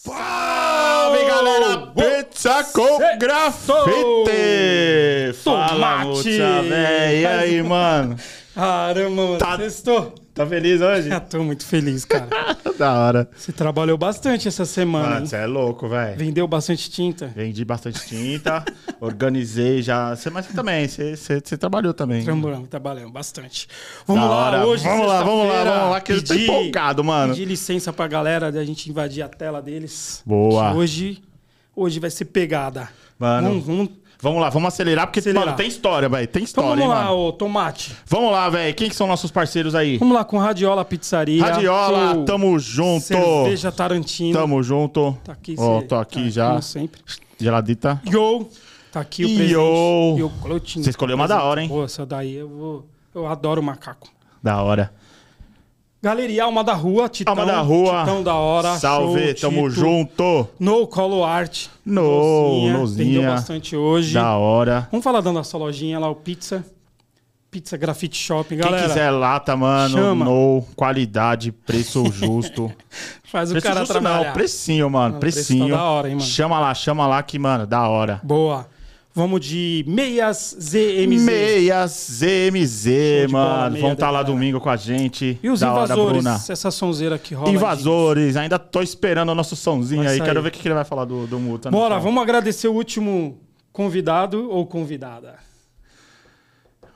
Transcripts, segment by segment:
Salve galera! Pizza com grafite! Fala, Tomate! véi. E aí, mano? Caramba, mano. Tá- Sextou? Tá feliz hoje? Eu tô muito feliz, cara. da hora. Você trabalhou bastante essa semana, você é louco, velho. Vendeu bastante tinta. Vendi bastante tinta, organizei já. Você, mas você também, você, você, você trabalhou também. Trabalhamos, trabalhamos bastante. Da Vamos lá, hora. hoje. Vamos lá, vamos lá, vamos lá, que eu tô empolgado, mano. Pedir licença pra galera da gente invadir a tela deles. Boa. Hoje, hoje vai ser pegada. Mano, Vamos, vamos, Vamos lá, vamos acelerar, porque, Acelerar. mano, tem história, velho. Tem então história, vamos hein, lá, mano. ô Tomate. Vamos lá, velho. Quem que são nossos parceiros aí? Vamos lá com Radiola Pizzaria. Radiola, Show. tamo junto. Cerveja Tarantino. Tamo junto. Tá aqui, Ó, tô aqui tá, já. como sempre. Geladita. Yo! Tá aqui o presente. Yo! Yo. Você escolheu uma da hora, hein? Pô, essa daí eu vou... Eu adoro macaco. Da hora. Galeria Alma da Rua, Titão. Alma da Rua. Titão da hora. Salve, show, tamo Tito. junto. No Colo Art. No, Lozinha. Vendeu bastante hoje. Da hora. Vamos falar da nossa lojinha lá, o Pizza. Pizza Graffiti Shopping, Quem galera. quiser lata, mano, Chama. no, qualidade, preço justo. Faz o preço cara justo trabalhar. não, precinho, mano, Não, o preço precinho. tá da hora, hein, mano. Chama lá, chama lá que, mano, da hora. Boa. Vamos de meias ZMZ. Meias ZMZ, mano. meia Vão estar da lá domingo com a gente. E os da hora, invasores, Bruna. essa sonzeira que rola. Invasores, ainda tô esperando o nosso somzinho Vai aí. sair. Quero ver o que ele vai falar do, do multa. Bora, vamos agradecer o último convidado ou convidada.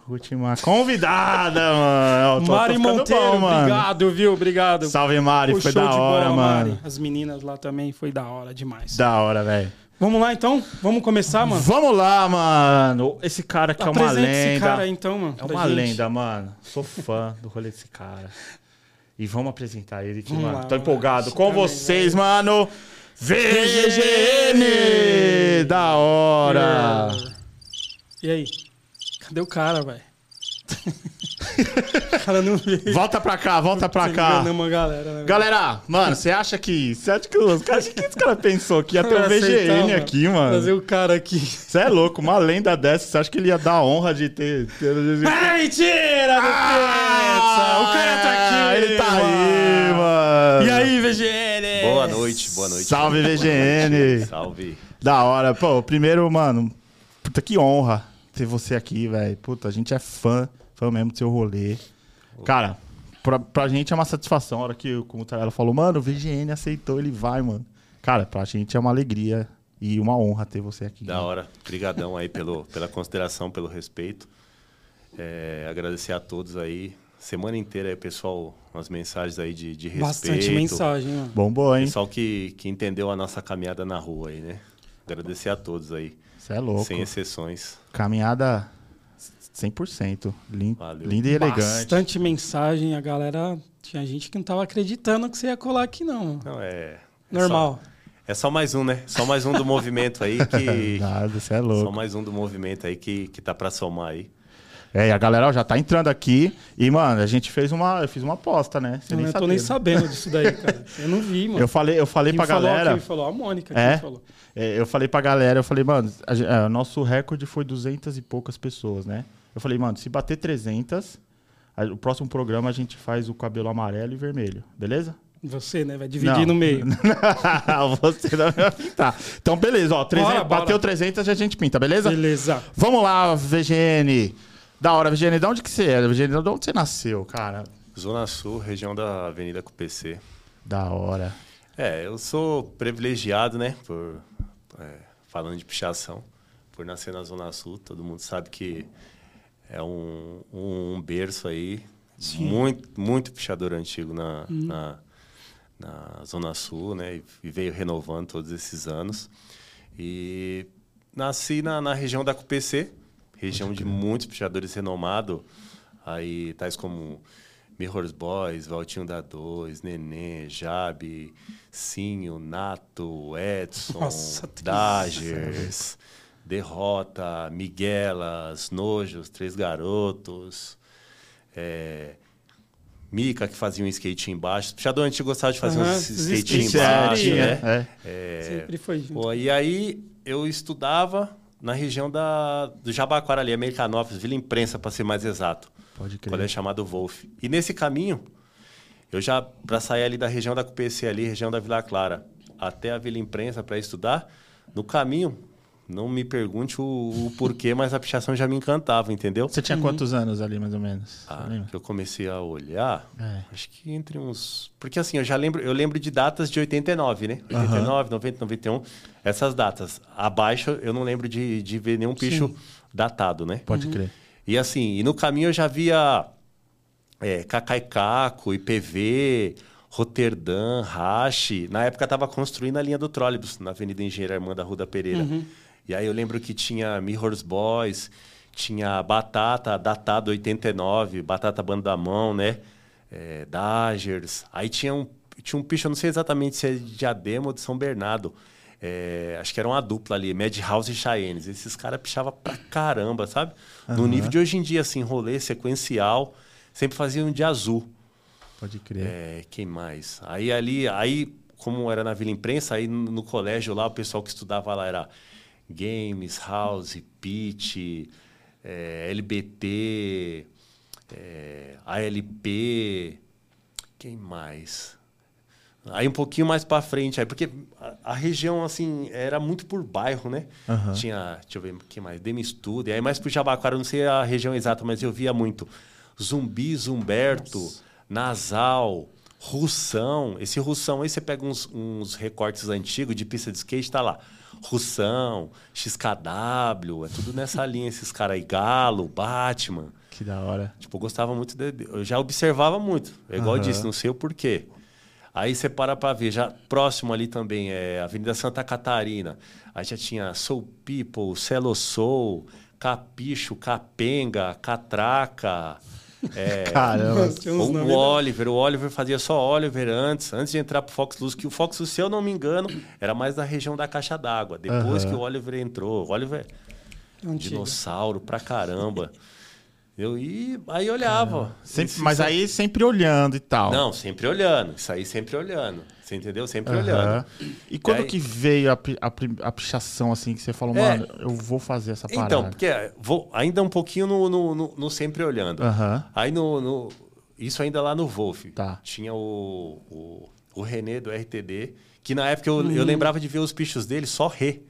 Última convidada, mano. Tô- Mari tô Monteiro, bom, mano. obrigado, viu? Obrigado. Salve, Mari. Foi Foi da hora, bola, mano. Mari. As meninas lá também foi da hora demais. Da hora, velho. Vamos lá então? Vamos começar, mano? Vamos lá, mano. Esse cara aqui é uma lenda. esse cara então, mano. É uma gente. lenda, mano. Sou fã do rolê desse cara. E vamos apresentar ele aqui, Vamos mano. lá, Tô empolgado com Também, vocês, mano. VGN! Da hora! E aí? Cadê o cara, velho? o cara não veio. Volta pra cá, volta pra cá. galera, né? Galera, mano, você acha que. Você acha que os caras. O que esse cara pensou que ia ter um aceitar, VGN mano. aqui, mano? Trazer o cara aqui. Você é louco, uma lenda dessa. Você acha que ele ia dar a honra de ter. ter... Mentira Pizza! O cara tá aqui! Ah, Ele tá mano. aí, mano. E aí, VGN? Boa noite, boa noite. Salve, VGN. Salve. Da hora. Pô, primeiro, mano, puta que honra ter você aqui, velho. Puta, a gente é fã, fã mesmo do seu rolê. Cara, pra, pra gente é uma satisfação. A hora que, o- como ela falou, mano, o VGN aceitou, ele vai, mano. Cara, pra gente é uma alegria e uma honra ter você aqui. Da hora. Obrigadão aí pelo, pela consideração, pelo respeito. É, agradecer a todos aí. Semana inteira aí, pessoal, umas mensagens aí de, de respeito. Bastante mensagem, mano. Bombou, hein? Pessoal que, que entendeu a nossa caminhada na rua aí, né? Agradecer a todos aí, Você é louco. sem exceções. Caminhada 100%. Lin... Valeu. Linda e elegante. Bastante mensagem, a galera. Tinha gente que não tava acreditando que você ia colar aqui, não. Não, é... Normal. É só, é só mais um, né? Só mais um do movimento aí que... Nada, você é Só louco. mais um do movimento aí que, que tá pra somar aí. É, e a galera ó, já tá entrando aqui. E, mano, a gente fez uma. Eu fiz uma aposta, né? Você Eu nem não tô nem né? sabendo disso daí, cara. Eu não vi, mano. Eu falei, eu falei Quem pra falou, galera. Quem falou? A Mônica. É? Falou? É, eu falei pra galera, eu falei, mano, a é, o nosso recorde foi 200 e poucas pessoas, né? Eu falei, mano, se bater 300, a- o próximo programa a gente faz o cabelo amarelo e vermelho, beleza? Você, né? Vai dividir Não. no meio. Você não vai pintar. Então, beleza, ó, 300, Bora, bora. bateu 300 a gente pinta, beleza? Beleza. Vamos lá, VGN. Da hora, VGN, de onde que você é? VGN, de onde você nasceu, cara? Zona Sul, região da Avenida QPC. Da hora. É, eu sou privilegiado, né? Por é, falando de pichação, por nascer na Zona Sul, todo mundo sabe que é um, um, um berço aí, muito, muito pichador antigo na, na, na Zona Sul, né? E, veio renovando todos esses anos. E nasci na, na região da QPC, região de muitos pichadores renomados, aí tais como Mirrors Boys, Valtinho da 2, Nenê, Jabe, Sinho, Nato, Edson, Nossa, Dagers, Derrota, Miguelas, Nojos, Três Garotos, é, Mica, que fazia um skate embaixo. Pichador antigo gostava de fazer um esses skate embaixo, sempre, né? É. É, Sempre foi junto. Pô, e aí eu estudava na região da, do Jabaquara ali, Americanópolis, Vila Imprensa, para ser mais exato. Pode crer. Colégio chamado Wolf. E nesse caminho, eu já, para sair ali da região da QPC ali, região da Vila Clara, até a Vila Imprensa para estudar, no caminho, não me pergunte o, o, porquê, mas a pichação já me encantava, entendeu? Você tinha uhum. quantos anos ali, mais ou menos? Ah, que eu comecei a olhar, é. acho que entre uns... Porque assim, eu já lembro, eu lembro de datas de 89, né? 89, uhum. 90, 91, essas datas. Abaixo, eu não lembro de, de ver nenhum picho Sim. datado, né? Pode uhum. crer. E assim, e no caminho eu já via é, Cacaicaco, IPV, Roterdã, Rache. Na época estava construindo a linha do trólebus na Avenida Engenheiro Armando Ruda Pereira. Uhum. E aí eu lembro que tinha Mirrors Boys, tinha Batata, datado 89, Batata Banda da Mão, né? É, Dagers. Aí tinha um, tinha um picho, eu não sei exatamente se é de Diadema ou de São Bernardo. É, acho que era uma dupla ali, Madhouse e Cheyennes. Esses caras pichavam pra caramba, sabe? Uhum. No nível de hoje em dia, assim, rolê sequencial, sempre faziam de azul. Pode crer. É, quem mais? Aí ali, aí, como era na Vila Imprensa, aí no, no colégio lá, o pessoal que estudava lá era games, house, pitch, é, LBT, é, ALP, quem mais? Aí um pouquinho mais para frente, aí porque a, a, região assim era muito por bairro, né? Uhum. Tinha, deixa eu ver, que mais? Demi Studio, aí mais pro Jabaquara, não sei a região exata, mas eu via muito Zumbi, Zumberto, Nossa. Nasal, Russão. Esse Russão aí você pega uns, uns recortes antigos de pista de skate, tá lá. Russão, XKW, é tudo nessa linha, esses caras aí, Galo, Batman. Que da hora. Tipo, eu gostava muito de. Eu já observava muito. É igual uhum. eu disse, não sei o porquê. Aí você para para ver, já próximo ali também é Avenida Santa Catarina. Aí já tinha Soul People, Celo Soul, Capicho, Capenga, Catraca. É, Caramba. O, o Oliver, o Oliver fazia só Oliver antes, antes de entrar pro Fox Luz, que o Fox se eu não me engano, era mais da região da caixa d'água. Depois uhum. que o Oliver entrou, o Oliver Antiga. dinossauro pra caramba. Eu ia, aí olhava. Sempre, mas aí sempre olhando e tal. Não, sempre olhando. Isso aí sempre olhando. Você entendeu? Sempre uhum. olhando. E quando aí... que veio a, a, a, pichação, assim, que você falou, é. mano, eu vou fazer essa parada? Então, porque vou ainda um pouquinho no, no, no, no sempre olhando. Uhum. Aí no, no, Isso ainda lá no Wolf. Tá. Tinha o, o, o René do RTD, que na época eu, eu lembrava de ver os pichos dele só re.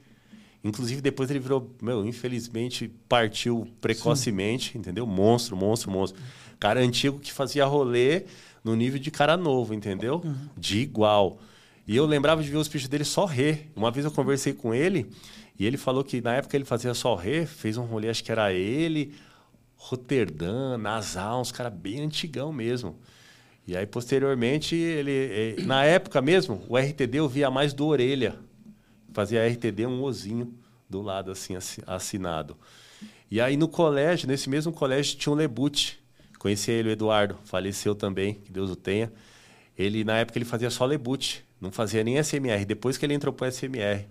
Inclusive, depois ele virou, meu, infelizmente, partiu precocemente, Sim. entendeu? Monstro, monstro, monstro. Cara antigo que fazia rolê no nível de cara novo, entendeu? Uhum. De igual. E eu lembrava de ver os pichos dele só ré. Uma vez eu conversei com ele e ele falou que na época ele fazia só ré, fez um rolê, acho que era ele, Roterdã, Nasal, uns caras bem antigão mesmo. E aí, posteriormente, ele. Na época mesmo, o RTD eu via mais do orelha fazia RTD um ozinho do lado assim assinado. E aí no colégio, nesse mesmo colégio tinha um Lebut. Conheci ele, o Eduardo, faleceu também, que Deus o tenha. Ele na época ele fazia só Lebut, não fazia nem SMR. Depois que ele entrou para SMR,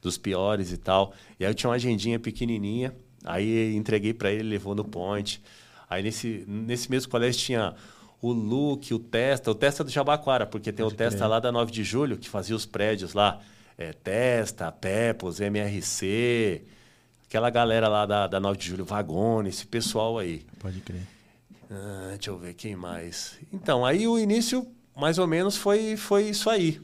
dos piores e tal. E aí eu tinha uma agendinha pequenininha, aí entreguei para ele, levou no point. Aí nesse nesse mesmo colégio tinha o Luke, o Testa, o Testa do Jabaquara, porque tem Pode o Testa crer. lá da 9 de julho, que fazia os prédios lá é, Testa, Pepos, MRC, aquela galera lá da, da 9 de julho, Vagone, esse pessoal aí. Pode crer. Ah, deixa eu ver quem mais. Então, aí o início, mais ou menos, foi, foi isso aí.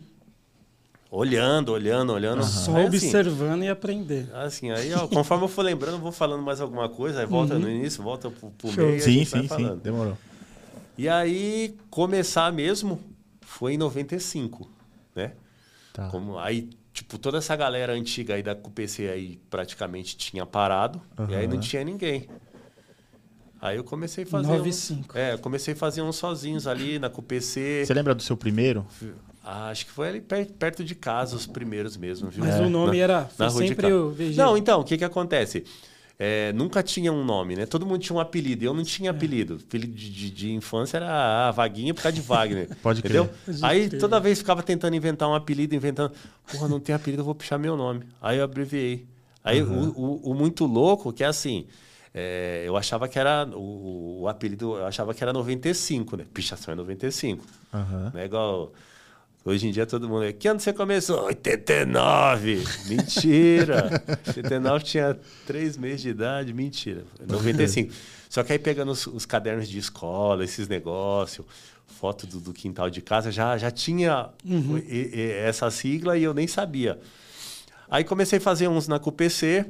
Olhando, olhando, olhando. Uhum. Só aí, assim, observando assim, e aprender. Assim, aí, ó, conforme eu for lembrando, eu vou falando mais alguma coisa, aí volta uhum. no início, volta pro, pro meio. Sim, sim, sim. Demorou. E aí, começar mesmo foi em 95, né? Tá. Como, aí tipo, toda essa galera antiga aí da QPC aí praticamente tinha parado. Uhum. E aí não tinha ninguém. Aí eu comecei a fazer. 9 um, 5. É, comecei a fazer uns sozinhos ali na QPC. Você lembra do seu primeiro? Ah, acho que foi ali perto de casa, os primeiros mesmo, viu? Mas é. o nome na, era. Foi na sempre o VG. Não, então, o que que acontece? É, nunca tinha um nome, né? Todo mundo tinha um apelido. Eu não tinha é. apelido. Apelido de, de, de, infância era a Vaguinha por causa de Wagner. Pode entendeu? Crer. Aí toda vez ficava tentando inventar um apelido, inventando. Porra, não tem apelido, eu vou puxar meu nome. Aí eu abreviei. Aí uhum. o, o, o, muito louco, que é assim. É, eu achava que era. O, o, apelido, eu achava que era 95, né? Pichação é 95. Uhum. É igual. Hoje em dia todo mundo. Que ano você começou? 89! Mentira! 89 tinha três meses de idade, mentira. 95. Só que aí pegando os, os cadernos de escola, esses negócios, foto do, do quintal de casa, já, já tinha e- e- essa sigla e eu nem sabia. Aí comecei a fazer uns na CUPC,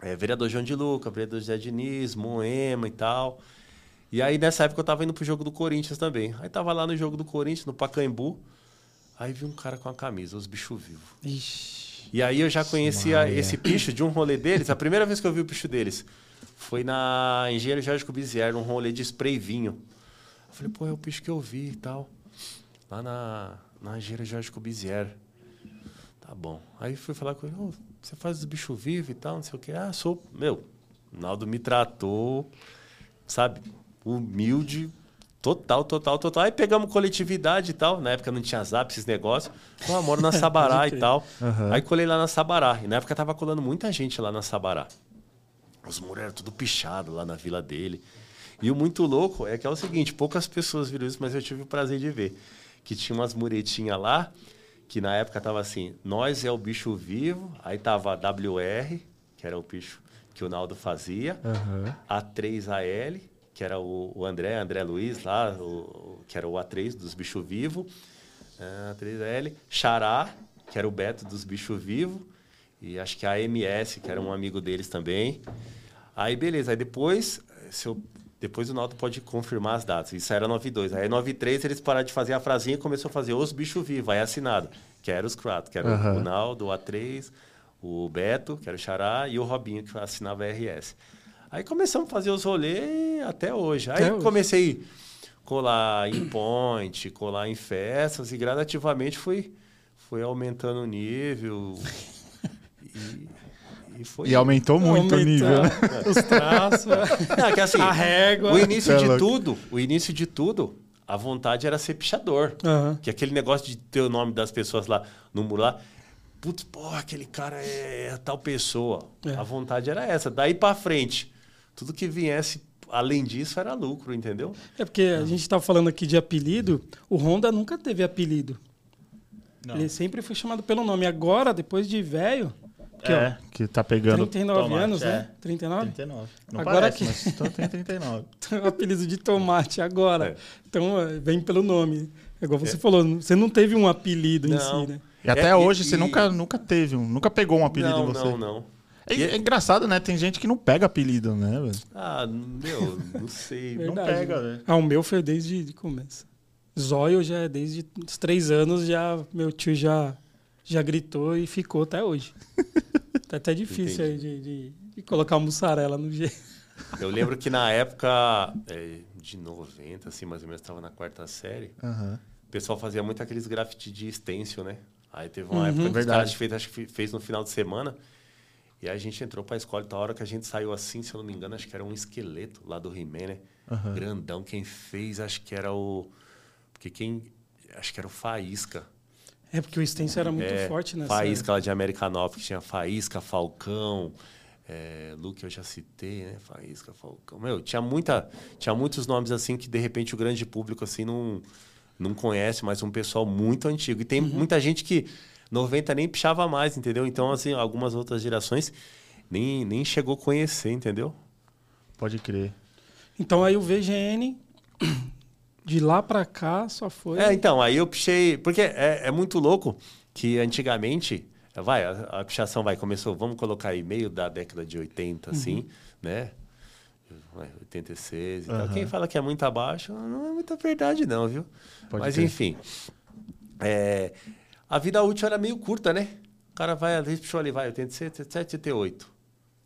é, vereador João de Luca, vereador José Diniz, Moema e tal. E aí nessa época eu tava indo pro jogo do Corinthians também. Aí tava lá no jogo do Corinthians, no Pacaembu. Aí vi um cara com a camisa, os bichos vivos. Ixi. E aí eu já conhecia esse bicho de um rolê deles. A primeira vez que eu vi o bicho deles foi na Engenheiro Jorge Cubizier, um rolê de spray vinho. Eu falei, pô, é o bicho que eu vi e tal. Lá na, na Engenheiro Jorge Cubizier. Tá bom. Aí fui falar com ele, "Ô, você faz os bichos vivos e tal, não sei o quê. Ah, sou. Meu, Naldo me tratou, sabe, humilde, total, total, total. Aí pegamos coletividade e tal. Na época não tinha zap, esses negócios. Pô, eu moro na Sabará e tal. Aham. Aí colei lá na Sabará. E na época tava colando muita gente lá na Sabará. Os muros eram tudo pichado lá na vila dele. E o muito louco é que é o seguinte, poucas pessoas viram isso, mas eu tive o prazer de ver. Que tinha umas muretinhas lá, que na época tava assim, nós é o bicho vivo, aí tava WR, que era o bicho que o Naldo fazia, Aham. A3AL, que era o, o André, André Luiz lá, o, que era o A3 dos bichos vivos, A3AL, Xará, que era o Beto dos bichos vivos, e acho que a MS, que era um amigo deles também. Aí beleza, aí depois, se eu- depois o Naldo pode confirmar as datas. Isso era 92. Aí 93 eles pararam de fazer a frasinha e começou a fazer os bichos vivos, aí assinado, que era os quatro, que era Aham. o Naldo, o A3, o Beto, que era o Xará, e o Robinho, que assinava a RS. Aí começamos a fazer os rolês até hoje. Aí Até comecei a colar em point, colar em festas, e gradativamente fui, fui aumentando o nível. E, e foi. E aumentou muito o Aumentar nível. né? Os traços, Não, que assim, a régua. o início Tá de louco. tudo, o início de tudo, a vontade era ser pichador. Aham. Que aquele negócio de ter o nome das pessoas lá no muro lá. Putz, porra, aquele cara é, tal pessoa. É. A vontade era essa. Daí pra frente, tudo que viesse além disso era lucro, entendeu? É porque a gente estava falando aqui de apelido, o Honda nunca teve apelido. Ele sempre foi chamado pelo nome. Agora, depois de velho, que, É, que tá pegando. 39 tomate, anos, é. né? 39? 39. Não Agora parece, que- mas então tem 39. Tem o apelido de tomate agora. É. Então, é, vem pelo nome. É igual você falou, você não teve um apelido em Não. si, né? E até É, e- hoje você e- nunca, nunca teve um, nunca pegou um apelido não, em você. não, não. É, é engraçado, né? Tem gente que não pega apelido, né? Ah, meu, não sei. Não Verdade, pega, né? Ah, o meu foi desde de começo. Zóio já é desde os três anos, já meu tio já, já gritou e ficou até hoje. tá até difícil aí de, de, de colocar mussarela no jeito. Eu lembro que na época é, de 90, assim, mais ou menos, estava na quarta série. Aham. O pessoal fazia muito aqueles grafite de stencil, né? Aí teve uma Uhum. época que os Verdade. caras fez, acho que fez no final de semana. E aí a gente entrou pra escola. Então, a hora que a gente saiu assim, se eu não me engano, acho que era um esqueleto lá do He-Man, né? Aham. Grandão. Quem fez, acho que era o... Porque quem... Acho que era o Faísca. É porque o stencil era muito É, forte nessa. Faísca lá de Americanópolis, que tinha Faísca, Falcão, é, Luke eu já citei, né? Faísca, Falcão. Meu, tinha, muita, tinha muitos nomes assim que de repente o grande público assim não, não conhece, mas um pessoal muito antigo. E tem Uhum. muita gente que 90 nem pichava mais, entendeu? Então, assim, algumas outras gerações nem, nem chegou a conhecer, entendeu? Pode crer. Então aí o VGN, de lá pra cá, só foi. É, então, aí eu pichei. Porque é, é muito louco que antigamente. Vai, a, a pichação vai, começou, vamos colocar aí, meio da década de 80, assim, né? Vai, 86 e tal. Aham. Quem fala que é muito abaixo, não é muita verdade, não, viu? Pode Mas crer. enfim. é, a vida útil era meio curta, né? O cara vai, às vezes pichou ali, vai, 87, 87, 88.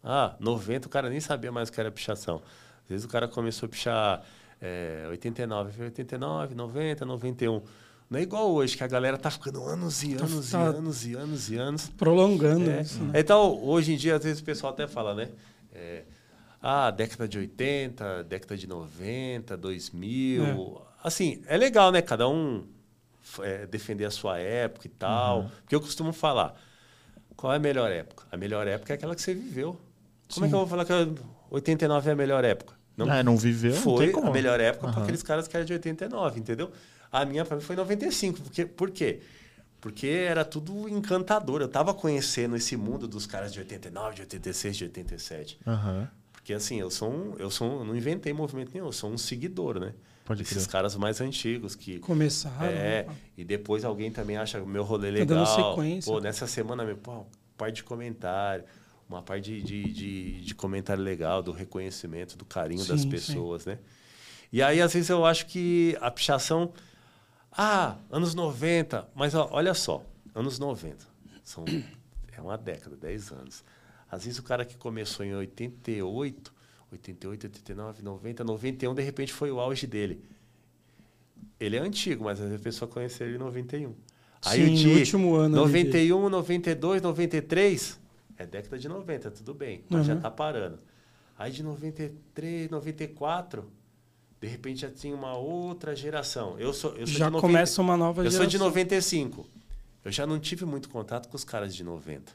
Ah, 90, o cara nem sabia mais o que era pichação. Às vezes o cara começou a pichar é, 89, 89, 90, 91. Não é igual hoje, que a galera tá ficando anos e anos tá- e anos e anos e anos. Prolongando É. isso, né? Então, hoje em dia, às vezes o pessoal até fala, né? É, ah, década de 80, década de 90, 2000. Assim, é legal, né? Cada um é, defender a sua época e tal. Porque eu costumo falar, qual é a melhor época? A melhor época é aquela que você viveu. Como é que eu vou falar que 89 é a melhor época? Não, é, não viveu, não foi tem como. a melhor época para Aham. aqueles caras que eram de 89, entendeu? A minha para mim foi 95. Porque, por quê? Porque era tudo encantador. Eu tava conhecendo esse mundo dos caras de 89, de 86, de 87. Aham. Porque assim, eu sou um, eu sou um, eu não inventei movimento nenhum, eu sou um seguidor, né? Pode Esses caras mais antigos que. Começaram. É, né? e depois alguém também acha o meu rolê Tá dando legal. sequência. Pô, nessa semana, meu, pô, parte de comentário, uma parte de, de, de, de comentário legal, do reconhecimento, do carinho das Sim, sim. pessoas, né? E aí, às vezes, eu acho que a pichação. Ah, anos 90. Mas ó, olha só, anos 90. São, é uma década, 10 anos. Às vezes o cara que começou em 88, 88, 89, 90, 91, de repente foi o auge dele. Ele é antigo, mas a pessoa conheceu ele em 91. Aí Sim, o no Di, último ano ali 91, 92, 93, é década de 90, tudo bem, mas já Uhum. tá parando. Aí de 93, 94, de repente já tinha uma outra geração. Eu sou, eu sou Já de 90 começa uma nova Eu geração. sou de 95. Eu já não tive muito contato com os caras de 90.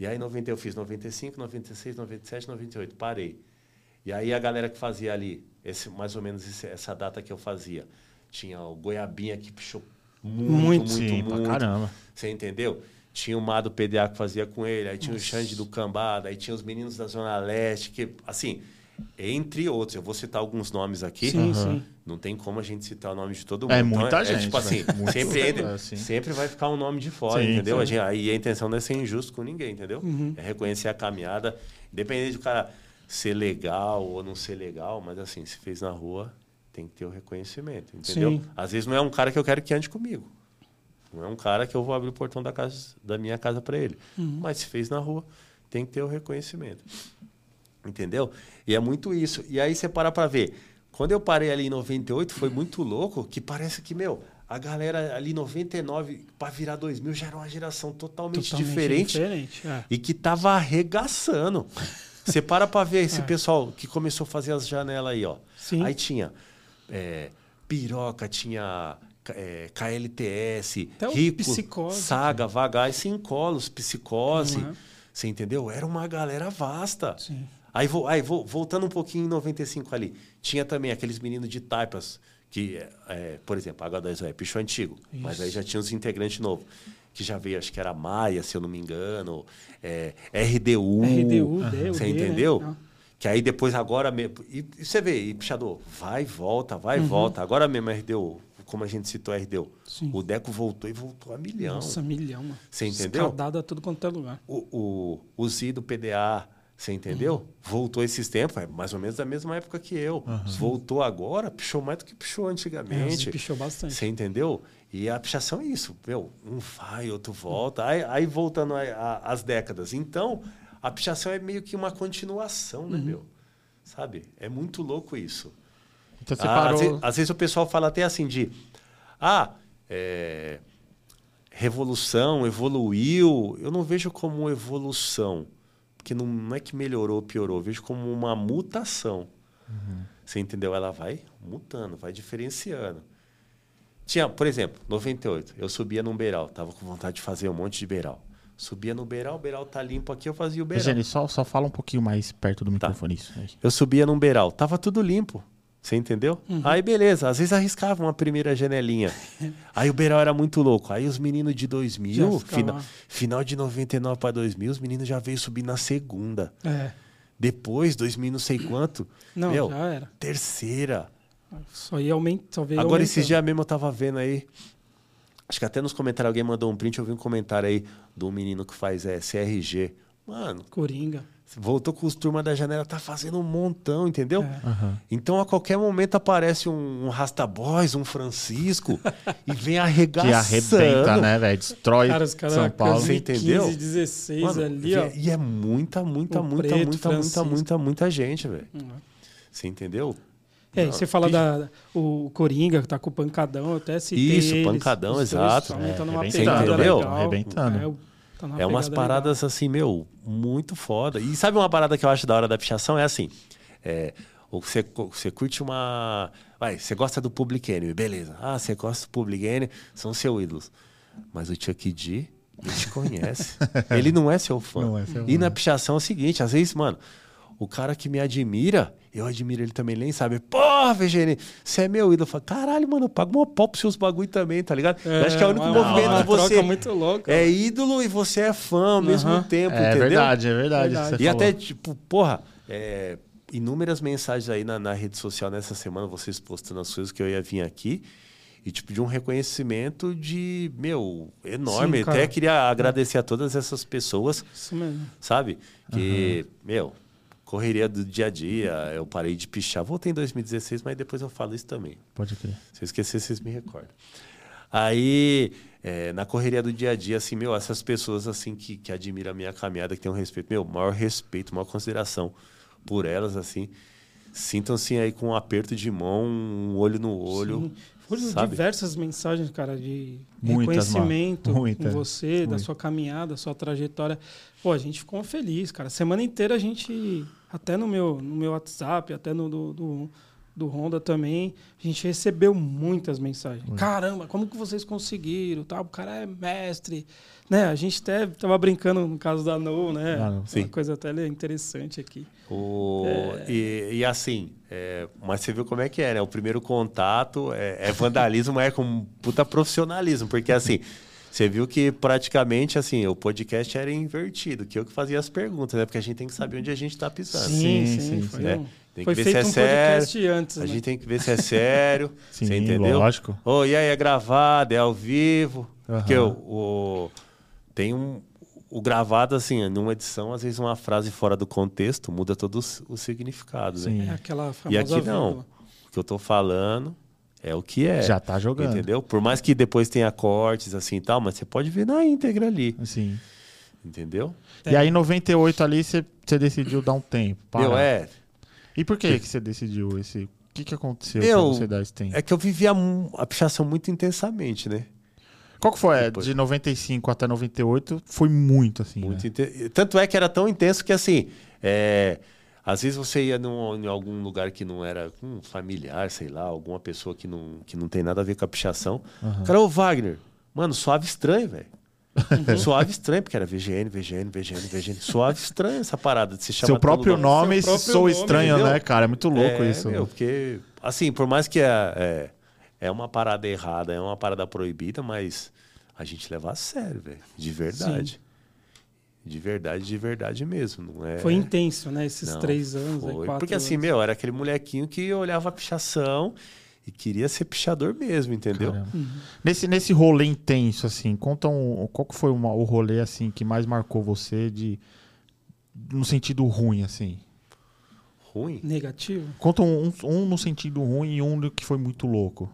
E aí, 90 eu fiz 95, 96, 97, 98. Parei. E aí, a galera que fazia ali, esse, mais ou menos esse- essa data que eu fazia, tinha o Goiabinha que puxou muito, Muito. muito, Sim, pra muito. caramba. Você entendeu? Tinha o Mado PDA que fazia com ele, aí tinha o Nossa. Xande do Cambada, aí tinha os meninos da Zona Leste, que, assim, entre outros, eu vou citar alguns nomes aqui. Sim, Aham. sim. Não tem como a gente citar o nome de todo mundo. É Então, muita gente, tipo assim. Muito, sempre, é, entra- assim. sempre vai ficar um nome de fora, Sim, entendeu? sim. A gente- aí a intenção não é ser injusto com ninguém, entendeu? Uhum. É reconhecer a caminhada, independente do cara ser legal ou não ser legal, mas assim, se fez na rua, tem que ter o reconhecimento, entendeu? Sim. Às vezes não é um cara que eu quero que ande comigo. Não é um cara que eu vou abrir o portão da, casa, da minha casa para ele. Uhum. Mas se fez na rua, tem que ter o reconhecimento. Entendeu? E é muito isso. E aí você para para ver. Quando eu parei ali em 98, foi muito louco, que parece que, meu, a galera ali em 99 para virar 2000 já era uma geração totalmente, Totalmente diferente, diferente. é. e que tava arregaçando. Você para para ver esse É. pessoal que começou a fazer as janelas aí, ó. Sim. Aí tinha é, piroca, tinha é, KLTS, Até rico, Psicose, saga, vagar, sincolos, psicose. Uhum. Você entendeu? Era uma galera vasta. Sim. Aí, vou, aí vou, voltando um pouquinho em 95 ali, tinha também aqueles meninos de taipas, que, é, por exemplo, H2O é picho antigo, mas Isso. aí já tinha os integrantes novos, que já veio, acho que era Maia, se eu não me engano, é, RDU, RDU, D, o você né? entendeu? Que aí depois agora mesmo. E, e você vê, e pichador, vai, volta, vai, Uhum. volta. Agora mesmo RDU, como a gente citou RDU, Sim. o Deco voltou e voltou a milhão. Nossa, milhão, mano. Você entendeu? Escaldado a tudo quanto é lugar. O, o, o Zido PDA, você entendeu? Uhum. Voltou esses tempos, é mais ou menos da mesma época que eu. Voltou agora, pichou mais do que pichou É, antigamente. pichou bastante. Você entendeu? E a pichação é isso, meu, um vai, outro volta. Aí, aí voltando a- a- às décadas. Então, a pichação é meio que uma continuação, Uhum. né, meu? Sabe? É muito louco isso. Então você Ah, parou. às, vezes, às vezes o pessoal fala até assim de ah, é, revolução, evoluiu. Eu não vejo como evolução, porque não, não é que melhorou ou piorou, eu vejo como uma mutação. Você entendeu? Ela vai mutando, vai diferenciando. Tinha, por exemplo, 98, eu subia num beiral, tava com vontade de fazer um monte de beiral. Subia no beiral, o beiral tá limpo aqui, eu fazia o beiral. Eugênio, só, só fala um pouquinho mais perto do microfone. Isso. aí. Eu subia num beiral, tava tudo limpo. Você entendeu? Uhum. Aí beleza, às vezes arriscava uma primeira janelinha. Aí o beiral era muito louco. Aí os meninos de 2000, Já ficava- fina- final de 99 para 2000, os meninos já veio subir na segunda. É. Depois, 2000 não sei quanto, Não, meu, já era. terceira. Só ia aumentar. Agora esses aumentando. dias mesmo eu tava vendo aí, acho que até nos comentários alguém mandou um print, eu vi um comentário aí do menino que faz é, CRG. Mano, Coringa. Voltou com os turmas da janela, tá fazendo um montão, entendeu? É. Aham. Então, a qualquer momento aparece um, um Rasta Boys, um Francisco, e vem arregaçando. Que arrebenta, né, velho? Destrói Cara, os caras São Paulo. Você entendeu? 15, 16 Mano, ali, ó. E é muita, muita, O muita, Preto, muita, Francisco. muita, muita, muita gente, velho. Uhum. Você entendeu? É, você fala da o Coringa, que tá com o Pancadão, eu até citei Isso, eles, Pancadão, exato. É, tá numa arrebentando, entendeu? legal. Arrebentando. É, o- tá É umas pegada paradas assim, meu, muito foda. E sabe uma parada que eu acho da hora da pichação? É assim, é, ou você, você curte uma... Vai, você gosta do Public Enemy, beleza. Ah, você gosta do Public Enemy, são seus ídolos. Mas o Chuck D, ele te conhece. ele não é seu fã. Não é seu e fã. na pichação é o seguinte, às vezes, mano, o cara que me admira, eu admiro ele também, nem sabe. Porra, VGN, você é meu ídolo. Eu falo, caralho, mano, eu pago uma pau pros seus bagulho também, tá ligado? É, eu acho que é o único uma- movimento uma que você... troca muito louca. É ídolo e você é fã ao mesmo tempo, É entendeu? verdade, é verdade. Verdade. E falou. até, tipo, porra, é, inúmeras mensagens aí na, na rede social nessa semana, vocês postando as coisas que eu ia vir aqui. E, tipo, de um reconhecimento de, meu, enorme. Sim. Até queria agradecer a todas essas pessoas, Isso mesmo. sabe? Que, meu, correria do dia a dia, eu parei de pichar. Voltei em 2016, mas depois eu falo isso também. Pode crer. Se eu esquecer, vocês me recordam. Aí, é, na correria do dia a dia, assim, meu, essas pessoas, assim, que, que admiram a minha caminhada, que tem um respeito, meu, maior respeito, maior consideração por elas, assim, sintam-se aí com um aperto de mão, um olho no olho, Sim. Foram sabe? diversas mensagens, cara, de Muitas, reconhecimento. Muitas. com você, da Muito. sua caminhada, da sua trajetória. Pô, a gente ficou feliz, cara. Semana inteira a gente, até no meu, no meu WhatsApp, até no do, do, do Honda também, a gente recebeu muitas mensagens. Caramba, como que vocês conseguiram? Tal? O cara é mestre. Né? A gente até tava brincando no caso da No, né? Ah, não. Uma coisa até interessante aqui. O- e, e assim, é, mas você viu como é que é, né? O primeiro contato é, é vandalismo, mas é com puta profissionalismo, porque assim, você viu que praticamente assim, o podcast era invertido, que eu que fazia as perguntas, né? Porque a gente tem que saber onde a gente tá pisando. Sim, sim, sim. sim, foi né? um- Tem foi que ver feito se um é sério. podcast antes. A né? gente tem que ver se é sério, Sim, você entendeu? lógico. Ô, e aí, é gravado, é ao vivo. Aham. Porque o, o- tem um. O gravado, assim, numa edição, às vezes uma frase fora do contexto muda todo o, o significado, né? Sim. É aquela famosa E aqui não. O que eu tô falando é o que é. Já tá jogando. Entendeu? Por mais que depois tenha cortes assim e tal, mas você pode ver na íntegra ali. Assim. Entendeu? E aí, em 98 ali, você decidiu dar um tempo. Meu, parar. é. E por que, que você decidiu esse. O que, que aconteceu pra você dar esse tempo? É que eu vivia a pichação muito intensamente, né? Qual que foi? É, depois- De 95 até 98 foi muito, assim. Muito né? Tanto é que era tão intenso que, assim, é, às vezes você ia num, em algum lugar que não era um familiar, sei lá, alguma pessoa que não, que não tem nada a ver com a pichação. Aham. Cara, ô Wagner, mano, suave estranho, velho. suave estranho, porque era VGN, VGN, VGN, VGN. Suave estranho essa parada de se chamar Seu próprio nome Seu próprio sou nome, estranho, entendeu? né, cara? É muito louco é, isso. Meu, porque, assim, por mais que é, é, é uma parada errada, é uma parada proibida, mas a gente leva a sério, velho. De verdade. De verdade, de verdade mesmo. Não é... Foi intenso, né? Esses Não, três anos, aí, foi. quatro Porque assim, anos. meu, era aquele molequinho que olhava a pichação e queria ser pichador mesmo, entendeu? Caramba. Nesse, nesse rolê intenso, assim, conta um. Qual que foi uma- o rolê, assim, que mais marcou você de. No sentido ruim, assim? Ruim. Negativo? Conta um, um- um no sentido ruim e um que foi muito louco.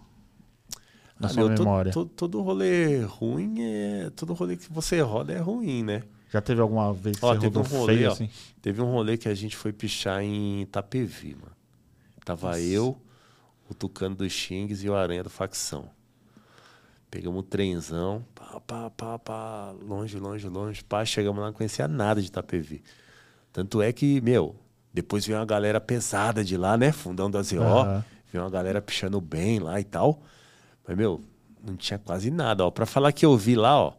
Na Ah, sua meu, todo- memória. Todo, todo rolê ruim é. Todo rolê que você roda é ruim, né? Já teve alguma vez que Ó, você teve um rolê, feio, ó. assim? Teve um rolê que a gente foi pichar em Itapevi, mano. Tava eu, o Tucano dos Xingues e o Aranha do Facção. Pegamos o trenzão, pá, pá, pá, pá, longe, longe, longe, pá, chegamos lá, não conhecia nada de Itapevi. Tanto é que, meu, depois veio uma galera pesada de lá, né? Fundão da ZO, Aham. veio uma galera pichando bem lá e tal. Mas, meu, não tinha quase nada, ó. Pra falar que eu vi lá, ó,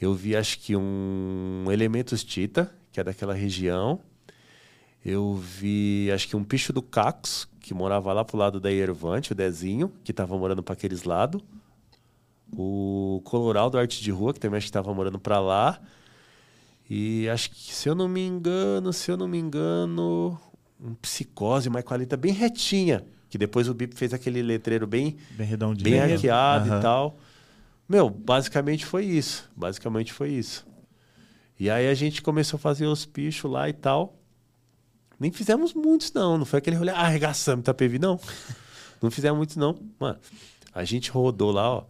eu vi acho que um Elementos Tita, que é daquela região. Eu vi acho que um picho do Cacos, que morava lá pro lado da Iervante, o Dezinho, que tava morando para aqueles lados. O Coloral do Arte de Rua, que também acho que tava morando para lá. E acho que, se eu não me engano, se eu não me engano, um psicose, uma equalita bem retinha. Que depois o Bip fez aquele letreiro bem Bem redondinho. bem hackeado Aham. e tal. Meu, basicamente foi isso. Basicamente foi isso. E aí a gente começou a fazer os pichos lá e tal. Nem fizemos muitos, não. Não foi aquele rolê, ah, arregaçamos Itapevi, não. não fizemos muitos, não. Mano, a gente rodou lá, ó.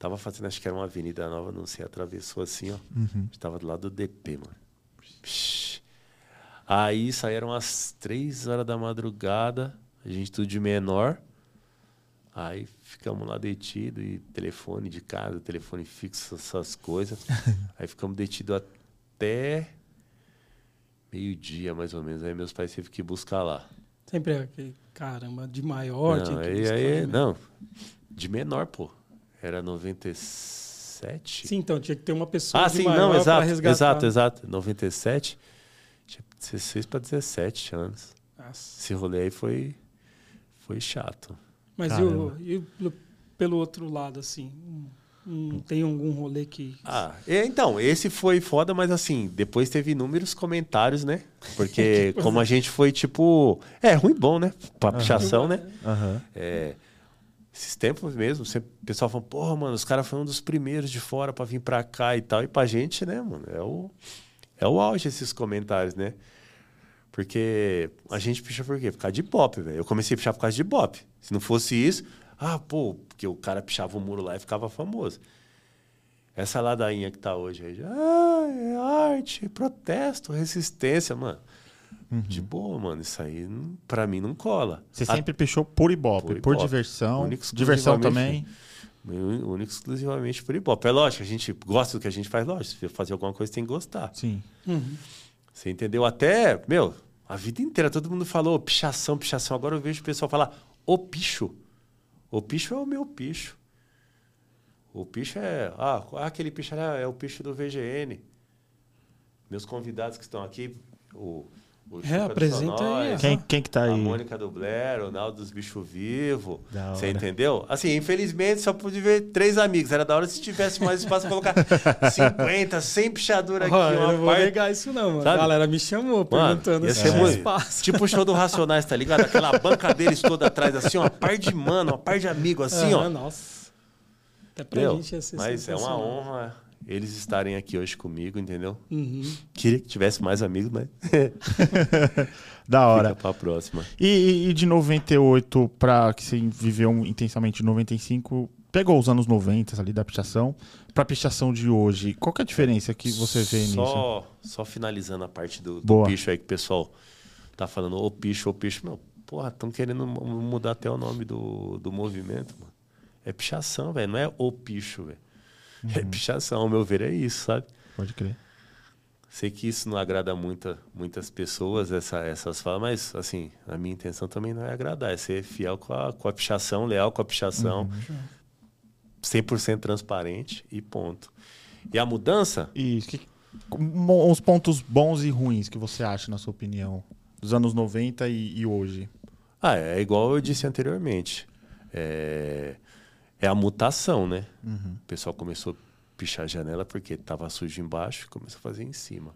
Tava fazendo, acho que era uma avenida nova, não sei, atravessou assim, ó. Uhum. A gente tava do lado do DP, mano. Psh. Aí saíram às três horas da madrugada, a gente tudo de menor. Aí ficamos lá detidos e telefone de casa, telefone fixo, essas coisas. Aí ficamos detidos até meio-dia, mais ou menos. Aí meus pais teve que buscar lá. Sempre é aquele, caramba, de maior. tinha não, que aí, buscar, aí- né? não, de menor, pô. Era 97. Sim, então tinha que ter uma pessoa Ah, de sim, maior não, pra exato, resgatar. exato, exato. 97, tinha 16 para 17 anos. Nossa. Esse rolê aí foi, foi chato. Mas e, Caramba. e pelo- outro lado, assim, Não tem algum rolê que. Ah, é, então, esse foi foda, mas assim, depois teve inúmeros comentários, né? Porque como a gente foi, tipo. É, ruim bom, né? Pra pichação, né? Aham. É, esses tempos mesmo, o pessoal falando, porra, mano, os caras foram um dos primeiros de fora pra vir pra cá e tal. E pra gente, né, mano, é o, é o auge esses comentários, né? Porque a gente picha por quê? Por causa de bop, velho. Eu comecei a pichar por causa de bop. Se não fosse isso, ah, pô, porque o cara pichava o muro lá e ficava famoso. Essa ladainha que tá hoje aí, ah, é arte, protesto, resistência, mano. De boa, mano, isso aí não- pra mim não cola. Você A- sempre pichou por ibope, Por diversão. Único Diversão também. exclusivamente- Único exclusivamente por Ibope. É lógico, a gente gosta do que a gente faz, lógico. Se fazer alguma coisa, tem que gostar. Sim. Você entendeu? Até, meu, a vida inteira todo mundo falou pichação, pichação. Agora eu vejo o pessoal falar o picho. O picho é o meu picho. O picho é. Ah, aquele picho é, é o picho do VGN. Meus convidados que estão aqui, o. o Chuca dos apresenta aí, ó. Quem, quem que tá a aí? Mônica do Blair, o Naldo dos Bichos Vivos. Da Você entendeu? Assim, infelizmente só pude ver três amigos. Era da hora se tivesse mais espaço pra colocar 50, 100 pichadura aqui. Ó, eu não vou parte. negar isso, não, mano. Sabe? A galera me chamou perguntando ia se tinha muito- espaço. Tipo o show do Racionais, tá ligado? Aquela banca deles toda atrás, assim, uma par de mano, uma par de amigo, assim, Aham, ó. Nossa. Até pra Entendeu? gente ia ser Mas é uma honra eles estarem aqui hoje comigo, entendeu? Uhum. Queria que tivesse mais amigos, mas Da hora. fica pra próxima. E, e- e de 98 pra que você viveu intensamente em 95, pegou os anos 90 ali da pichação, pra pichação de hoje. Qual que é a diferença que você vê nisso? só, Só finalizando a parte do, do Boa. picho aí que o pessoal tá falando, ô picho, ô picho. Meu, porra, estão querendo mu- mudar até o nome do, do movimento, mano. É pichação, velho. Não é o picho, velho. É Uhum. pichação, ao meu ver, é isso, sabe? Pode crer. Sei que isso não agrada muita, muitas pessoas, essa, essas falas, mas, assim, a minha intenção também não é agradar, é ser fiel com a, com a pichação, leal com a pichação, Uhum. 100% transparente e ponto. E a mudança, E que, os pontos bons e ruins que você acha, na sua opinião, dos anos 90 e, e hoje? ah, é igual eu disse anteriormente, é, é a mutação, né? O pessoal começou a pichar a janela porque estava sujo embaixo e começou a fazer em cima.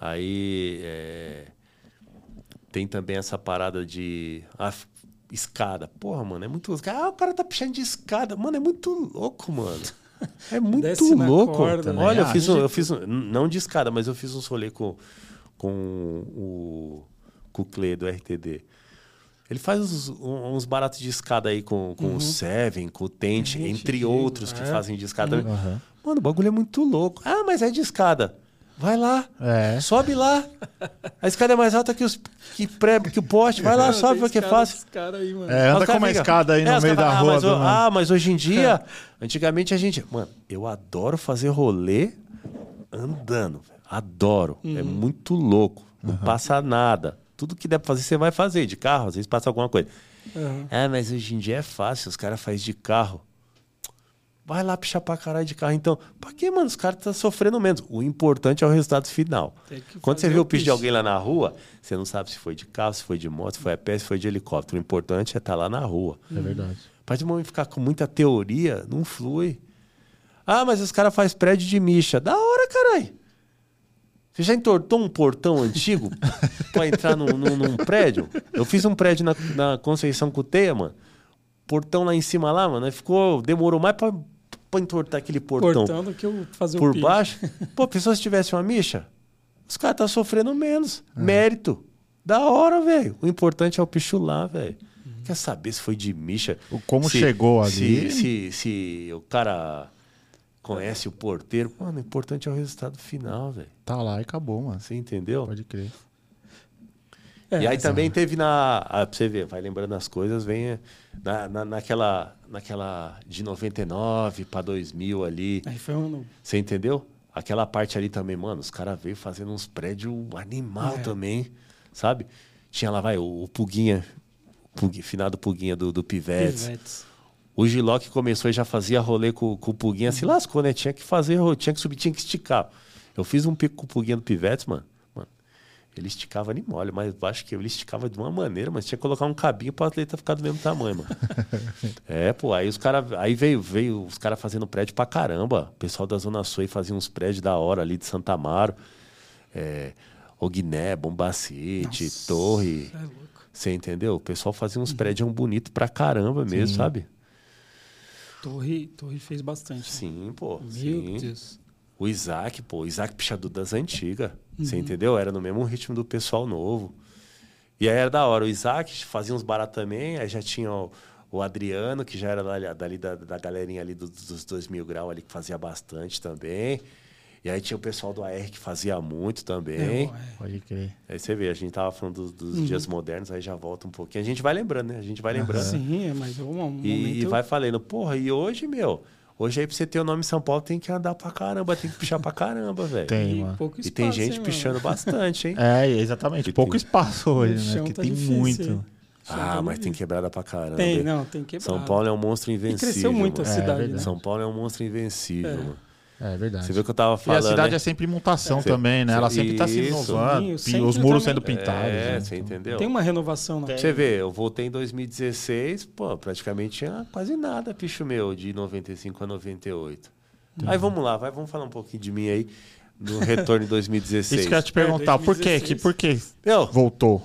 Aí é, tem também essa parada de ah, escada. Porra, mano, é muito louco. Ah, o cara tá pichando de escada. Mano, é muito louco, mano. É muito louco. corda, né? Olha, eu Ah, fiz, um, eu fiz um, não de escada, mas eu fiz um rolê com, com o, com o Cle do RTD. Ele faz uns, uns baratos de escada aí com, com o Seven, com o Tente, entre outros que é. fazem de escada. Aham. Mano, o bagulho é muito louco. Ah, mas é de escada. Vai lá. É. Sobe lá. A escada é mais alta que, os, que, pré, que o poste. Vai lá, sobe porque é fácil. Aí, mano. É, anda com uma escada aí É, no os meio da falam, rua. Ah mas, ah, mas hoje em dia, antigamente a gente. Mano, eu adoro fazer rolê andando. Adoro. É muito louco. Não passa nada. Tudo que der pra fazer, você vai fazer. De carro, às vezes passa alguma coisa. Aham. Ah, mas hoje em dia é fácil, os caras fazem de carro. Vai lá pichar pra caralho de carro. Então, pra que, mano? Os caras estão sofrendo menos. O importante é o resultado final. Quando você vê o picho de alguém lá na rua, você não sabe se foi de carro, se foi de moto, se foi a pé, se foi de helicóptero. O importante é estar lá na rua. É verdade. A partir do momento ficar com muita teoria, não flui. Ah, mas os caras fazem prédio de micha. Da hora, caralho. Você já entortou um portão antigo pra entrar num, num- num prédio? Eu fiz um prédio na, na Conceição Cuteia, mano. Portão lá em cima lá, mano. Ficou, demorou mais pra, pra entortar aquele portão Cortando que eu fazer o por baixo. Pô, pessoa se tivesse uma micha, os caras tá sofrendo menos. Mérito. Da hora, velho. O importante é o picho lá, velho. Quer saber se foi de micha? O como Se- chegou ali. Se, se, se o cara conhece o porteiro. Mano, o importante é o resultado final, velho. Tá lá e acabou, mano. Você entendeu? Pode crer. É, e aí também teve na. Ah, pra você ver, vai lembrando as coisas, vem eh, na, na, naquela, naquela de 99 para 2000 ali. Aí foi um ano. Você entendeu? Aquela parte ali também, mano, os caras veio fazendo uns prédios animal É. também, sabe? Tinha lá, vai, o, o Puguinha, Pug, finado Puguinha do, do Pivetes. Pivetes. O Giloc começou e já fazia rolê com, com o Puguinha, se lascou, né? Tinha que fazer, tinha que subir, tinha que esticar. Eu fiz um pico com o Puguinha do Pivetes, mano. mano. Ele esticava nem mole, mas eu acho que ele esticava de uma maneira, mas tinha que colocar um cabinho para o atleta ficar do mesmo tamanho, mano. é, pô, aí os caras. Aí veio, veio os caras fazendo prédio pra caramba. O pessoal da Zona Sul aí fazia uns prédios da hora ali de Santa Amaro. É, Ogné, Bombacete, Nossa, Torre. É louco. Você entendeu? O pessoal fazia uns prédios bonito pra caramba mesmo, Sim. sabe? Torre, Torre fez bastante. né? Sim, pô. Meu sim. Deus. O Isaac, pô, o Isaac Pichador das antigas. Uhum. Você entendeu? Era no mesmo ritmo do pessoal novo. E aí era da hora. O Isaac fazia uns baratos também, aí já tinha o, o Adriano, que já era dali, dali da, da galerinha ali do- dos dois mil graus ali, que fazia bastante também. E aí tinha o pessoal do AR que fazia muito também. É, é. Pode crer. Aí você vê, a gente tava falando dos, dos Uhum. dias modernos, aí já volta um pouquinho. A gente vai lembrando, né? A gente vai lembrando. Sim, é, mas é um momento. E, e vai falando, porra, e hoje, meu, hoje aí pra você ter o nome em São Paulo tem que andar pra caramba, tem que pichar pra caramba, velho. Tem, e mano. pouco E tem espaço, gente hein, pichando mano? bastante, hein? É, exatamente. Que Pouco tem- espaço hoje, né? Porque tá tem difícil, muito. hein? Ah, tá mas tem quebrada pra caramba. Tem, não, tem quebrado. São Paulo é um monstro E invencível. cresceu muito a mano. É, cidade, verdade. né? São Paulo é um monstro invencível, É. mano. É verdade. Você viu o que eu tava E a falando, cidade né? é sempre mutação Cê- também, né? Ela sempre tá se isso. inovando. Sim, o pi- centro os muros também. sendo pintados. É, né? você entendeu? Tem uma renovação, não Pra Você vê, eu voltei em 2016, pô, praticamente tinha quase nada, picho meu, de 95 a 98. Aí vamos lá, vai, vamos falar um pouquinho de mim aí, no retorno em 2016. Isso que eu ia te perguntar. Por quê? Que, 2016. por que Meu, voltou?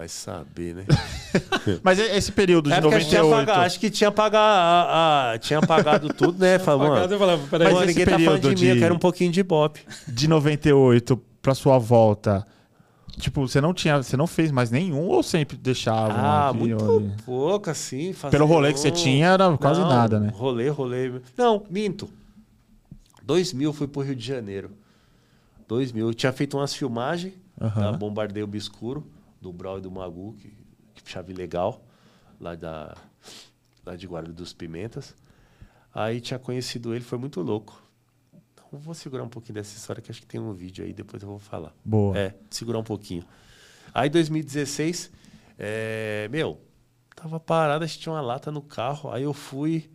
Vai saber, né? Mas e- esse período de É porque acho que tinha 98... pagado, acho que tinha pagado, a, a- tinha pagado tudo, né? Falou, Pagado, mano, eu falava, peraí, Mas ninguém tá falando período de mim, eu de- quero um pouquinho de bop. de 98 pra sua volta, tipo, você não tinha, você não fez mais nenhum ou sempre deixava? Ah, aqui, muito olha? pouco, assim. fazia Pelo rolê que você um- tinha, era quase Não, nada, né? Rolê, rolê. Não, minto. 2000 fui pro Rio de Janeiro. 2000. Eu tinha feito umas filmagens da Bombardeio Obscuro, do Brau e do Magu, que, que chave legal, lá, da, lá de Guarda dos Pimentas. Aí tinha conhecido ele, foi muito louco. Então, vou segurar um pouquinho dessa história, que acho que tem um vídeo aí, depois eu vou falar. Boa. É, segurar um pouquinho. Aí 2016, é, meu, tava parado, a gente tinha uma lata no carro. Aí eu fui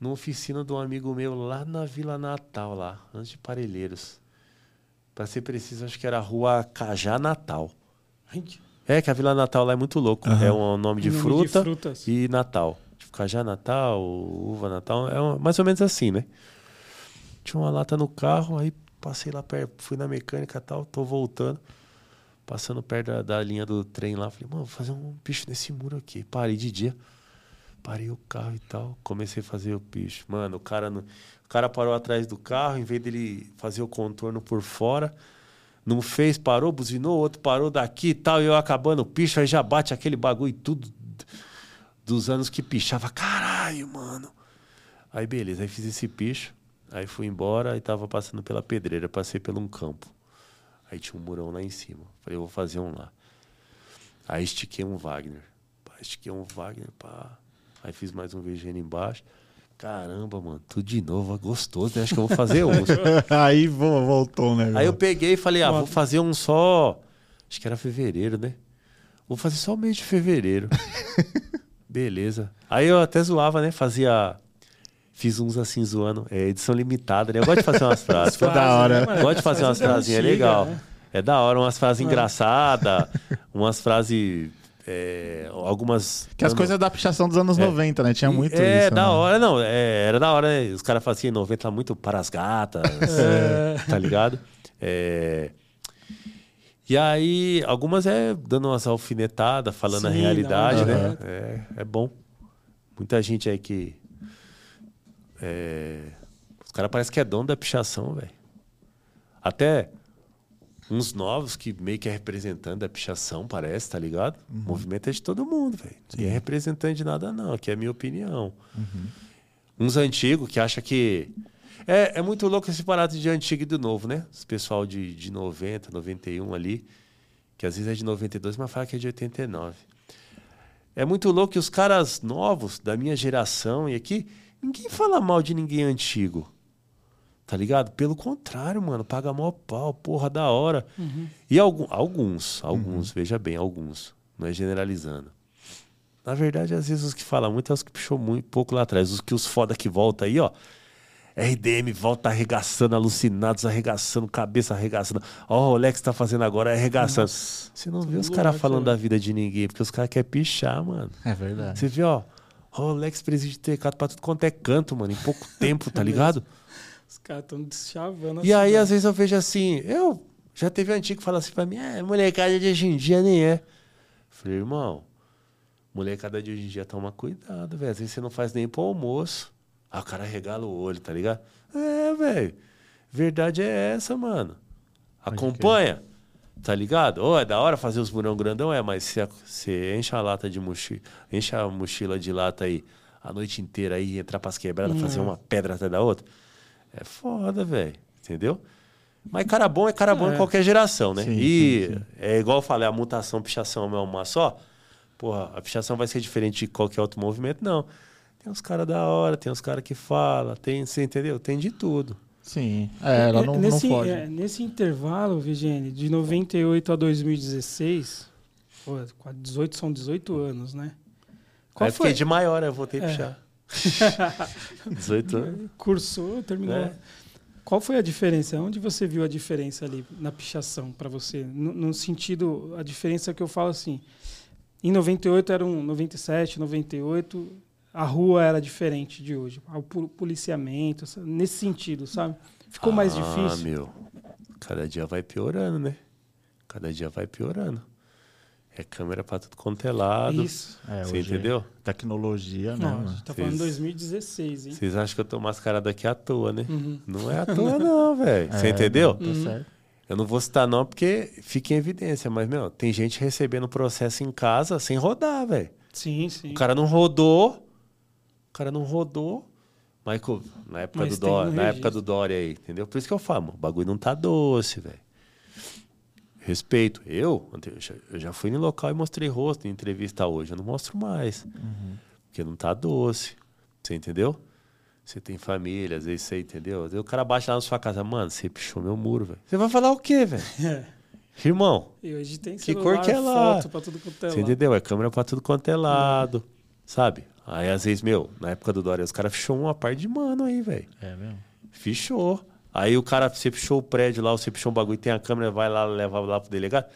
numa oficina de um amigo meu lá na Vila Natal, lá, antes de Parelheiros. Pra ser preciso, acho que era a rua Cajá Natal. É, que a Vila Natal lá é muito louco. Aham. É um nome de Nome de fruta frutas. e Natal. Tipo, Cajá Natal, uva Natal, é um- mais ou menos assim, né? Tinha uma lata no carro, aí passei lá perto, fui na mecânica e tal, tô voltando, passando perto da, da linha do trem lá, falei, mano, vou fazer um picho nesse muro aqui. Parei de dia, parei o carro e tal, comecei a fazer o picho. Mano, o cara, no- o cara parou atrás do carro, em vez dele fazer o contorno por fora, não fez, parou, buzinou, outro parou daqui e tal, e eu acabando o picho, aí já bate aquele bagulho tudo dos anos que pichava. Caralho, mano. Aí beleza, aí fiz esse picho, aí fui embora e tava passando pela pedreira, passei por um campo. Aí tinha um murão lá em cima. Falei, eu vou fazer um lá. Aí estiquei um Wagner. Estiquei um Wagner, pá. Aí fiz mais um VGN embaixo. Caramba, mano, tudo de novo, gostoso, né? Acho que eu vou fazer um. Aí vo- voltou, né? Aí eu peguei e falei, ah, vou fazer um só. Acho que era fevereiro, né? Vou fazer só o mês de fevereiro. Beleza. Aí eu até zoava, né? Fazia. Fiz uns assim zoando. É edição limitada, né? Eu gosto de fazer umas frases. Ficou da hora. né, gosto de fazer umas Frase frasinhas, é antiga, legal. né? É da hora, umas frases engraçadas, umas frases. É, algumas. Que as coisas da pichação dos anos 90, né? Tinha muito é, isso. da né? hora, não. é, era da hora, né? Os caras faziam 90 muito para as gatas, É. tá ligado? É, E aí, algumas é dando umas alfinetadas, falando a Sim, realidade, não, né? aham. É, é bom. Muita gente aí que. é, os caras parecem que é dono da pichação, velho. Até uns novos que meio que é representante da pichação, parece, tá ligado? Uhum. O movimento é de todo mundo, velho. Ninguém é representante de nada, não. Aqui é a minha opinião. Uhum. Uns antigos que acham que. É, é muito louco esse parado de antigo e do novo, né? Os pessoal de, de 90, 91 ali, que às vezes é de 92, mas fala que é de 89. É muito louco que os caras novos da minha geração e aqui, ninguém fala mal de ninguém antigo. Tá ligado? Pelo contrário, mano, paga mó pau, porra, da hora. E algum, alguns, alguns, veja bem, alguns. Não é generalizando. Na verdade, às vezes os que falam muito é os que puxou muito pouco lá atrás. Os que os foda que volta aí, ó. RDM volta arregaçando, alucinados, arregaçando, cabeça arregaçando. Ó, o Rolex tá fazendo agora, arregaçando. Nossa, Você não vê os caras falando velho. da vida de ninguém, porque os caras querem pichar, mano. É verdade. Você vê, ó, Rolex preside T4 pra tudo quanto é canto, mano, em pouco tempo, tá ligado? Os caras estão deschavando. a E aí, cidade. às vezes, eu vejo assim, eu já teve um antigo que fala assim pra mim, é, molecada de hoje em dia nem é. Falei, irmão, molecada de hoje em dia toma cuidado, velho. Às vezes você não faz nem pro almoço. Ah, o cara regala o olho, tá ligado? É, velho. Verdade é essa, mano. Acompanha. Tá ligado? Ô, é da hora fazer os burão grandão, é, mas você, você enche a lata de mochila, enche a mochila de lata aí a noite inteira aí, entrar pras quebradas, Hum, fazer uma pedra atrás da outra. É foda, velho. Entendeu? Mas cara bom é cara bom É. em qualquer geração, né? Sim, e sim, sim. é igual eu falei, a mutação, pichação é uma só. Porra, a pichação vai ser diferente de qualquer outro movimento? Não. Tem uns caras da hora, tem uns caras que falam, tem, você entendeu? Tem de tudo. Sim. É, ela não, não nesse, pode. é, nesse intervalo, Vigene, de 98 a 2016, pô, quase 18 são 18 anos, né? Qual Aí foi? fiquei de maior, eu voltei a É. pichar. 18 anos. Cursou, terminou. É. Qual foi a diferença? Onde você viu a diferença ali na pichação para você? No, no sentido, a diferença que eu falo assim, em 98 era um 97, 98, a rua era diferente de hoje. O policiamento, nesse sentido, sabe? Ficou mais Ah, difícil. meu. Cada dia vai piorando, né? Cada dia vai piorando. É câmera pra tudo quanto é lado. Isso. É, Você hoje entendeu? Tecnologia, né, Não, a mano? gente tá falando de Vocês- 2016, hein? Vocês acham que eu tô mascarado aqui à toa, né? Uhum. Não é à toa, não, velho. Você É, entendeu? Tá certo. Eu não vou citar não porque fica em evidência, mas, meu, tem gente recebendo processo em casa sem rodar, velho. Sim, sim. O cara não rodou, o cara não rodou. Michael, na época, Mas do, Dória, um na época do Dória aí, entendeu? Por isso que eu falo, o bagulho não tá doce, velho. Respeito. Eu, eu já, fui no local e mostrei rosto em entrevista hoje. Eu não mostro mais. Porque não tá doce. Você entendeu? Você tem família, às vezes você entendeu? Às vezes o cara bate lá na sua casa, mano, você pichou meu muro, velho. Você vai falar o quê, velho? É. Irmão, E hoje tem Que celular, cor que é lá? foto pra tudo quanto é você entendeu? É câmera pra tudo quanto é lado, sabe? Aí às vezes, meu, na época do Dória, os caras fechou uma parte de mano aí, velho. É mesmo. Fechou. Aí o cara, você fechou o prédio lá, você fechou um bagulho, tem a câmera, vai lá, leva lá pro delegado.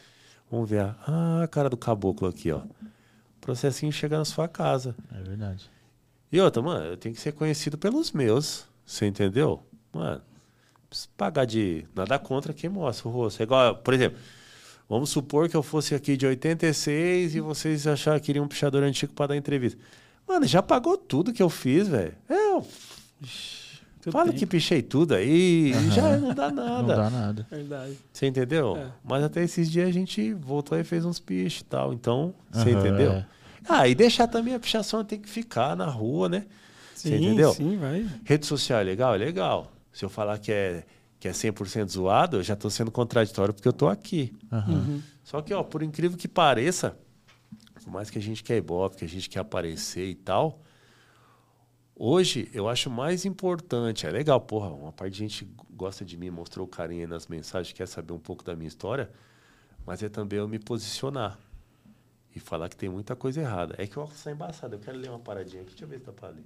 Vamos ver a, ah, a cara do caboclo aqui, ó. Processinho chega na sua casa. É verdade. E outra, mano, eu tenho que ser conhecido pelos meus. Você entendeu? Mano, preciso pagar de nada contra quem mostra o rosto. É igual, por exemplo, vamos supor que eu fosse aqui de 86 e vocês acharam que iria um pichador antigo pra dar entrevista. Mano, já pagou tudo que eu fiz, velho. É, Eu Tudo bem. que pichei tudo aí e já não dá Não nada. dá nada. Verdade. Você entendeu? É. Mas até esses dias a gente voltou e fez uns piches e tal. Então, você Aham, entendeu? é. Ah, e deixar também a pichação tem que ficar na rua, né? Você Sim, entendeu? sim, vai. Rede social é legal? É legal. Se eu falar que é, que é 100% zoado, eu já tô sendo contraditório porque eu tô aqui. Uhum. Só que, ó, por incrível que pareça, por mais que a gente quer ibope, que a gente quer aparecer e tal, hoje eu acho mais importante, é legal, porra, uma parte de gente gosta de mim, mostrou carinho aí nas mensagens, quer saber um pouco da minha história, mas é também eu me posicionar e falar que tem muita coisa errada. É que o óculos tá embaçado, eu quero ler uma paradinha aqui, deixa eu ver se tá pra ali.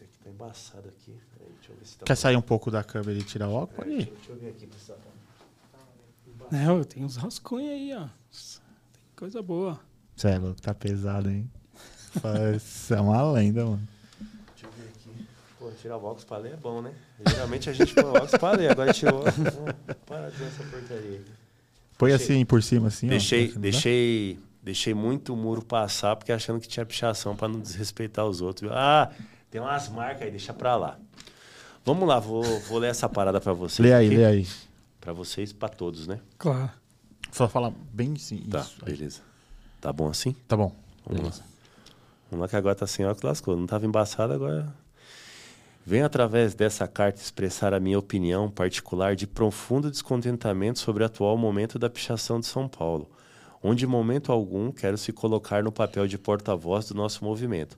É que tá embaçado aqui. Peraí, deixa eu ver se tá Quer sair um pouco da câmera e tirar o óculos? É, Pode deixa, ir. deixa eu ver aqui pra você tá- Não, tem uns rascunhos aí, ó. Tem coisa boa. Cê é louco, tá pesado, hein? Isso é uma lenda, mano. Deixa eu ver aqui. Pô, tirar o óculos pra ler é bom, né? Geralmente a gente põe o óculos pra ler, agora tirou. Ah, Para de ver essa porcaria. aí. Põe Deixei- assim por cima, assim, ó. Deixei, dá? deixei, deixei muito o muro passar, porque achando que tinha pichação pra não desrespeitar os outros. Ah, tem umas marcas aí, deixa pra lá. Vamos lá, vou, vou ler essa parada pra vocês. Lê aí, aqui. lê aí. Pra vocês, pra todos, né? Claro. Só fala bem sim. Tá, isso. aí. beleza. Tá bom assim? Tá bom. Vamos Beleza. lá. Vamos lá que agora tá sem óculos, lascou. Não tava embaçado, agora... Venho através dessa carta expressar a minha opinião particular de profundo descontentamento sobre o atual momento da pichação de São Paulo, onde em momento algum quero se colocar no papel de porta-voz do nosso movimento,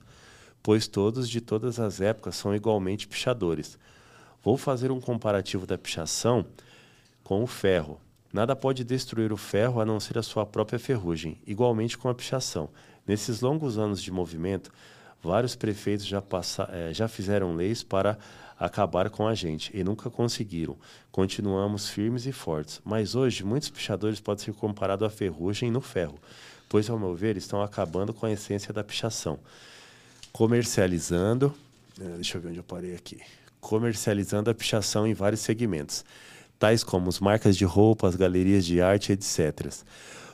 pois todos de todas as épocas são igualmente pichadores. Vou fazer um comparativo da pichação com o ferro. Nada pode destruir o ferro a não ser a sua própria ferrugem, igualmente com a pichação. Nesses longos anos de movimento, vários prefeitos já, passa, eh, já fizeram leis para acabar com a gente e nunca conseguiram. Continuamos firmes e fortes. Mas hoje, muitos pichadores podem ser comparados à ferrugem no ferro, pois, ao meu ver, estão acabando com a essência da pichação. Comercializando. eh, Deixa eu ver onde eu parei aqui. Comercializando a pichação em vários segmentos, tais como as marcas de roupas, galerias de arte, etc.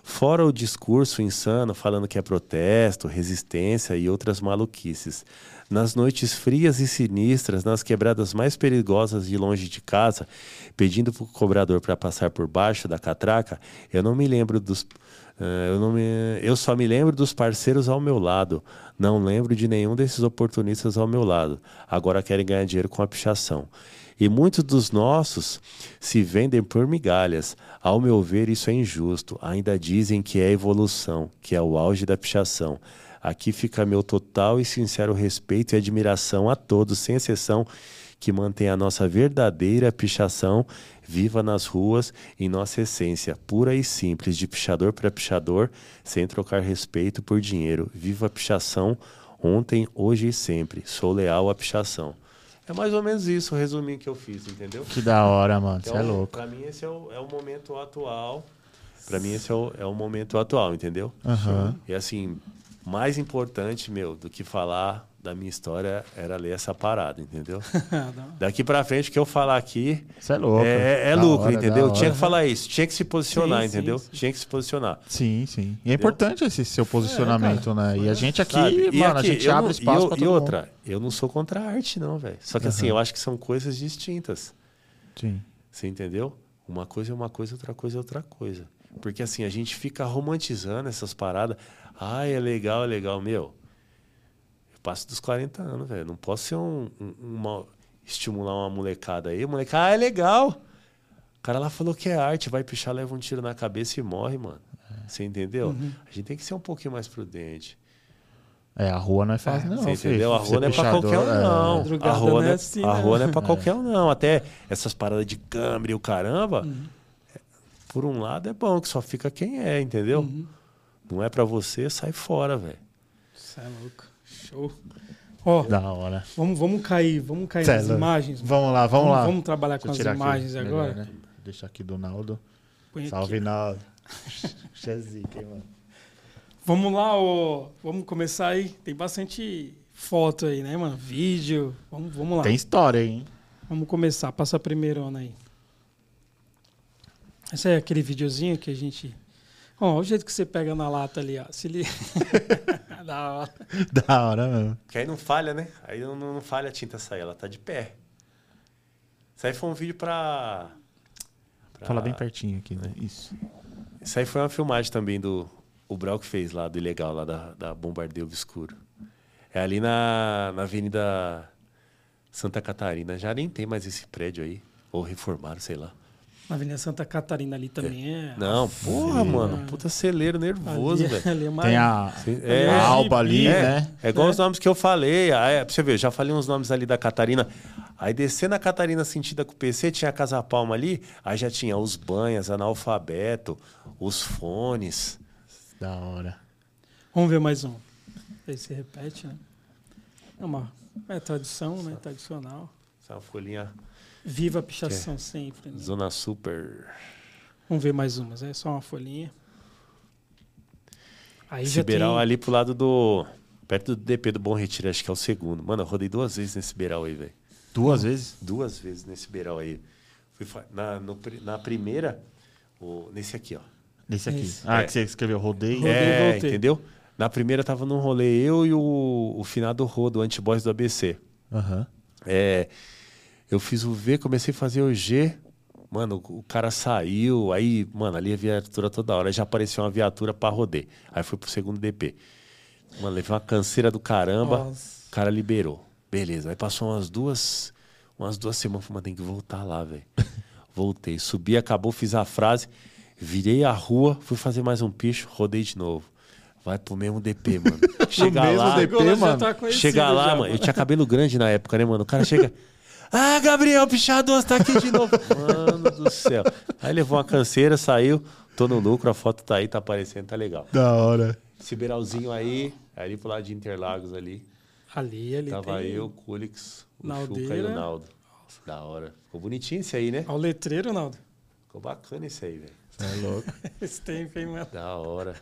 Fora o discurso insano falando que é protesto, resistência e outras maluquices. Nas noites frias e sinistras, nas quebradas mais perigosas de longe de casa, pedindo para o cobrador para passar por baixo da catraca, eu não me lembro dos. eh, eu, não me, eu só me lembro dos parceiros ao meu lado. Não lembro de nenhum desses oportunistas ao meu lado. Agora querem ganhar dinheiro com a pichação. E muitos dos nossos se vendem por migalhas. Ao meu ver, isso é injusto. Ainda dizem que é evolução, que é o auge da pichação. Aqui fica meu total e sincero respeito e admiração a todos, sem exceção, que mantém a nossa verdadeira pichação viva nas ruas em nossa essência, pura e simples, de pichador para pichador, sem trocar respeito por dinheiro. Viva a pichação ontem, hoje e sempre. Sou leal à pichação. É mais ou menos isso o resuminho que eu fiz, entendeu? Que da hora, mano. Você é louco. Pra mim, esse é o, é o momento atual. Pra mim, esse é o, é o momento atual, entendeu? Aham. E assim, mais importante, meu, do que falar da minha história era ler essa parada, entendeu? Daqui pra frente, o que eu falar aqui Você é louco. é, é lucro, hora, entendeu? Tinha que falar isso, tinha que se posicionar, Sim, sim, entendeu? sim. Tinha que se posicionar. Sim, sim. E é importante esse seu posicionamento, né? E a gente aqui, Sabe? E mano, aqui, a gente abre não- espaço e, eu- pra e todo outra, eu não sou contra a arte, não, velho. Só que assim, Aham. eu acho que são coisas distintas. mundo. Sim. Você entendeu? Uma coisa é uma coisa, outra coisa é outra coisa. Porque assim, a gente fica romantizando essas paradas. Ai, é legal, é legal. Meu, eu passo dos 40 anos, velho. Não posso ser um, um- uma- estimular uma molecada aí. Molecada, ah, é legal. O cara lá falou que é arte, vai pichar, leva um tiro na cabeça e morre, mano. Você entendeu? A gente tem que ser um pouquinho mais prudente. É, a rua não é fácil, não. Você entendeu? A rua não é pra qualquer um, é. não. A rua não é é, assim, a né? rua não é pra qualquer um, não. Até essas paradas de câmera e o caramba, Uhum. é, por um lado é bom, que só fica quem é, entendeu? Uhum. Não é pra você, sai fora, velho. Isso é louco. Show. Ó, Da hora. vamos, vamos cair, vamos cair Cê nas imagens. Vamos lá, vamos, lá. Vamos trabalhar Deixa com as tirar aqui imagens melhor, agora. né? Deixa aqui do Naldo. Põe Salve, aqui. Naldo. Chezica, hein, mano. Vamos lá, ó. Vamos começar aí. Tem bastante foto aí, né, mano? Vídeo. Vamos, vamos lá. Tem história, aí, hein? Vamos começar. Passa a primeirona aí. Esse é aquele videozinho que a gente. Ó, olha o jeito que você pega na lata ali, ó. Se li... da hora. Da hora mesmo. Que aí não falha, né? Aí não, não falha a tinta sair, ela tá de pé. Isso aí foi um vídeo pra. pra- Fala bem pertinho aqui, né? Isso. Isso aí foi uma filmagem também do. O Brau que fez lá, do Ilegal, lá da, da Bombardeio Obscuro. É ali na, na Avenida Santa Catarina. Já nem tem mais esse prédio aí. Ou reformaram, sei lá. Na Avenida Santa Catarina ali também é. Não, porra, mano. Puta celeiro nervoso, velho. é mais... Tem a, É, a Alba ali, é, né? É igual os nomes que eu falei. Ah, é, pra você ver, já falei uns nomes ali da Catarina. Aí descendo a Catarina sentida com o PC, tinha a Casa Palma ali. Aí já tinha os banhas, analfabeto, os fones. Da hora. Vamos ver mais um. Aí se repete, né? É uma é tradição, né? Tradicional. Essa é uma folhinha Viva a pichação sempre. né? Zona Super. Vamos ver mais umas. É só uma folhinha. Aí já Siberal tem... ali pro lado do. Perto do DP do Bom Retiro, acho que é o segundo. Mano, eu rodei duas vezes nesse beiral aí, velho. Duas vezes? Duas vezes nesse beiral aí. Fui fa- na, no na primeira, o- nesse aqui, ó. Esse aqui. Esse. Ah, É. que você escreveu. Rodei e é, voltei. entendeu? Na primeira tava num rolê eu e o, o finado Rodo, o antiboss do ABC. Aham. É, eu fiz o V, comecei a fazer o G. Mano, o cara saiu, aí, mano, ali a viatura toda hora, aí já apareceu uma viatura pra roder. Aí fui pro segundo DP. Mano, levei uma canseira do caramba, Nossa. o cara liberou. Beleza, aí passou umas duas, umas duas semanas, falei, mano, tem que voltar lá, velho. Voltei, subi, acabou, fiz a frase, virei a rua, fui fazer mais um picho, rodei de novo. Vai pro mesmo DP, mano. Chega mesmo lá, DP, mano. tá Chega lá, já, mano. Eu tinha cabelo grande na época, né, mano? O cara chega. Ah, Gabriel Pichador, você tá aqui de novo. Mano do céu. Aí levou uma canseira, saiu. Tô no lucro, a foto tá aí, tá aparecendo, tá legal. Da hora. Esse beiralzinho aí, ali pro lado de Interlagos ali. Ali, ali Tava tem... eu, Culix, O Chuca e o Naldeira. Naldo. Da hora. Ficou bonitinho esse aí, né? Ao letreiro, Naldo. Ficou bacana esse aí, velho. É louco. Esse tempo, hein, mano? Da hora.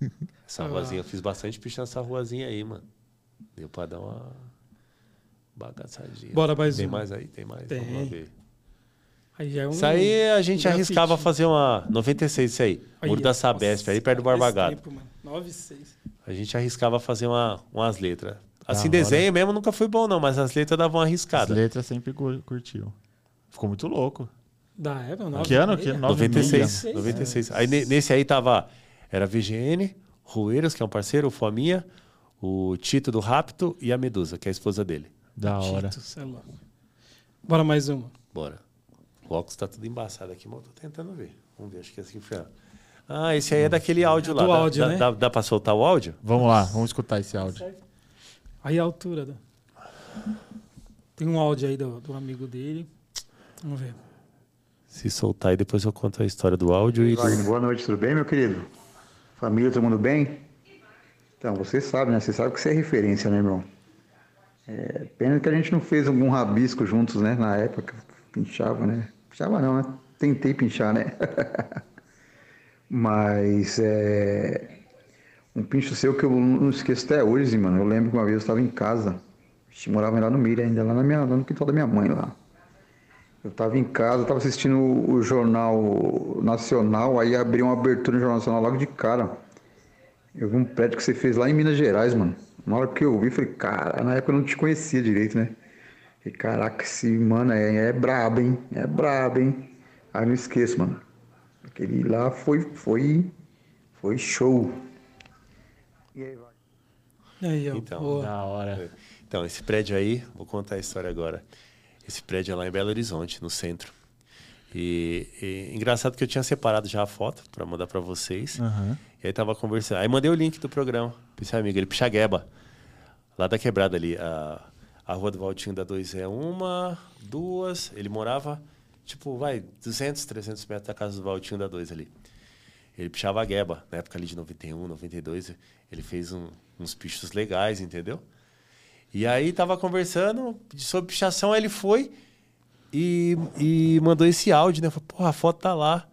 Essa Ah. ruazinha, eu fiz bastante picha nessa ruazinha aí, mano. Deu pra dar uma bagaçadinha. Bora mais Tem um. mais aí? Tem mais. Tem. Vamos ver. Aí já é um. Isso aí a gente um arriscava grafite. fazer uma 96, isso aí. Aí, Muro da Sabesp, nossa, ali perto do faz Barbagado. tempo, mano. 9 6. A gente arriscava fazer uma, umas letras. Assim, hora. desenho mesmo nunca foi bom, não, mas as letras davam uma As arriscada. letras sempre cur- curtiu. Ficou muito louco. Da época, 9 Que ano? Que ano? 96. 96. 96. Aí ne- nesse aí tava. Era VGN, Rueiros, que é um parceiro, o Fominha, o Tito do Rapto e a Medusa, que é a esposa dele. Da hora. É louco. Bora mais uma. Bora. O óculos tá tudo embaçado aqui, mas eu tô tentando ver. Vamos ver, acho que esse aqui foi. a- Ah, esse aí é daquele áudio lá. do Dá- áudio, dá, né? dá, dá pra soltar o áudio? Vamos lá, vamos escutar esse áudio. Aí a altura. Da... Tem um áudio aí do, do amigo dele. Vamos ver. Se soltar aí, depois eu conto a história do áudio e. Wagner, boa noite, tudo bem, meu querido? Família, todo mundo bem? Então, você sabe, né? Você sabe que você é referência, né, irmão? É, pena que a gente não fez algum rabisco juntos, né? Na época, pinchava, né? Pinchava não, né? Tentei pinchar, né? Mas é. Um pincho seu que eu não esqueço até hoje, mano. Eu lembro que uma vez eu estava em casa. A gente morava lá no Mira, ainda lá, na minha, lá no quintal da minha mãe lá. Eu estava em casa, estava assistindo o Jornal Nacional, aí abriu uma abertura no Jornal Nacional logo de cara. Eu vi um prédio que você fez lá em Minas Gerais, mano. Na hora que eu vi, falei, cara, na época eu não te conhecia direito, né? Falei, caraca, esse mano é, é brabo, hein? É brabo, hein? Aí não esqueço, mano. Aquele lá foi, foi, foi show. E aí, vai? Aí, ó. Então, boa. Da hora. Então, esse prédio aí, vou contar a história agora. Esse prédio é lá em Belo Horizonte, no centro. E, e engraçado que eu tinha separado já a foto para mandar para vocês. Aham. E aí tava conversando. Aí mandei o link do programa esse amigo, ele Pichagueba. Lá da quebrada ali. A, a rua do Valtinho da 2 é uma, duas. Ele morava, tipo, vai, 200, 300 metros da casa do Valtinho da 2 ali. Ele pichava a gueba. Na época ali de 91, 92, ele fez um- uns pichos legais, entendeu? E aí tava conversando sobre pichação, aí ele foi e, e mandou esse áudio, né? Falei, porra, a foto tá lá.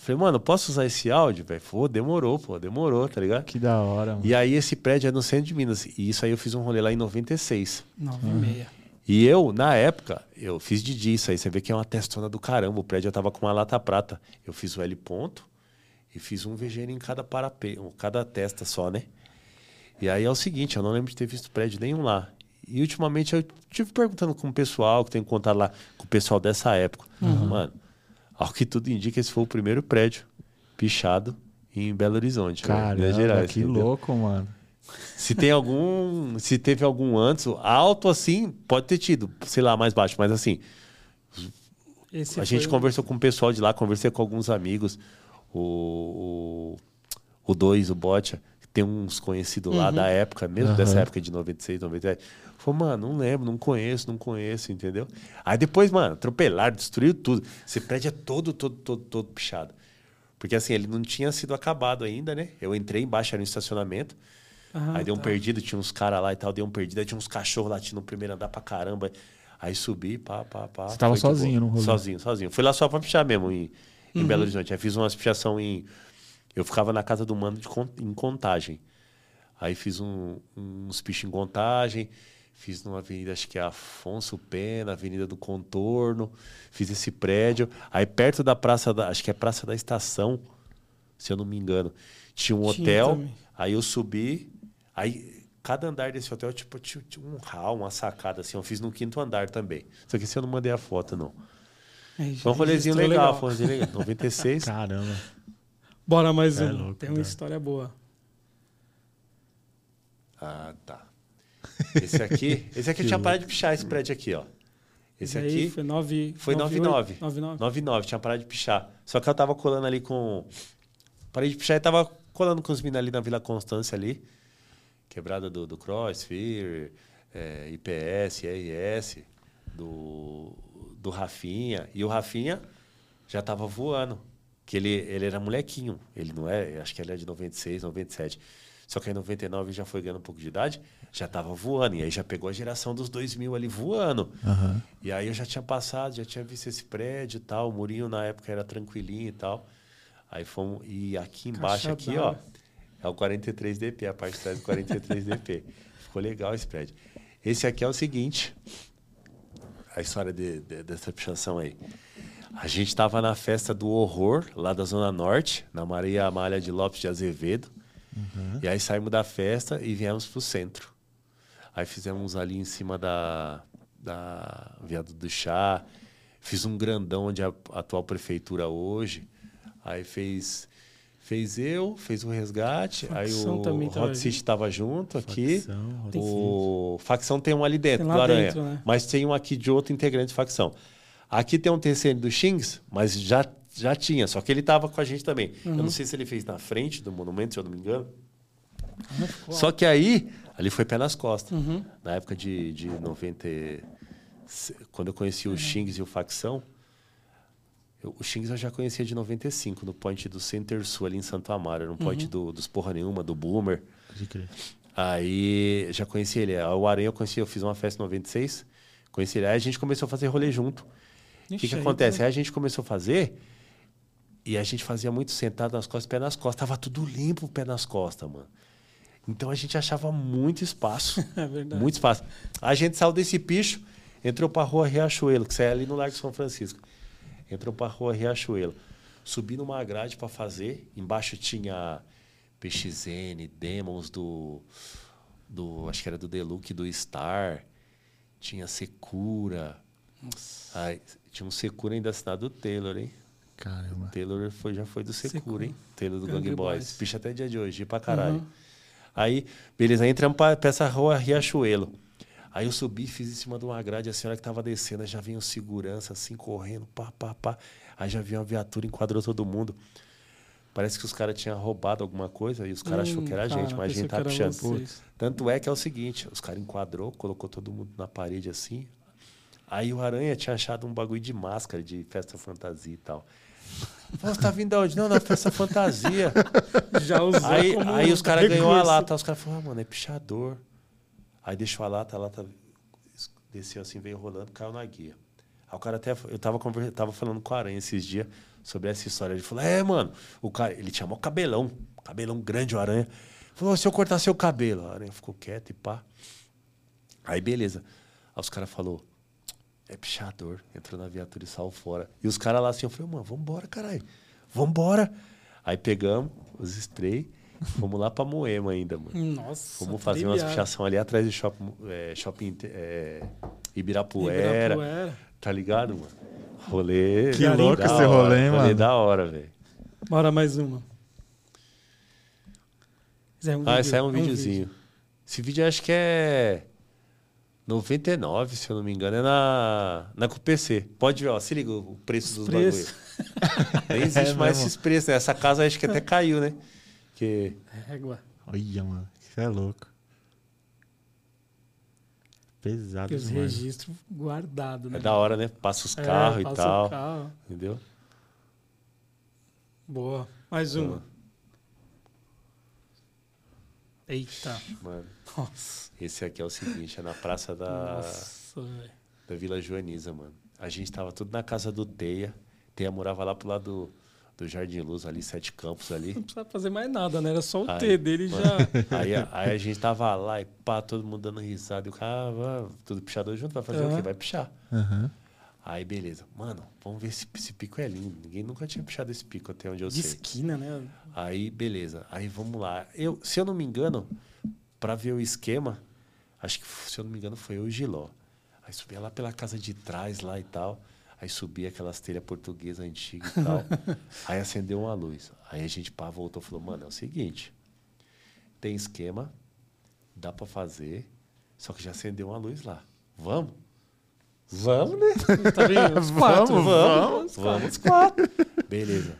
Eu falei, mano, posso usar esse áudio, velho? Pô, demorou, pô, demorou, tá ligado? Que da hora, mano. E aí esse prédio é no centro de Minas. E isso aí eu fiz um rolê lá em 96. 9 e meia. E eu, na época, eu fiz de dia isso aí. Você vê que é uma testona do caramba. O prédio eu tava com uma lata prata. Eu fiz o L ponto e fiz um VGN em cada parapeito, cada testa só, né? E aí é o seguinte, eu não lembro de ter visto prédio nenhum lá. E ultimamente eu tive perguntando com o pessoal, que tem contato lá com o pessoal dessa época. Mano, ao que tudo indica, esse foi o primeiro prédio pichado em Belo Horizonte, né? Minas Caramba, Gerais. que entendeu? louco, mano. Se tem algum. Se teve algum antes, alto assim, pode ter tido, sei lá, mais baixo, mas assim, Esse a gente o- conversou com o pessoal de lá, conversei com alguns amigos, o. O 2, o, Botia, tem uns conhecidos lá da época, mesmo dessa Aham. época de 96, 97. Falou, mano, não lembro, não conheço, não conheço, entendeu? Aí depois, mano, atropelaram, destruiu tudo. Esse prédio é todo, todo, todo, todo pichado. Porque assim, ele não tinha sido acabado ainda, né? Eu entrei embaixo, era no estacionamento. Ah, aí deu um tá. perdido, tinha uns caras lá e tal, deu um perdido, aí tinha uns cachorros latindo no primeiro andar pra caramba. Aí subi, pá, pá, pá. Você tava sozinho no rolê? Sozinho, sozinho. Fui lá só pra pichar mesmo em, em Belo Horizonte. Aí fiz uma pichação em. Eu ficava na casa do mano de, em contagem. Aí fiz um- uns pichos em contagem, fiz numa avenida, acho que é Afonso Pena, Avenida do Contorno, fiz esse prédio. Aí perto da praça, da, acho que é Praça da Estação, se eu não me engano, tinha um Tinha hotel. também. Aí eu subi, aí cada andar desse hotel tipo, tinha, tinha um hall, uma sacada assim. Eu fiz no quinto andar também. Só que esse eu não mandei a foto, não. Aí, Foi um rolezinho registrou legal, foi um rolezinho legal. 96. Caramba. Bora mais É um. louco, Tem uma tá. história boa. Ah, tá. Esse aqui, esse aqui eu tinha parado de pichar esse prédio aqui, ó. Esse aí aqui foi 9 foi 99. 99. 99, tinha parado de pichar. Só que eu tava colando ali com. Parei de pichar e tava colando com os meninos ali na Vila Constância ali. Quebrada do, do Crossfire, é, IPS, RS, do, do Rafinha. E o Rafinha já tava voando. Que ele, ele era molequinho. Ele não é, acho que ele é de 96, 97. Só que aí em 99 já foi ganhando um pouco de idade, já tava voando. E aí já pegou a geração dos 2000 ali voando. Aham. E aí eu já tinha passado, já tinha visto esse prédio e tal. O murinho na época era tranquilinho e tal. Aí fomos. E aqui embaixo, Caixa aqui, ó, é o 43DP, a parte de trás do 43DP. Ficou legal esse prédio. Esse aqui é o seguinte. A história de- de- dessa pichação aí. A gente estava na festa do horror, lá da Zona Norte, na Maria Amália de Lopes de Azevedo. E aí saímos da festa e viemos pro centro. Aí fizemos ali em cima da, da Viado do Chá. Fiz um grandão onde a atual prefeitura hoje. Aí fez fez eu, fez o resgate. aí Facção o também tava Hot City estava junto aqui. Facção, o facção tem um ali dentro Tem do Aranha, dentro, né? mas tem um aqui de outro integrante de facção. Aqui tem um TCN do Xings, mas já já tinha, só que ele estava com a gente também. Eu Uhum. não sei se ele fez na frente do monumento, se eu não me engano. Só que aí, ali foi pé nas costas. Uhum. Na época de, de 90. e- Quando eu conheci o Xings e o Facção, eu- o Xings eu já conhecia de 95, no point do Center Sul, ali em Santo Amaro. Era um point Uhum. do, dos Porra Nenhuma, do Boomer. Pode crer. Aí já conheci ele. O Aranha eu conheci, eu fiz uma festa em 96. Conheci ele. Aí a gente começou a fazer rolê junto. O que, que acontece? tá- Aí a gente começou a fazer e a gente fazia muito sentado nas costas, pé nas costas. Tava tudo limpo, pé nas costas, mano. Então a gente achava muito espaço. É verdade. muito espaço. A gente saiu desse picho, entrou pra rua Riachuelo, que sai ali no Largo São Francisco. Entrou pra rua Riachuelo. Subi numa grade pra fazer. Embaixo tinha PXN, Demons do. do acho que era do Deluxe, do Star. Tinha Secura. Aí, tinha um Secura ainda assinado do Taylor, hein? Caramba. Taylor foi, já foi do Secura, Secura. hein? Taylor do Gangue Gang Boys. Boys. Picha até dia de hoje, pra caralho. Uhum. Aí, beleza, aí entramos pra, pra essa rua Riachuelo. Aí eu subi, fiz em cima de uma grade, a senhora que tava descendo, já vinha o segurança assim, correndo, pá, pá, pá. Aí já vinha uma viatura, enquadrou todo mundo. Parece que os caras tinham roubado alguma coisa e os caras Hum, achou que era a cara, gente, mas a gente pichando. vocês. Tanto é que é o seguinte, os caras enquadrou, colocou todo mundo na parede assim. Aí o Aranha tinha achado um bagulho de máscara, de festa fantasia e tal. Você tá vindo de onde? Não, na festa fantasia. Já usou Aí, aí os caras ganhou a lata. Os caras falaram, ah, mano, é pichador. Aí deixou a lata, a lata desceu assim, veio rolando, caiu na guia. Aí o cara até. Eu tava, conver- tava falando com o Aranha esses dias sobre essa história. Ele falou, é, mano, o cara. Ele tinha mó cabelão, cabelão grande, o Aranha. Falou, se eu cortar seu cabelo. A Aranha ficou quieto e pá. Aí beleza. Aí os caras falaram, é pichador. Entrou na viatura e saiu fora. E os caras lá assim, eu falei, mano, vambora, caralho. Vambora. Aí pegamos os spray, fomos lá pra Moema ainda, mano. Nossa. Fomos fazer umas pichação ali atrás do shopping, é, shopping é, Ibirapuera, Ibirapuera. Tá ligado, mano? Rolê. Que louco esse hora, rolê, hein, Rolê mano? da hora, velho. Bora mais uma. Esse é um Ah, vídeo, esse é um vídeo. videozinho. Esse vídeo eu acho que é 99, se eu não me engano, é na, na QPC. Pode ver, ó, se liga o preço dos Preço. bagulho. Nem existe É mais mesmo. esses preços, né? Essa casa acho que até caiu, né? Que Régua. Olha, mano. Isso é louco. Pesado Que os demais. registros guardados, né? é da hora, né? Passa os É, carros e passa tal. o carro. Entendeu? Boa. Mais uma. Eita. Mano, Nossa. esse aqui é o seguinte, é na praça da, Nossa, velho. da Vila Joaniza, mano. A gente tava tudo na casa do Teia. Teia morava lá pro lado do, do Jardim Luz, ali, Sete Campos ali. Não precisava fazer mais nada, né? Era só o Aí, T dele mano, já. Aí, a- aí a gente tava lá e pá, todo mundo dando risada. E o cara, ah, tudo pichador junto, vai fazer o Aham. quê? Vai pichar. Aham. Aí, beleza. Mano, vamos ver se esse pico é lindo. Ninguém nunca tinha pichado esse pico até onde eu De sei. esquina, né? Aí, beleza. Aí vamos lá. Eu, se eu não me engano, pra ver o esquema, acho que, se eu não me engano, foi eu e o Giló. Aí subia lá pela casa de trás lá e tal. Aí subia aquelas telhas portuguesas antigas e tal. aí acendeu uma luz. Aí a gente pá, voltou e falou, mano, é o seguinte. Tem esquema, dá pra fazer, só que já acendeu uma luz lá. Vamos? Vamos, né? Tá vendo? Os quatro. Vamos, Vamos, vamos quatro. Beleza.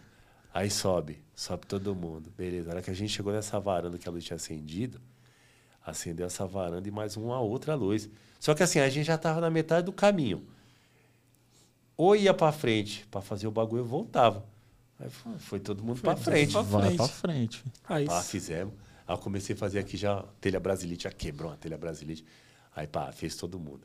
Aí sobe, sobe todo mundo. Beleza. Na hora que a gente chegou nessa varanda que a luz tinha acendido, acendeu essa varanda e mais uma outra luz. Só que assim, a gente já tava na metade do caminho. Ou ia pra frente pra fazer o bagulho, voltava. Aí foi, foi todo mundo pra todo frente. pra Vai frente. pra frente. Aí, Pá, fizemos. Aí eu comecei a fazer aqui já, telha brasilite, já quebrou a telha brasilite. Aí, pá, fez todo mundo.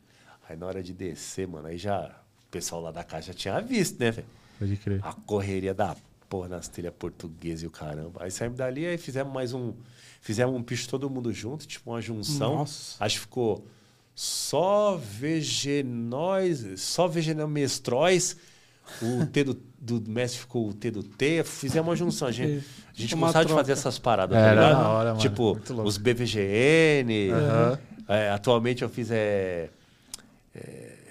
Aí na hora de descer, mano, aí já, o pessoal lá da casa já tinha visto, né, velho? Pode crer. A correria da porra nas telhas portuguesas e o caramba. Aí saímos dali, aí fizemos mais um. Fizemos um picho todo mundo junto, tipo uma junção. Nossa. Acho que ficou só vegenóis, só vegenomestróis. O T do, do mestre ficou o T do T. Fizemos uma junção. A gente, a gente Uma gostava de troca. fazer essas paradas, Era tá ligado? hora. Tipo, os BVGN. Aham. É, atualmente eu fiz. É, é,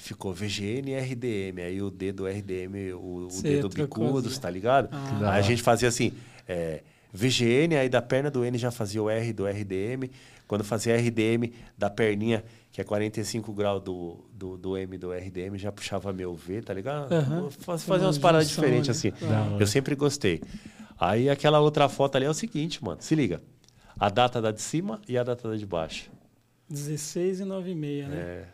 ficou VGN e RDM. Aí o D do RDM, o, o D do bicudos, tá ligado? Ah. Aí a gente fazia assim. é, VGN, aí da perna do N já fazia o R do RDM. Quando fazia RDM da perninha, que é 45 graus do, do, do M do RDM, já puxava meu V, tá ligado? Aham. Faz- Tem Fazer uma umas paradas diferentes ali. assim. Hora. Eu sempre gostei. Aí aquela outra foto ali é o seguinte, mano. Se liga. A data da de cima e a data da de baixo. 16 e 9 e meia, né? É.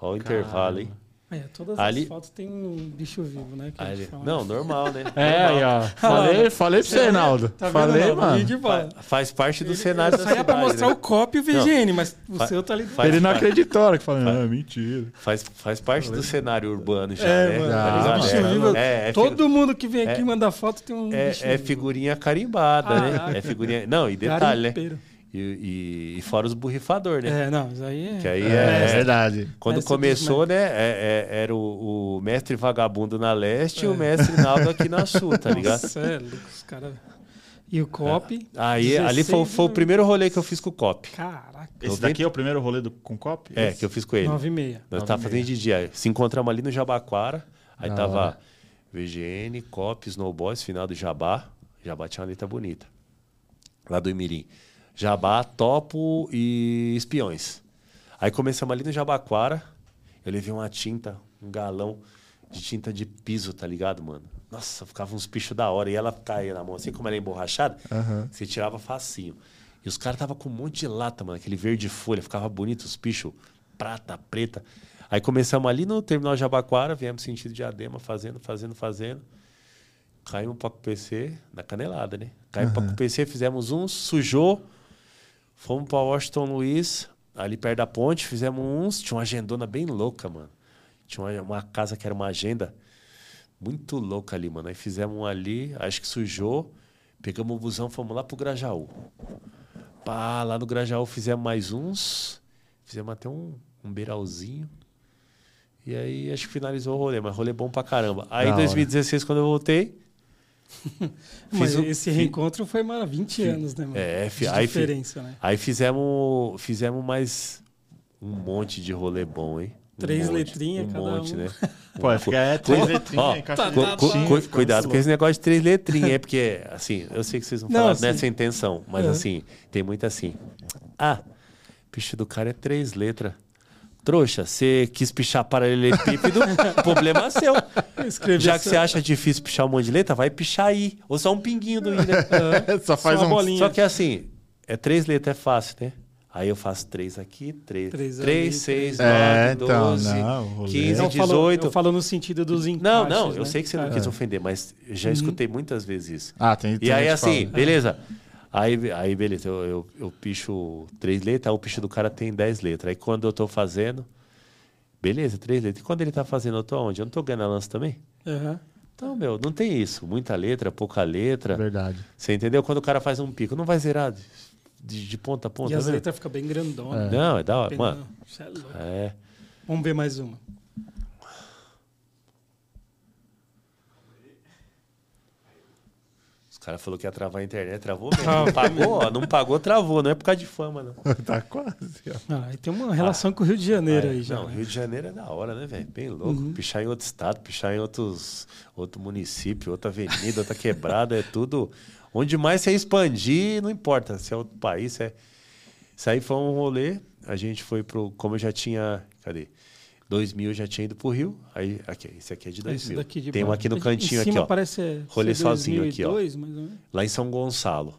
Olha o intervalo, hein? É, todas Ali- as fotos tem um bicho vivo, né? Ali-. Não, normal, né? É, aí, ó. Falei, falei pra você, Naldo. Tá vendo, falei, Naldo? mano. Linha de bola. Fa- Faz parte do cenário Isso da aí é pra cidade, mostrar né? o COP e o VGN, mas o Fa- seu tá ali. faz Ele não acreditou, hora que falou, não, é mentira. Faz, faz parte do cenário urbano já, É, né? mano. Ligado? bicho é, vivo. é, é Todo mundo que vem aqui é- manda foto tem um É, bicho é vivo. figurinha carimbada, né? É figurinha. Não, e detalhe, né? E, e, e fora os borrifador, né? É, não, isso aí é. Que aí É, é. verdade. Quando Mestre começou, né? é- é- era o, o mestre vagabundo na leste e o mestre Naldo aqui na sul, tá ligado? Nossa, é os caras. E o COP. Aí ali foi, 16 foi o primeiro rolê que eu fiz com o Cop. Caraca. Esse daqui é o primeiro rolê do, com cop? É, Esse? que eu fiz com ele. 9 e meia. Nós tava fazendo de dia. Se encontramos ali no Jabaquara. Aí Da tava hora. VGN, Cop, Snowboys, final do Jabá. Jabá tinha uma letra bonita. Lá do Imirim. Jabá, Topo e Espiões. Aí começamos ali no Jabaquara. Eu levei uma tinta, um galão de tinta de piso, tá ligado, mano? Nossa, ficava uns pichos da hora. E ela caía na mão, assim como ela é emborrachada, Aham. você tirava facinho. E os caras tava com um monte de lata, mano. Aquele verde folha, ficava bonito, os pichos prata, preta. Aí começamos ali no terminal Jabaquara, viemos sentido de Adema, fazendo, fazendo, fazendo. Caímos para o PC na canelada, né? Caímos para o PC, fizemos uns, sujou. Fomos para Washington Luiz, ali perto da ponte, fizemos uns. Tinha uma agendona bem louca, mano. Tinha uma, uma casa que era uma agenda muito louca ali, mano. Aí fizemos um ali, acho que sujou. Pegamos o busão, fomos lá pro Grajaú. Pá, lá no Grajaú fizemos mais uns. Fizemos até um, um beiralzinho. E aí acho que finalizou o rolê, mas rolê bom pra caramba. Aí em hora. 2016, quando eu voltei. Mas um- esse fi- reencontro foi mano, 20 anos, né, mano? É, fi- aí fi- diferença, né? Aí fizemos, fizemos mais um monte de rolê bom, hein? Três monte, letrinhas um cada monte, um. né? Pô, é, três Ó, letrinhas, ó, cu- cu- cu- cuidado com esse negócio de três letrinhas, é porque, assim, eu sei que vocês não Não, falaram sim. nessa intenção, mas Uhum. assim, tem muito assim. Ah, picho do cara é três letras. Trouxa, você quis pichar paralelepípedo, problema seu. Escrevi Já que você acha difícil pichar um monte de letra, vai pichar aí. Ou só um pinguinho do I, né? Só faz Só um... uma bolinha. Só que assim, é três letras, é fácil, né? Aí eu faço três aqui, três. Três Três, ali, seis, três É, nove, então, doze, não, Não, falou, 18. eu falo no sentido dos encaixes, Não, não, eu né? sei que você não É. quis ofender, mas já escutei muitas vezes isso. Ah, tem, tem E aí, assim, fala. beleza. Aí, aí beleza, eu, eu, eu picho três letras, aí o picho do cara tem dez letras. Aí quando eu tô fazendo, beleza, três letras. E quando ele tá fazendo, eu tô onde? Eu não tô ganhando a lança também? Aham. Então, meu, não tem isso. Muita letra, pouca letra. Verdade. Você entendeu? Quando o cara faz um pico, não vai zerar de, de, de ponta a ponta. E as né? letras ficam bem grandonas. Não, é da hora. Mano, Isso é louco. é. Vamos ver mais uma. Os caras falaram que ia travar a internet, travou mesmo. Não pagou, ó, não pagou, travou. Não é por causa de fama, não. tá quase, ó. Ah, aí tem uma relação com o Rio de Janeiro aí já. Não, né? Rio de Janeiro é da hora, né, velho? Bem louco. Pichar em outro estado, pichar em outros, outro município, outra avenida, outra quebrada, é tudo. Onde mais você expandir, não importa se é outro país. se É... Isso aí foi um rolê. A gente foi pro. Como eu já tinha. Cadê? 2000 eu já tinha ido pro Rio. Aí, aqui, esse aqui é de 2000. Esse daqui de Tem um aqui no cantinho, aqui, ó. parece ser Rolê sozinho aqui, ó. 2002, mais ou menos. Lá em São Gonçalo.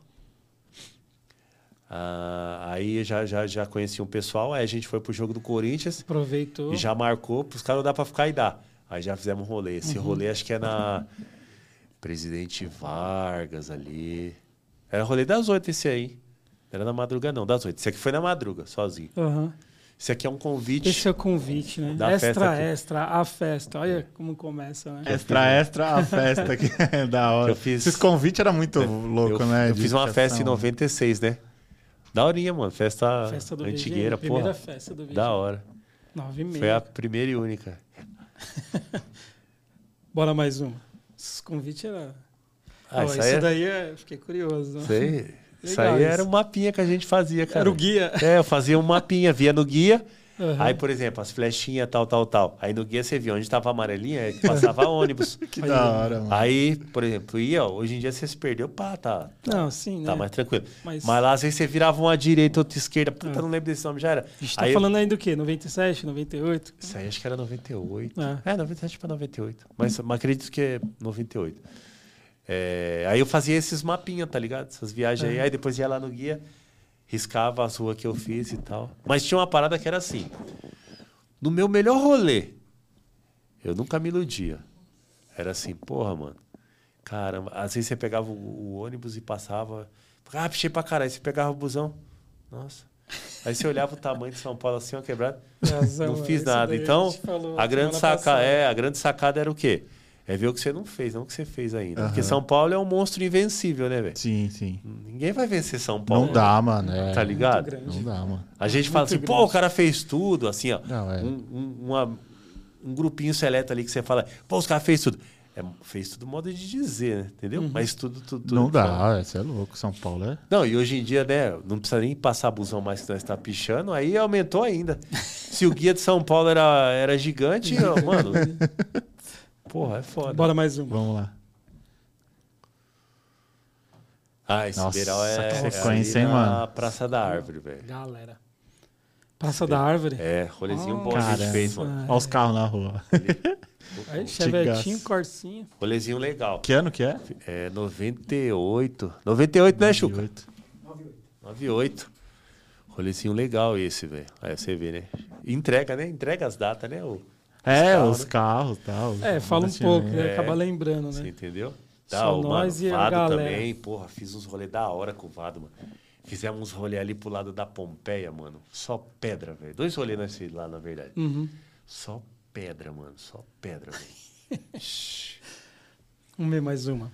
Ah, aí já, já, já conheci um pessoal. Aí a gente foi pro jogo do Corinthians. Aproveitou. E já marcou, pros caras não dá pra ficar e dá. Aí já fizemos um rolê. Uhum. Esse rolê acho que é na Presidente Vargas ali. Era rolê das oito esse aí. Era na madruga não, das 8. Esse aqui foi na madruga, sozinho. Aham. Esse aqui é um convite. Esse é o convite, né? Da festa extra, aqui. extra, a festa. Olha como começa, né? Extra, extra, a festa aqui. da hora. Eu fiz- Esse convite era muito louco, eu, né? eu fiz uma festa em festão. 96, né? Da horinha, mano. Festa, Festa do antigueira, VG, primeira porra. festa do VG. Da hora. Nove e meia. Foi a primeira e única. Bora mais uma. Esse convite era... Ah, isso isso aí, é- daí é... Fiquei curioso. isso aí, isso aí isso. era um mapinha que a gente fazia, cara. Era o guia. É, eu fazia um mapinha, via no guia. Aham. Aí, por exemplo, as flechinhas, tal, tal, tal. Aí no guia você via onde tava amarelinha, aí passava ônibus. Que da hora, mano. Aí, por exemplo, ia, hoje em dia você se perdeu, pá, tá, Não, sim, né? tá mais tranquilo. Mas- Mas... lá, às vezes você virava uma direita, outra esquerda. Puta, É. não lembro desse nome, já era. A gente tá aí, falando aí do quê? 97, 98? Isso aí acho que era 98. É. É, 97 para 98. Mas, mas acredito que é 98. É, aí eu fazia esses mapinhas, tá ligado? Essas viagens aí. Aí depois ia lá no guia, riscava as ruas que eu fiz e tal. Mas tinha uma parada que era assim. No meu melhor rolê, eu nunca me iludia. Era assim, porra, mano. Caramba, às vezes você pegava o, o ônibus e passava. Ah, pichei pra caralho. Aí você pegava o busão. Nossa. Aí você olhava o tamanho de São Paulo assim, ó, quebrado. Razão, Não fiz isso nada. Então, falou a grande, saca, passada. é, a grande sacada era o quê? É ver o que você não fez, não o que você fez ainda. Porque Aham. São Paulo é um monstro invencível, né, velho? Sim, sim. Ninguém vai vencer São Paulo. Não dá, mano. É, Tá ligado? grande. Não dá, mano. A gente fala assim, Muito pô, grande. o cara fez tudo, assim, ó. Não, é. Um, um- uma- um grupinho seleto ali que você fala, pô, os caras fez tudo. É, fez tudo modo de dizer, né? Entendeu? Mas tudo, tudo, tudo Não dá, você é louco. São Paulo é. Não, e hoje em dia, né, não precisa nem passar busão mais que nós está pichando, aí aumentou ainda. Se o guia de São Paulo era, era gigante, ó, mano. Porra, é foda. Bora mais um. Vamos lá. Ah, esse Nossa, beiral é, que é sequência, ali hein, mano? Praça da Árvore, velho. Galera. Praça da Árvore. É, rolezinho bom a gente fez, mano. Olha os carros na rua. Aí, Chevetinho. Corsinha. Rolezinho legal. Que ano que é? É 98. 98, né, Chuca? 98. 98. Rolezinho legal esse, velho. Aí você vê, né? Entrega, né? Entrega as datas, né? O, É, carros, os né? carros e tal. É, fala um pouco, né? né? É. acaba lembrando, Você né? entendeu? Só Tá, o mano, nós e a Vado galera. também, porra, fiz uns rolês da hora com o Vado, mano. Fizemos uns rolês ali pro lado da Pompeia, mano. Só pedra, velho. Dois rolês fizemos lá, na verdade. Uhum. Só pedra, mano. Só pedra, velho. Shhh. Vamos ver mais uma.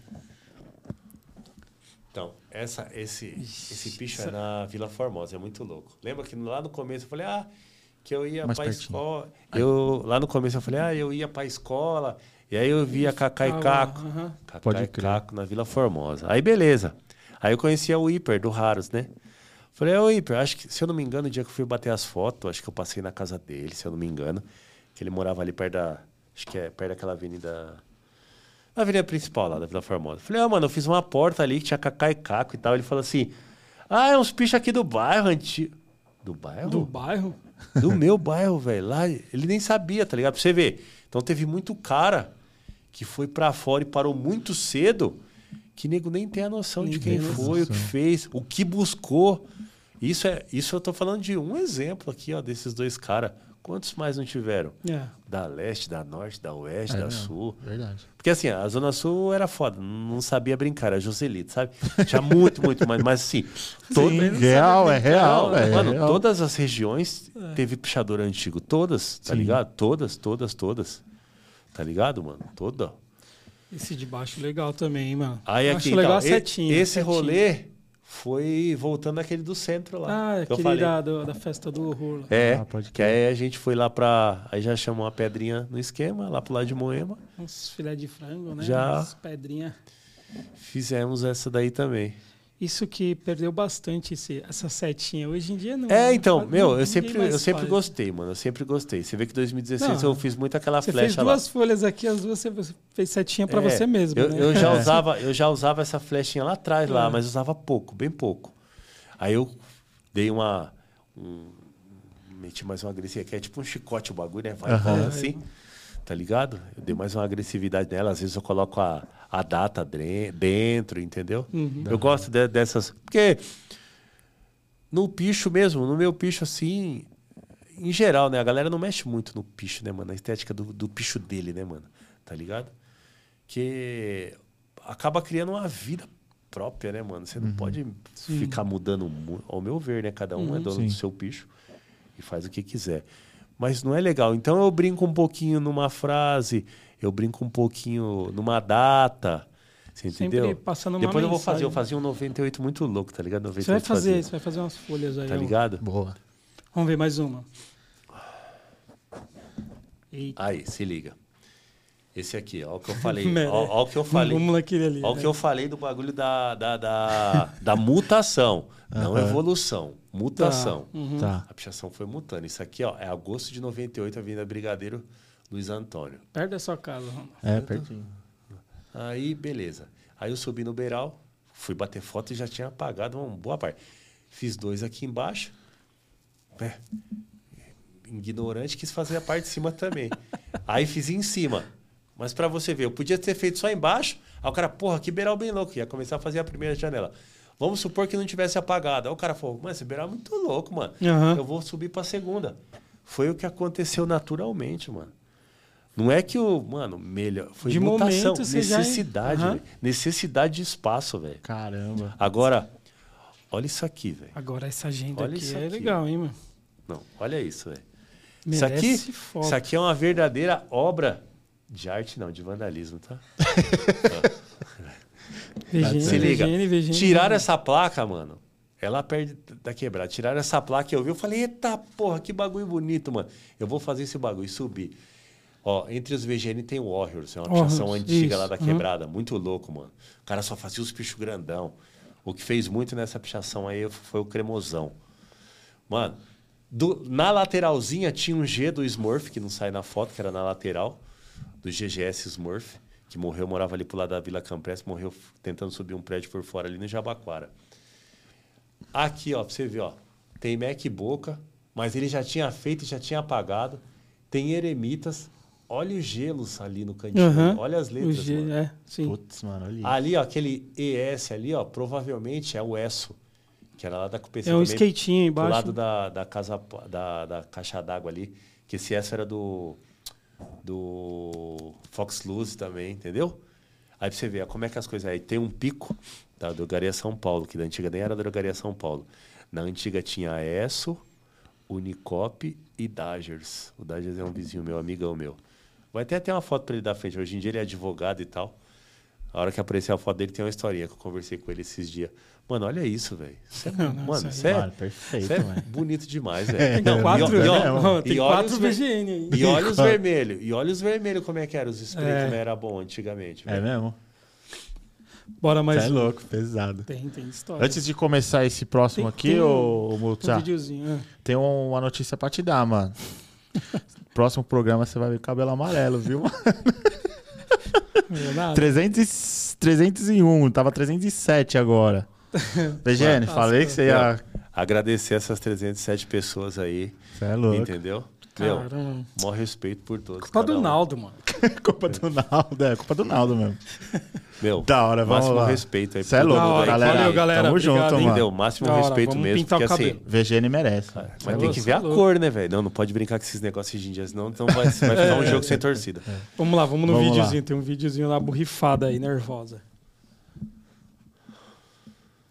então, essa, esse, esse bicho é na Vila Formosa, é muito louco. Lembra que lá no começo eu falei, ah, que eu ia Mais pra pertinho. escola. Eu, lá no começo eu falei, ah, eu ia pra escola. E aí eu via Cacá e Ah, Caco. Cacá Pode e crer. Caco na Vila Formosa. Aí beleza. Aí eu conhecia o Hiper do Raros, né? Falei, ô Hiper, acho que, se eu não me engano, o dia que eu fui bater as fotos, acho que eu passei na casa dele, se eu não me engano. Que ele morava ali perto da. Acho que é perto daquela avenida. Na avenida principal lá da Vila Formosa. Falei, ah, mano, eu fiz uma porta ali que tinha Cacá e Caco e tal. Ele falou assim: Ah, é uns pichos aqui do bairro antigo. Do bairro? Do bairro. Do meu bairro, velho. Lá ele nem sabia, tá ligado? Pra você ver. Então teve muito cara que foi pra fora e parou muito cedo que nego nem tem a noção de quem foi, o que fez, o que buscou. Isso é, isso eu tô falando de um exemplo aqui, ó, desses dois caras. Quantos mais não tiveram? É. Da leste, da norte, da oeste, É, da não, sul. Verdade. Porque assim, a Zona Sul era foda, não sabia brincar, era Joselito, sabe? Tinha muito, muito mais. Mas assim, todo, Sim, real, é real, velho. Mano, é real. todas as regiões teve pichador antigo. Todas, tá Sim. ligado? Todas, todas, todas. Tá ligado, mano? Toda. Esse de baixo legal também, hein, mano. Aí aqui, Acho legal então, a e- setinha. esse setinha. rolê foi voltando aquele do centro lá. Ah, que eu aquele da, do- da festa do horror. lá. É, Ah, pode que aí a gente foi lá pra. Aí já chamou uma pedrinha no esquema, lá pro lado de Moema. Uns filé de frango, né? Já. Umas pedrinhas. Fizemos essa daí também. Isso que perdeu bastante esse, essa setinha. Hoje em dia não. É, não então, faz- meu, eu sempre, eu sempre faz. gostei, mano. Eu sempre gostei. Você vê que em 2016 Não, eu fiz muito aquela Você fez flecha lá. duas folhas aqui, as duas você fez setinha pra É, você mesmo. Eu, né? eu já É. usava, eu já usava essa flechinha lá atrás, lá, É. mas usava pouco, bem pouco. Aí eu dei uma. um- meti mais uma agressividade, que é tipo um chicote o bagulho, né? Vai volta assim. Tá ligado? Eu dei mais uma agressividade nela. Às vezes eu coloco a, a data dentro, entendeu? Uhum. Eu gosto de- dessas. Porque no picho mesmo, no meu picho assim. Em geral, né? A galera não mexe muito no picho, né, mano? Na estética do, do picho dele, né, mano? Tá ligado? Que acaba criando uma vida própria, né, mano? Você não pode ficar mudando, mu- ao meu ver, né? Cada um é dono Sim. do seu picho e faz o que quiser. Mas não é legal. Então eu brinco um pouquinho numa frase, eu brinco um pouquinho numa data. Você Sempre entendeu? passando uma Depois eu vou fazer, eu fazia um 98 muito louco, tá ligado? 98 Você vai fazer, fazia. você vai fazer umas folhas aí. Tá ó. ligado? Boa. Vamos ver mais uma. Eita. Aí, se liga. Esse aqui, ó, o que eu falei. Ó, ó o que eu falei. Vamos naquele ali. Ó o né? que eu falei do bagulho da, da, da, da mutação. Não Aham. evolução. Mutação. Uhum. Tá. A pichação foi mutando. Isso aqui, ó, é agosto de 98, Avenida Brigadeiro Luiz Antônio. Perto da sua casa. Ronaldo. É, pertinho. Aí, beleza. Aí eu subi no beiral, fui bater foto e já tinha apagado uma boa parte. Fiz dois aqui embaixo. né? Ignorante, quis fazer a parte de cima também. Aí fiz em cima. Mas pra você ver, eu podia ter feito só embaixo. Aí o cara, porra, que beiral bem louco. Ia começar a fazer a primeira janela. Vamos supor que não tivesse apagado. Aí o cara falou, mano, esse beiral é muito louco, mano. Aham. Eu vou subir pra segunda. Foi o que aconteceu naturalmente, mano. Não é que o, mano, melhor. Foi De mutação, momento, já- necessidade, Aham. velho. Necessidade de espaço, velho. Caramba. Agora, olha isso aqui, velho. Agora essa agenda Olha aqui isso é aqui. legal, hein, mano? Não, olha isso, velho. Isso aqui, foto. isso aqui é uma verdadeira obra de arte, não, de vandalismo, tá? VGN, Se liga. VGN, VGN. Tiraram essa placa, mano. Ela perde da quebrada. Tiraram essa placa, eu vi, eu falei, eita porra, que bagulho bonito, mano. Eu vou fazer esse bagulho, subir. Ó, entre os VGN tem o Warriors, é uma pichação antiga lá isso, da uhum. quebrada. Muito louco, mano. O cara só fazia os pichos grandão. O que fez muito nessa pichação aí foi o cremosão. Mano, do- na lateralzinha tinha um G do Smurf, que não sai na foto, que era na lateral, do GGS Smurf, que morreu, morava ali pro lado da Vila Campestre, morreu tentando subir um prédio por fora ali no Jabaquara. Aqui, ó, pra você ver, ó, tem Mac Boca, mas ele já tinha feito já tinha apagado. Tem Eremitas. Olha os gelos ali no cantinho. Aham. Olha as O letras, G, mano. é, sim. Putz, mano, olha isso. Ali, ó, aquele ES ali, ó, provavelmente é o ESSO, que era lá da CUPC É um skatinho do embaixo. lado da, da casa da, da caixa d'água ali, que esse ESSO era do do Fox Luz também, entendeu? Aí pra você ver ó, como é que as coisas aí tem um pico da drogaria São Paulo, que da antiga nem era drogaria São Paulo. Na antiga tinha a ESSO, Unicop e Dagers. O Dagers é um vizinho meu, amigão meu. Vai até ter uma foto pra ele da frente. Hoje em dia ele é advogado e tal. A hora que aparecer a foto dele tem uma historinha que eu conversei com ele esses dias. Mano, olha isso, velho. É- Mano, isso é, Mano, perfeito, é mano. bonito demais, velho. É, Tem quatro, e, ó- e, tem e quatro VGN aí. E olha os vermelhos. E olha os vermelhos como é que era os sprays É. como era bom antigamente. É velho. mesmo? Bora mais Você é louco, pesado. Tem, tem história. Antes de começar esse próximo Tem- aqui, tem ô um videozinho. é. tem um- uma notícia pra te dar, mano. Próximo programa você vai ver cabelo amarelo, viu? Não é nada. 300, e- 301, tava 307 agora. VGN, falei que você ia. Agradecer essas 307 pessoas aí, Você é louco. entendeu? Meu, Caramba. maior respeito por todos. Culpa cada do um. Naldo, mano. culpa do Naldo, é culpa do Naldo mesmo. Meu, Da hora, vamos máximo lá. respeito aí. Cê é por louco, todo mundo aí. galera. Valeu, galera. Tamo Obrigado, junto, hein? mano. Entendeu? Máximo Da hora, respeito mesmo, porque assim... VGN merece. Mas Falou, tem que cê ver é a louco. cor, né, velho? Não, não pode brincar com esses negócios hoje em dia, senão então vai, vai ficar um jogo sem torcida. Vamos lá, vamos no Vamos lá. videozinho. Tem um videozinho lá borrifada aí, nervosa.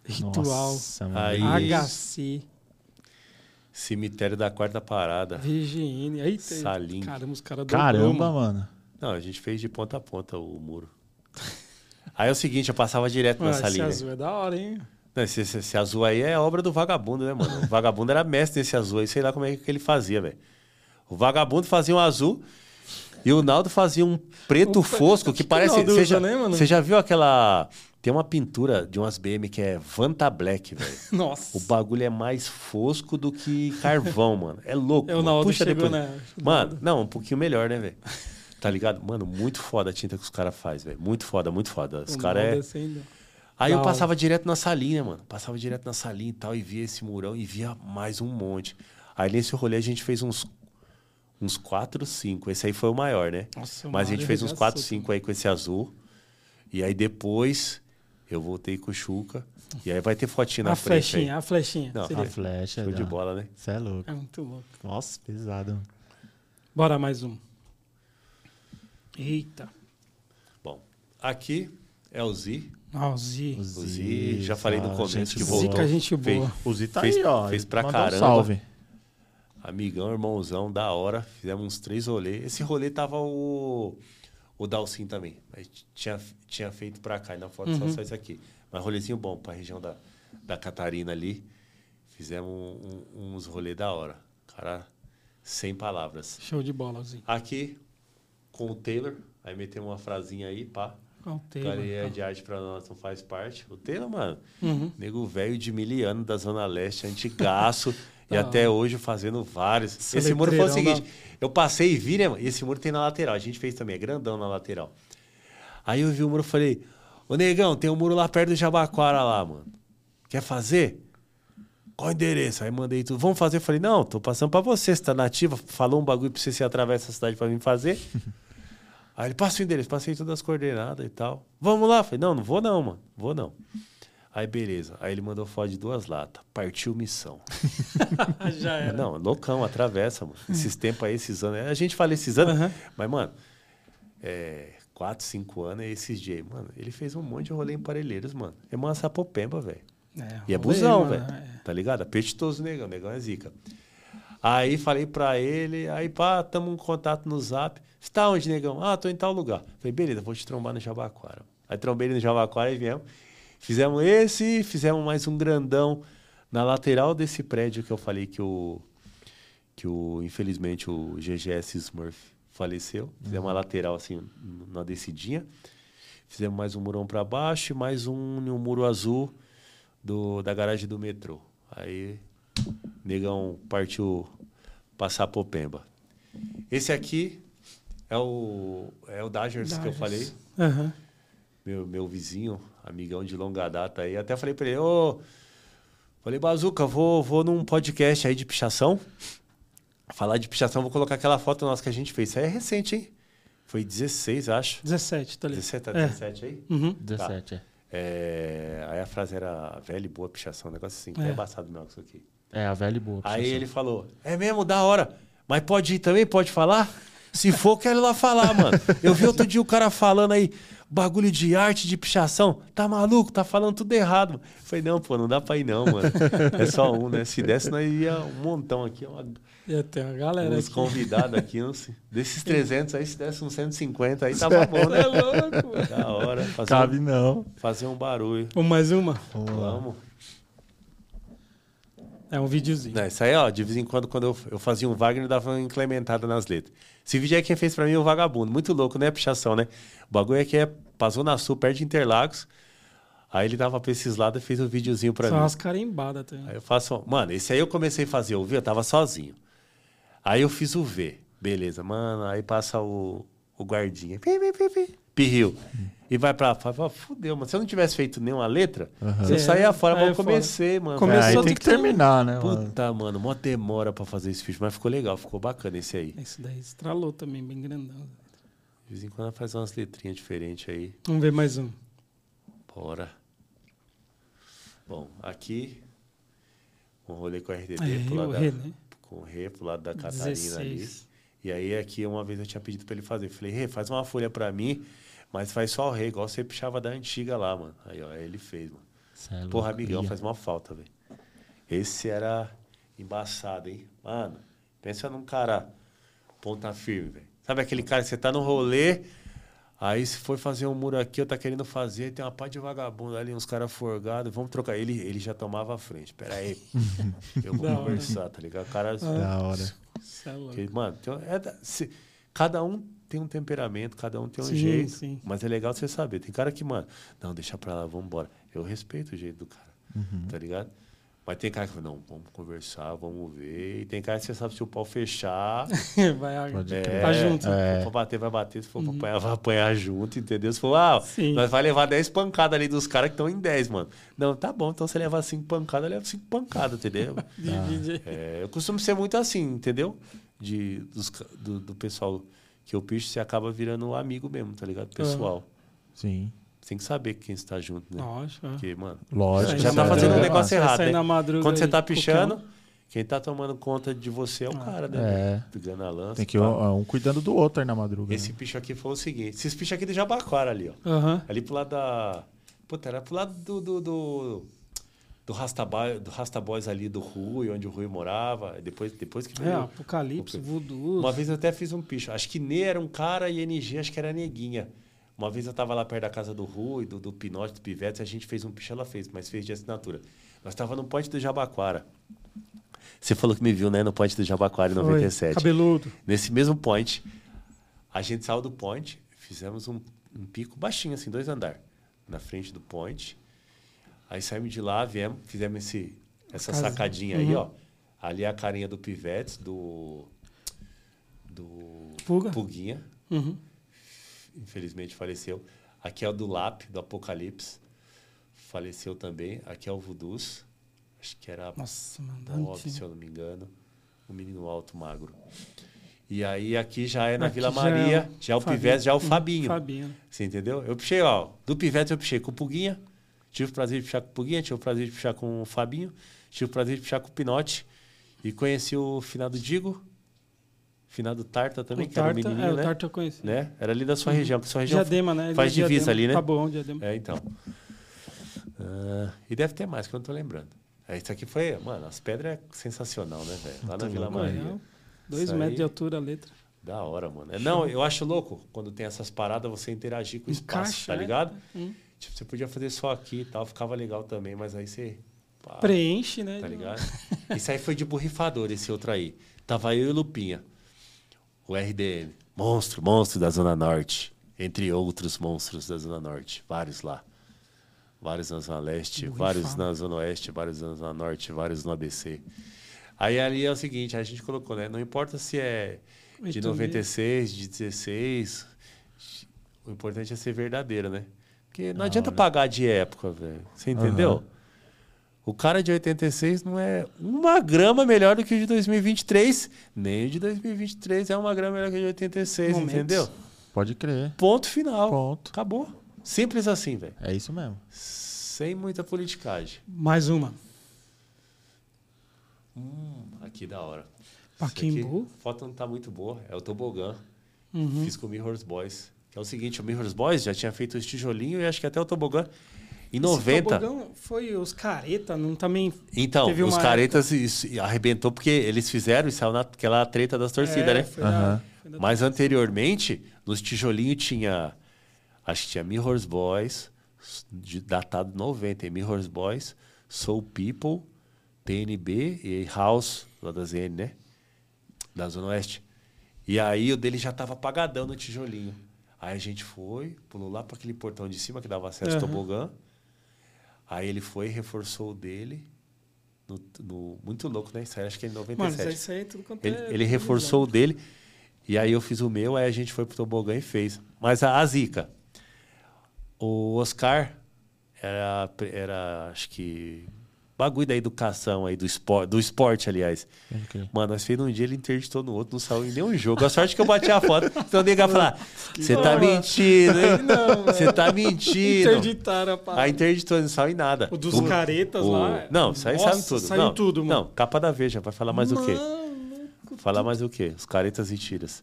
Ritual. Nossa. Aí- HC. Cemitério da Quarta Parada. VGN. Aí tem. Salim. Caramba, os caras Caramba, mano. Não, a gente fez de ponta a ponta o muro. Aí é o seguinte, eu passava direto Ah, na esse azul é da hora, hein? Não, esse, esse- esse azul aí é obra do vagabundo, né, mano? O vagabundo era mestre nesse azul aí, sei lá como é que ele fazia, velho. O vagabundo fazia um azul e o Naldo fazia um preto O- fosco que, parece. Você já, né, mano? você já viu aquela. Tem uma pintura de umas BM que é Vanta Black, velho. Nossa. O bagulho é mais fosco do que carvão, mano. É louco. É, o. Naldo Puxa chegou depois. na- Mano, não, um pouquinho melhor, né, velho? Tá ligado? Mano, muito foda a tinta que os caras fazem, velho. Muito foda, muito foda. Os caras é. assim, Aí eu passava direto na salinha, mano. Passava direto na salinha e tal, e via esse murão e via mais um monte. Aí nesse rolê a gente fez uns uns 4, 5. Esse aí foi o maior, né? Nossa, o Mas a gente fez uns arregaçou 4, 5 aí com esse azul. E aí depois eu voltei com o Chuca. E aí vai ter fotinho na A frente. flechinha, aí. a flechinha. Não, A liga. flecha. Show de bola, né? Você é louco. É muito louco. Nossa, pesado. Bora mais um. Eita. Bom, aqui é o Z, Ah, o Zi. O Zi, já falei no ah, começo que voltou. Zica, gente Fez- boa. O Zi tá Fez- aí, ó. fez pra Mandar um caramba. salve. Amigão, irmãozão, da hora. Fizemos uns três rolês. Esse rolê tava o, o Dalcin também. Mas tinha, tinha feito pra cá, e na foto só Uhum. só isso aqui. Mas rolezinho bom pra região da, da Catarina ali. Fizemos um- um- uns rolês da hora. Cara, sem palavras. Show de bola, Zi. Aqui, com o Taylor. Aí metemos uma frasinha aí, pá. Qual o Taylor, Galeria tá? de arte pra nós não faz parte. O Taylor, mano, Uhum. nego velho de miliano da Zona Leste, antigaço. e Da até hoje fazendo vários. Esse esse muro foi o letreirão seguinte: eu passei e vi, né, mano? E esse muro tem na lateral. A gente fez também, é grandão na lateral. Aí eu vi o muro e falei: Ô negão, tem um muro lá perto do Jabaquara lá, mano. Quer fazer? Qual o endereço? Aí mandei tudo. Vamos fazer? Eu falei: Não, tô passando pra você. Você tá nativa? Falou um bagulho pra você se atravessa a cidade pra mim fazer. Aí ele passa o endereço, passei todas as coordenadas e tal. Vamos lá? Falei, não, não vou não, mano. Vou não. Aí beleza. Aí ele mandou foto de duas latas. Partiu missão. Já era. Não, loucão, atravessa, mano. Esses tempos aí, esses anos. A gente fala esses anos, Aham. mas, mano, é, quatro, cinco anos é esses dias mano. Ele fez um monte de rolê em Parelheiros, mano. É uma sapopemba, velho. É, E é busão, velho. é. Tá ligado? Apetitoso, negão. Negão é zica. Aí falei pra ele, aí pá, tamo em contato no zap. Você tá onde, negão? Ah, tô em tal lugar. Falei, beleza, vou te trombar no Jabaquara. Aí trombei ele no Jabaquara e viemos. Fizemos esse, fizemos mais um grandão na lateral desse prédio que eu falei que o. Que o, infelizmente, o GGS Smurf faleceu. Fizemos uma lateral assim, na descidinha. Fizemos mais um murão pra baixo e mais um, um muro azul do, da garagem do metrô. Aí, negão partiu passar Popemba. Esse aqui é o, é o Dodgers, que eu Dodgers. falei. Aham. Meu, meu vizinho, amigão de longa data aí. Até falei pra ele, ô. falei, Bazuca, vou, vou num podcast aí de pichação. Falar de pichação, vou colocar aquela foto nossa que a gente fez. Isso aí é recente, hein? Foi 16, acho. 17, tá ali. 17, tá É. 17 aí? Uhum. 17, é. É, aí a frase era velha e boa pichação, um negócio assim. É. É embaçado mesmo isso aqui. É, a velha e boa. Aí pichação. ele falou: É mesmo, da hora. Mas pode ir também? Pode falar? Se for, quero ir lá falar, mano. Eu vi outro dia o cara falando aí, bagulho de arte, de pichação. Tá maluco? Tá falando tudo errado. mano. Eu falei, não, pô, não dá pra ir não, mano. É só um, né? Se desse, nós ia um montão aqui. Uma, Ia ter uma galera uns aqui. convidados aqui. Uns, desses 300 aí, se desse uns 150 aí, tava bom, né? É louco, mano. Da hora. Fazer, Cabe um, não. fazer um barulho. Vamos mais uma? Vamos. É um videozinho. Não, isso aí, ó, de vez em quando, quando eu, eu fazia um Wagner, eu dava uma incrementada nas letras. Esse vídeo aí quem fez pra mim é o Vagabundo. Muito louco, né, pichação, né? O bagulho aqui é, passou na Sul, perto de Interlagos. Aí ele tava pra esses lados e fez um videozinho pra São mim. umas carimbadas também. Aí eu faço, mano, esse aí eu comecei a fazer o V, eu tava sozinho. Aí eu fiz o V, beleza, mano, aí passa o, o guardinha, pi, pi, pi, pi, pirril. E vai pra fala, fudeu, mano. Se eu não tivesse feito nenhuma letra, eu É, saía fora, aí mas é eu foda. comecei, mano. Começou, É, aí tem que que ter terminar, né, mano? Puta, mano, mó demora pra fazer esse vídeo, mas ficou legal, ficou bacana esse aí. Esse daí estralou também, bem grandão. De vez em quando faz umas letrinhas diferentes aí. Vamos ver mais um. Bora. Bom, aqui, um rolê com a RDD Aí, pro lado o da, Rê, né? com o Rê pro lado da Catarina ali. 16. E aí aqui uma vez eu tinha pedido pra ele fazer. Falei, Rê, faz uma folha pra mim, mas faz só o Rê, igual você pichava da antiga lá, mano. Aí, ó, aí ele fez, mano. É Porra, amigão, faz uma falta, velho. Esse era embaçado, hein? Mano, pensa num cara ponta firme, velho. Sabe aquele cara que você tá no rolê, aí se for fazer um muro aqui, eu tá querendo fazer, tem uma pá de vagabundo ali, uns caras forgados, vamos trocar. Ele, ele já tomava a frente. Pera aí. eu vou Da hora. conversar, tá ligado? O cara. Da hora. É que, mano, tem, é da- se- cada um tem um temperamento, cada um tem um Sim, jeito. sim. Mas é legal você saber. Tem cara que, mano, não, deixa pra lá, vamos embora. Eu respeito o jeito do cara, Uhum. tá ligado? Mas tem cara que fala, não, vamos conversar, vamos ver. E tem cara que você sabe se o pau fechar. Vai, é. Tá junto. Se É. for bater, vai bater. Se for pra apanhar, vai apanhar junto, entendeu? Se for, ah, Sim. nós vai levar 10 pancadas ali dos caras que estão em 10, mano. Não, tá bom, então você leva 5 pancadas, leva 5 pancadas, entendeu? Divide. É, eu costumo ser muito assim, entendeu? De, dos do, do pessoal que eu picho, você acaba virando amigo mesmo, tá ligado? Pessoal. Sim. Você tem que saber quem está junto, né? Lógico. é. Porque, mano, Lógico. já tá é fazendo um negócio errado, né? Quando você tá pichando, um. quem tá tomando conta de você é o cara, né? É. Pegando a lança. Tem que ir um, um cuidando do outro aí na madruga. Esse né? picho aqui foi o seguinte: esses pichos aqui do Jabaquara ali, ó. Aham. Ali pro lado da. Puta, era pro lado do. do, do do Rasta, do Rasta Boys ali do Rui, onde o Rui morava. Depois, depois que É, veio- Apocalipse, Voodoo. Uma vez eu até fiz um picho. Acho que Nê era um cara e NG acho que era neguinha. Uma vez eu tava lá perto da casa do Rui, do, do Pinote, do Pivete, a gente fez um picho, ela fez, mas fez de assinatura. Nós tava no Ponte do Jabaquara. Você falou que me viu, né, no Ponte do Jabaquara em Foi, 97. Cabeludo. Nesse mesmo point, a gente saiu do point, fizemos um, um pico baixinho, assim, dois andar, na frente do point. Aí saímos de lá, viemos, fizemos esse, essa sacadinha aí, ó. Ali é a carinha do Pivetes, do. Do. Puga. Puguinha. Uhum. Infelizmente faleceu. Aqui é o do Lap, do Apocalipse. Faleceu também. Aqui é o Vudus. Acho que era Nossa, Bob, mandante. se eu não me engano. Um menino alto, magro. E aí aqui já é na Aqui Vila já Maria, é o já é o Fabinho. Pivete, já é o Uhum, Fabinho. Fabinho. Você entendeu? Eu puxei, ó, do Pivete eu puxei com o Puguinha, tive o prazer de puxar com o Puguinha, tive o prazer de puxar com o Fabinho, tive o prazer de puxar com o Pinote e conheci o finado Digo, finado Tarta também, o que era um Tarta, menininho, é, o né? Tarta eu conheci. né? Era ali da sua região, que sua região Diadema, né? Ele faz é divisa Diadema. ali, né? Tá bom, Diadema. É, então. Ah, e deve ter mais, que eu não tô lembrando. É, isso aqui foi, mano, as pedras é sensacional, né, velho? Lá na Vila Maria. Real. Dois Isso metros aí. de altura a letra. Da hora, mano. É, Não, eu acho louco quando tem essas paradas você interagir com o espaço, Encaixa, tá é. ligado? Hum. Tipo, você podia fazer só aqui e tal, ficava legal também, mas aí você. pá, Preenche, né? Tá ligado? Isso aí foi de borrifador, esse outro aí. Tava eu e o Lupinha. O RDN. Monstro, monstro da Zona Norte. Entre outros monstros da Zona Norte. Vários lá. Vários na Zona Leste, Borrifado. vários na Zona Oeste, vários na Zona Norte, vários no ABC. Aí ali é o seguinte, a gente colocou, né? Não importa se é de Oito 96, de 16. O importante é ser verdadeiro, né? Porque não Da adianta hora. pagar de época, velho. Você entendeu? O cara de 86 não é uma grama melhor do que o de 2023. Nem o de 2023 é uma grama melhor que o de 86, Momentos. entendeu? Pode crer. Ponto final. Ponto. Acabou. Simples assim, velho. É isso mesmo. Sem muita politicagem. Mais uma. Hum, aqui da hora. Paquimbu. Aqui, foto não tá muito boa. É o tobogã. Uhum. Fiz com o Mirrors Boys. É o seguinte, o Mirrors Boys já tinha feito esse tijolinho e acho que até o tobogã. Em 90. Esse tobogão foi os careta, não também. Então, Teve os caretas isso, arrebentou porque eles fizeram e saiu naquela treta das torcidas, É, né? foi da- Aham. foi da- Mas anteriormente, nos tijolinhos tinha. Acho que tinha Mirrors Boys, de, datado 90, e Mirrors Boys, Soul People, PNB e House, lá da ZN, né? Da Zona Oeste. E aí o dele já tava apagadão no tijolinho. Aí a gente foi, pulou lá para aquele portão de cima que dava acesso ao Aham. tobogã. Aí ele foi e reforçou o dele. No, no- muito louco, né? Isso aí acho que é em 97. Mano, isso aí é tudo quanto Ele, é ele reforçou o dele. E aí eu fiz o meu, aí a gente foi pro tobogã e fez. Mas a, a zica. O Oscar era, era, acho que, bagulho da educação aí, do esporte, do esporte, aliás. Crer. Mano, nós fez um dia, ele interditou no outro, não saiu em nenhum jogo. A sorte que eu bati a foto. Então vai falar, você tá mentindo, hein? Não, Você tá mentindo. Interditaram a parada. A interditou, não saiu em nada. O dos O- caretas o- lá. Não, aí Nossa, sabe tudo. Saiu não, tudo, mano. Não, capa da Veja, vai falar mais o quê? Mano, Falar mais o quê? Os caretas e tiras.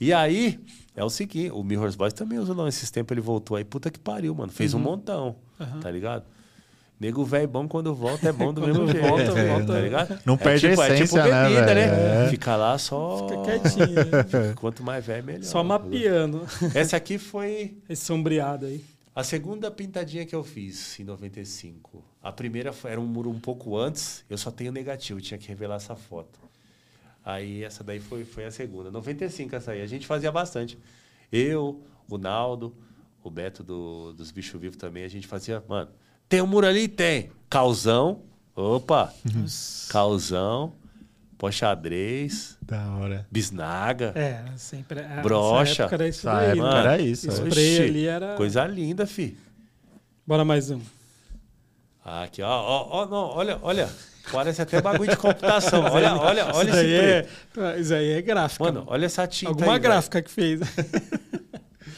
E aí, é o seguinte, o Mirrors Boys também usou não. Esses tempos ele voltou aí, puta que pariu, mano. Fez um montão, Uhum. Tá ligado? Nego velho bom quando volta é bom do mesmo jeito, volta, tá volta. ligado? Não é perde a tipo, É tipo essência, né, bebida, né? velho? É. Fica lá só... Fica quietinho. né? Quanto mais velho, melhor. Só mapeando. Essa aqui foi Esse sombreado aí. a segunda pintadinha que eu fiz em 95. A primeira foi- era um muro um pouco antes, eu só tenho negativo, tinha que revelar essa foto. Aí essa daí foi, foi a segunda. 95 essa aí, a gente fazia bastante. Eu, o Naldo, o Beto do, dos Bichos Vivos também, a gente fazia, mano, tem um muro ali? Tem. Causão, opa, causão, pó-xadrez, Da hora. bisnaga. É, sempre. a- Brocha. Época era isso daí, época né? era isso. Isso. é. spray Oxi, ali era- Coisa linda, fi. Bora mais um. Ah, aqui, ó, ó, ó, não, olha, olha. Parece até bagulho de computação. Olha, olha, olha isso esse daí preto. é, Isso aí é gráfica. Mano, mano. olha essa tinta Alguma aí, gráfica que fez.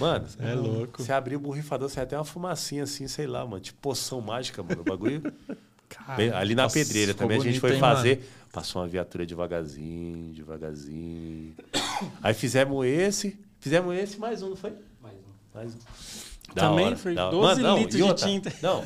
Mano, É louco. você abrir o borrifador, sai até uma fumacinha assim, sei lá, mano. Tipo poção mágica, mano. O bagulho. Bem, ali na nossa, pedreira também a gente bonito, foi hein, fazer. Passou uma viatura devagarzinho, devagarzinho. Aí fizemos esse. Fizemos esse mais um, não foi? Mais um. Mais um. Da Também hora, foi da hora. 12 Mano, não, litros e de outra, tinta. Não.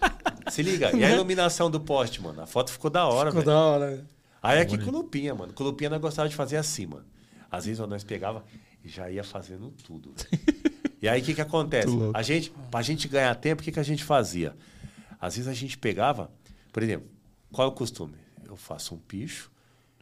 Se liga. E a iluminação do poste, mano? A foto ficou da hora, Ficou velho. da hora. Aí aqui com Lupinha, mano. Com Lupinha nós gostava de fazer assim, mano. Às vezes nós pegava já ia fazendo tudo. e aí o que que acontece? A gente, pra gente ganhar tempo, o que que a gente fazia? Às vezes a gente pegava, por exemplo, qual é o costume? Eu faço um picho,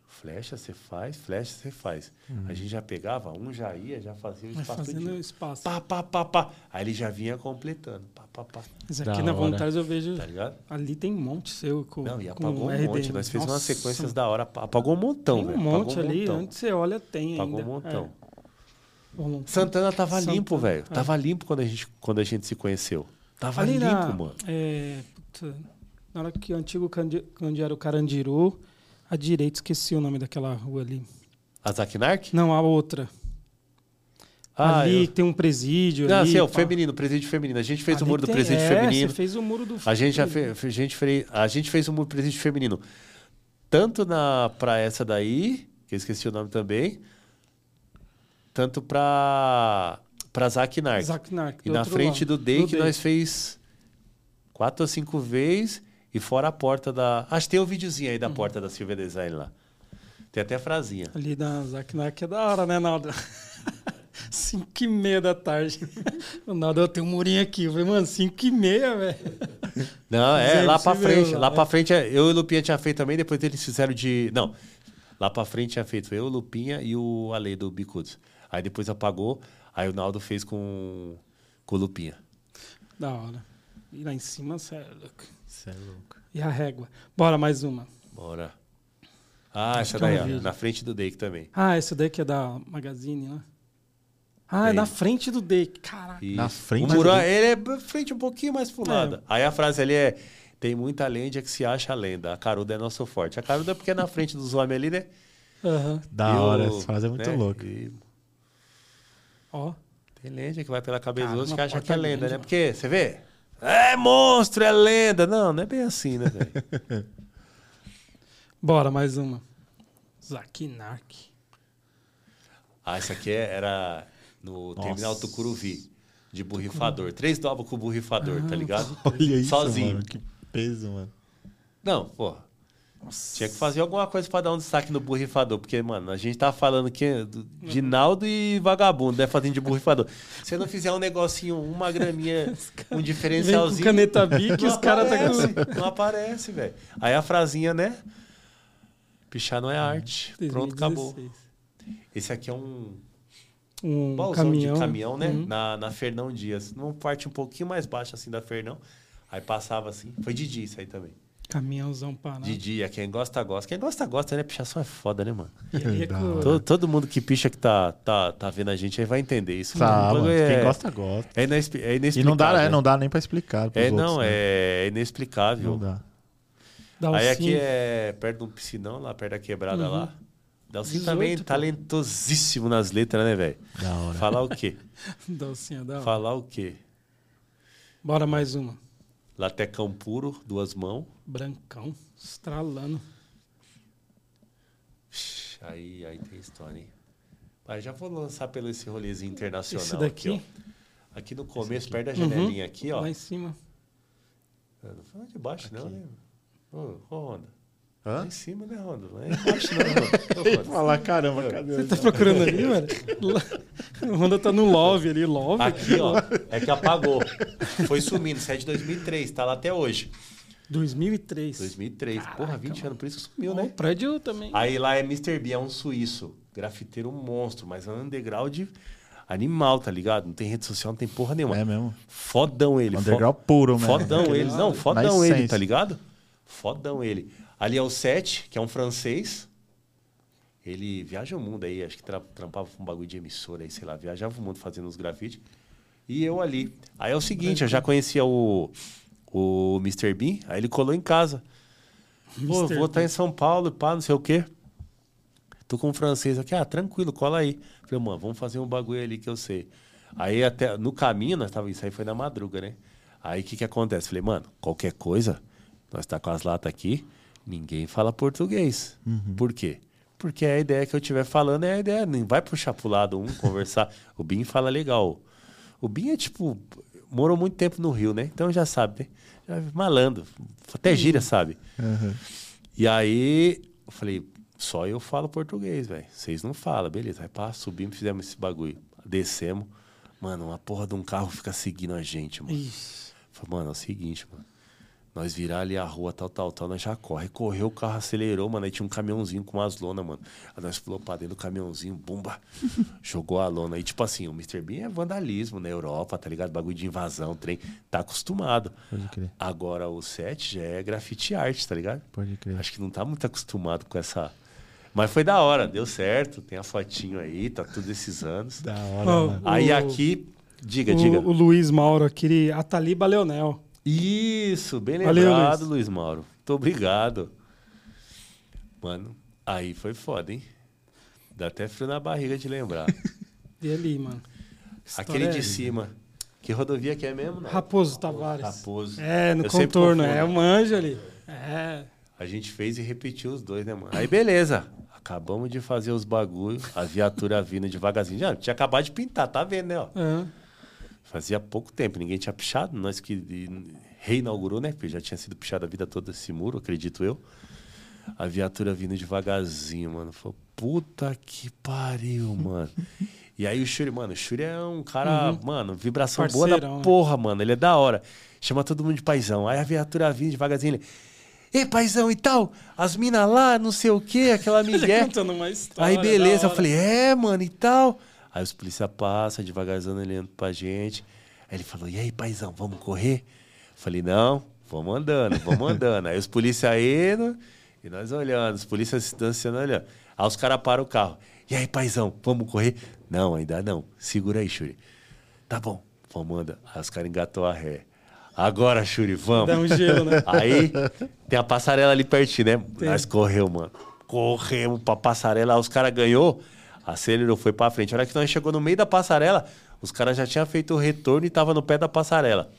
flecha você faz, flecha você faz. A gente já pegava, um já ia, já fazia o Vai espaço fazendo todinho. espaço. Pá, pá, pá, pá. Aí ele já vinha completando. Pá, pá, pá. Mas Da aqui na hora. Vontades eu vejo. Tá ligado? Ali tem um monte seu com. Não, e com apagou um RD. monte. Nós fizemos umas sequências da hora. Apagou um montão, Tem um velho. monte Apagou um ali. montão. Onde você olha, tem Apagou ainda. um montão. É. Santana tava Santana, limpo, velho. é. Tava limpo quando a, gente, quando a gente se conheceu. Tava Ali limpo, na, mano. é, na hora que o antigo onde era o Carandiru, à direita, esqueci o nome daquela rua ali. A Zakinark? Não, a outra. Ah, ali eu... tem um presídio. Não, ali, assim, é o feminino, o presídio feminino. A gente fez o Ali muro do tem- presídio é, feminino. Você fez o muro do A gente já fez, a gente fez, a gente fez o muro do presídio feminino. Tanto na pra essa daí, que eu esqueci o nome também, tanto pra pra Zakinark. Zaknark, E do na outro frente lado, do Day que Day. nós fez quatro ou cinco vezes e fora a porta da. Acho que tem um videozinho aí da Uhum. porta da Silvia Design lá. Tem até a frasinha. Ali da Zaknark é da hora, né, Naldo? 5 e meia da tarde. O Naldo, eu tenho um murinho aqui. Eu falei, mano, 5 e meia, velho. Não, é lá pra viu frente. lá, Lá é. pra frente, eu e o Lupinha tinha feito também, depois eles fizeram de. Não. Lá pra frente tinha feito eu, o Lupinha e o Ale do Bicudos. Aí depois apagou, aí o Naldo fez com, com o Lupinha. Da hora. E lá em cima, sério, louco. Você é louco. E a régua. Bora, mais uma. Bora. Ah, essa é um daí, ó, na frente do Dake também. Ah, esse daí que é da Magazine, né? Ah, é na frente do Day. Caraca. E Na frente O muro, do- ele é pra frente um pouquinho mais pro lado. Aí a frase ali é: tem muita lenda que se acha lenda. A caruda é nosso forte. A caruda é porque é na frente dos homens ali, né? Aham. Da E hora, o- essa frase é muito né? louca. E Ó. tem lenda que vai pela cabeça dos outros uma que acha que é lenda, né? Porque, você vê? É monstro, é lenda. Não, não é bem assim, né, velho? Bora, mais uma. Zaknark. ah, essa aqui é- era no Nossa. terminal Tucuruvi, de borrifador. Três dobras com borrifador, Ah, tá ligado? Olha isso, Sozinho. mano. Que peso, mano. Não, pô. Tinha que fazer alguma coisa pra dar um destaque no borrifador, porque, mano, a gente tá falando que do- de Naldo e vagabundo, né? Fazendo de borrifador. Se não fizer um negocinho, uma graminha, um Vem diferencialzinho. caneta Bic os caras tá com... Não aparece, velho. Aí a frasinha, né? Pichar não é arte. Pronto, acabou. 2016. Esse aqui é um Um caminhão. de caminhão, né? Uhum. Na, na Fernão Dias. Numa parte um pouquinho mais baixa, assim, da Fernão. Aí passava assim. Foi Didi isso aí também. Caminhãozão parado. De dia, quem gosta, gosta. Quem gosta, gosta, né? Pichação é foda, né, mano? E é. Todo, todo mundo que picha que tá, tá, tá vendo a gente aí vai entender isso. Tá, mano. bagulho Quem é, gosta, gosta. É, inesp- é E inexplicável. não dá, é, não dá nem pra explicar. pros É, outros, não, né? é inexplicável. Não dá. Aí Dalcinho. aqui é perto de um piscinão, lá perto da quebrada Uhum. lá. Dalcinho 18, também pô. talentosíssimo nas letras, né, velho? Da hora. Falar o quê? Dalcinho é da hora. Falar o quê? Bora mais uma. Latecão puro, duas mãos. Brancão, estralando. Aí, aí tem história, hein? Mas já vou lançar pelo esse rolezinho internacional Esse daqui? aqui, ó. Aqui no começo, perto da janelinha aqui, ó. Lá em cima. Não fala de baixo, não, né? Ô, ô, Honda. Hã? Lá em cima, né, Honda? Lá embaixo, não. Ô, Honda. Falar, caramba, cadê? Você tá procurando ali, mano? O Honda tá no Love ali, Love. Aqui, ó, é que apagou. Foi sumindo. Isso é de 2003, tá lá até hoje. 2003. 2003. Porra, Caraca, 20 anos, por isso que sumiu, né? O prédio também. Aí lá é Mr. B, é um suíço. Grafiteiro monstro, mas é um underground animal, tá ligado? Não tem rede social, não tem porra nenhuma. É mesmo. Fodão ele. fo- Underground puro, mesmo. Fodão ele. Não, fodão ele, tá ligado? Fodão ele. Ali é o Sete, que é um francês. Ele viaja o mundo aí, acho que tra trampava com um bagulho de emissora aí, sei lá, viajava o mundo fazendo os grafites. E eu ali. Aí é o seguinte, eu já conhecia o, o Mr. Bean, aí ele colou em casa. Pô, vou estar em São Paulo, pá, não sei o quê. Tô com um francês aqui, ah, tranquilo, cola aí. Falei, mano, vamos fazer um bagulho ali que eu sei. Aí até no caminho, nós tava, isso aí foi na madruga, né? Aí o que que acontece? Falei, mano, qualquer coisa, nós tá com as latas aqui, ninguém fala português. Por quê? Porque a ideia que eu estiver falando é a ideia, não vai puxar pro lado um, conversar. o Bin fala legal. O Bin é tipo, morou muito tempo no Rio, né? Então já sabe, né? Já, malandro, até gíria, sabe? Aham. E aí eu falei, só eu falo português, velho. Vocês não falam, beleza. Aí pá, subimos, fizemos esse bagulho. Descemos. Mano, uma porra de um carro fica seguindo a gente, mano. Ixi. Falei, mano, é o seguinte, mano. Nós virar ali a rua, tal, tal, tal, nós já corre. Correu, o carro acelerou, mano. Aí tinha um caminhãozinho com umas lonas, mano. Aí nós pulou pra dentro do caminhãozinho, bumba, jogou a lona. Aí, tipo assim, o Mr. Bean é vandalismo na Europa, tá ligado? Bagulho de invasão, trem. Tá acostumado. Pode crer. Agora o set já é grafite art, tá ligado? Pode crer. Acho que não tá muito acostumado com essa. Mas foi da hora, deu certo. Tem a fotinho aí, tá tudo esses anos. Da hora, mano. Aí O- aqui, diga, o, diga. o Luiz Mauro, aquele Ataliba Leonel. Isso, bem Valeu, lembrado, Luiz. Luiz Mauro. Muito obrigado. Mano, aí foi foda, hein? Dá até frio na barriga de lembrar. E ali, mano. Aquele História de é- cima. Que rodovia que é mesmo? Não? Raposo Tavares. Raposo. É, no Eu contorno. É o manjo ali. É. A gente fez e repetiu os dois, né, mano? Aí beleza. Acabamos de fazer os bagulho, a viatura vindo devagarzinho. Já tinha acabado de pintar, tá vendo, né? Ó. é. Fazia pouco tempo, ninguém tinha pichado. Nós que reinaugurou, né? Porque já tinha sido pichado a vida toda esse muro, acredito eu. A viatura vindo devagarzinho, mano. Falei, puta que pariu, mano. E aí o Shuri, mano, o Shuri é um cara, mano, vibração boa da Parceirão, né? porra, mano. Ele é da hora. Chama todo mundo de paizão. Aí a viatura vindo devagarzinho, ele. Ei, paizão e tal, as minas lá, não sei o quê, aquela migué. Aí beleza, eu falei, é, mano, e tal. Aí os polícia passa, devagarzão olhando pra gente. Aí ele falou, e aí, paizão, vamos correr? Falei, não, vamos andando, vamos andando. aí os polícia indo e nós olhando, os polícia se distanciando olhando. Aí os caras param o carro. E aí, paizão, vamos correr? Não, ainda não. Segura aí, Shuri. Tá bom, vamos andar. Aí os caras engatou a ré. Agora, Shuri, vamos. Dá um gelo, né? Aí tem a passarela ali pertinho, né? Nós correu, mano. Corremos pra passarela, os caras ganhou, acelerou, foi pra frente. A hora que nós chegou no meio da passarela, os caras já tinham feito o retorno e tava no pé da passarela.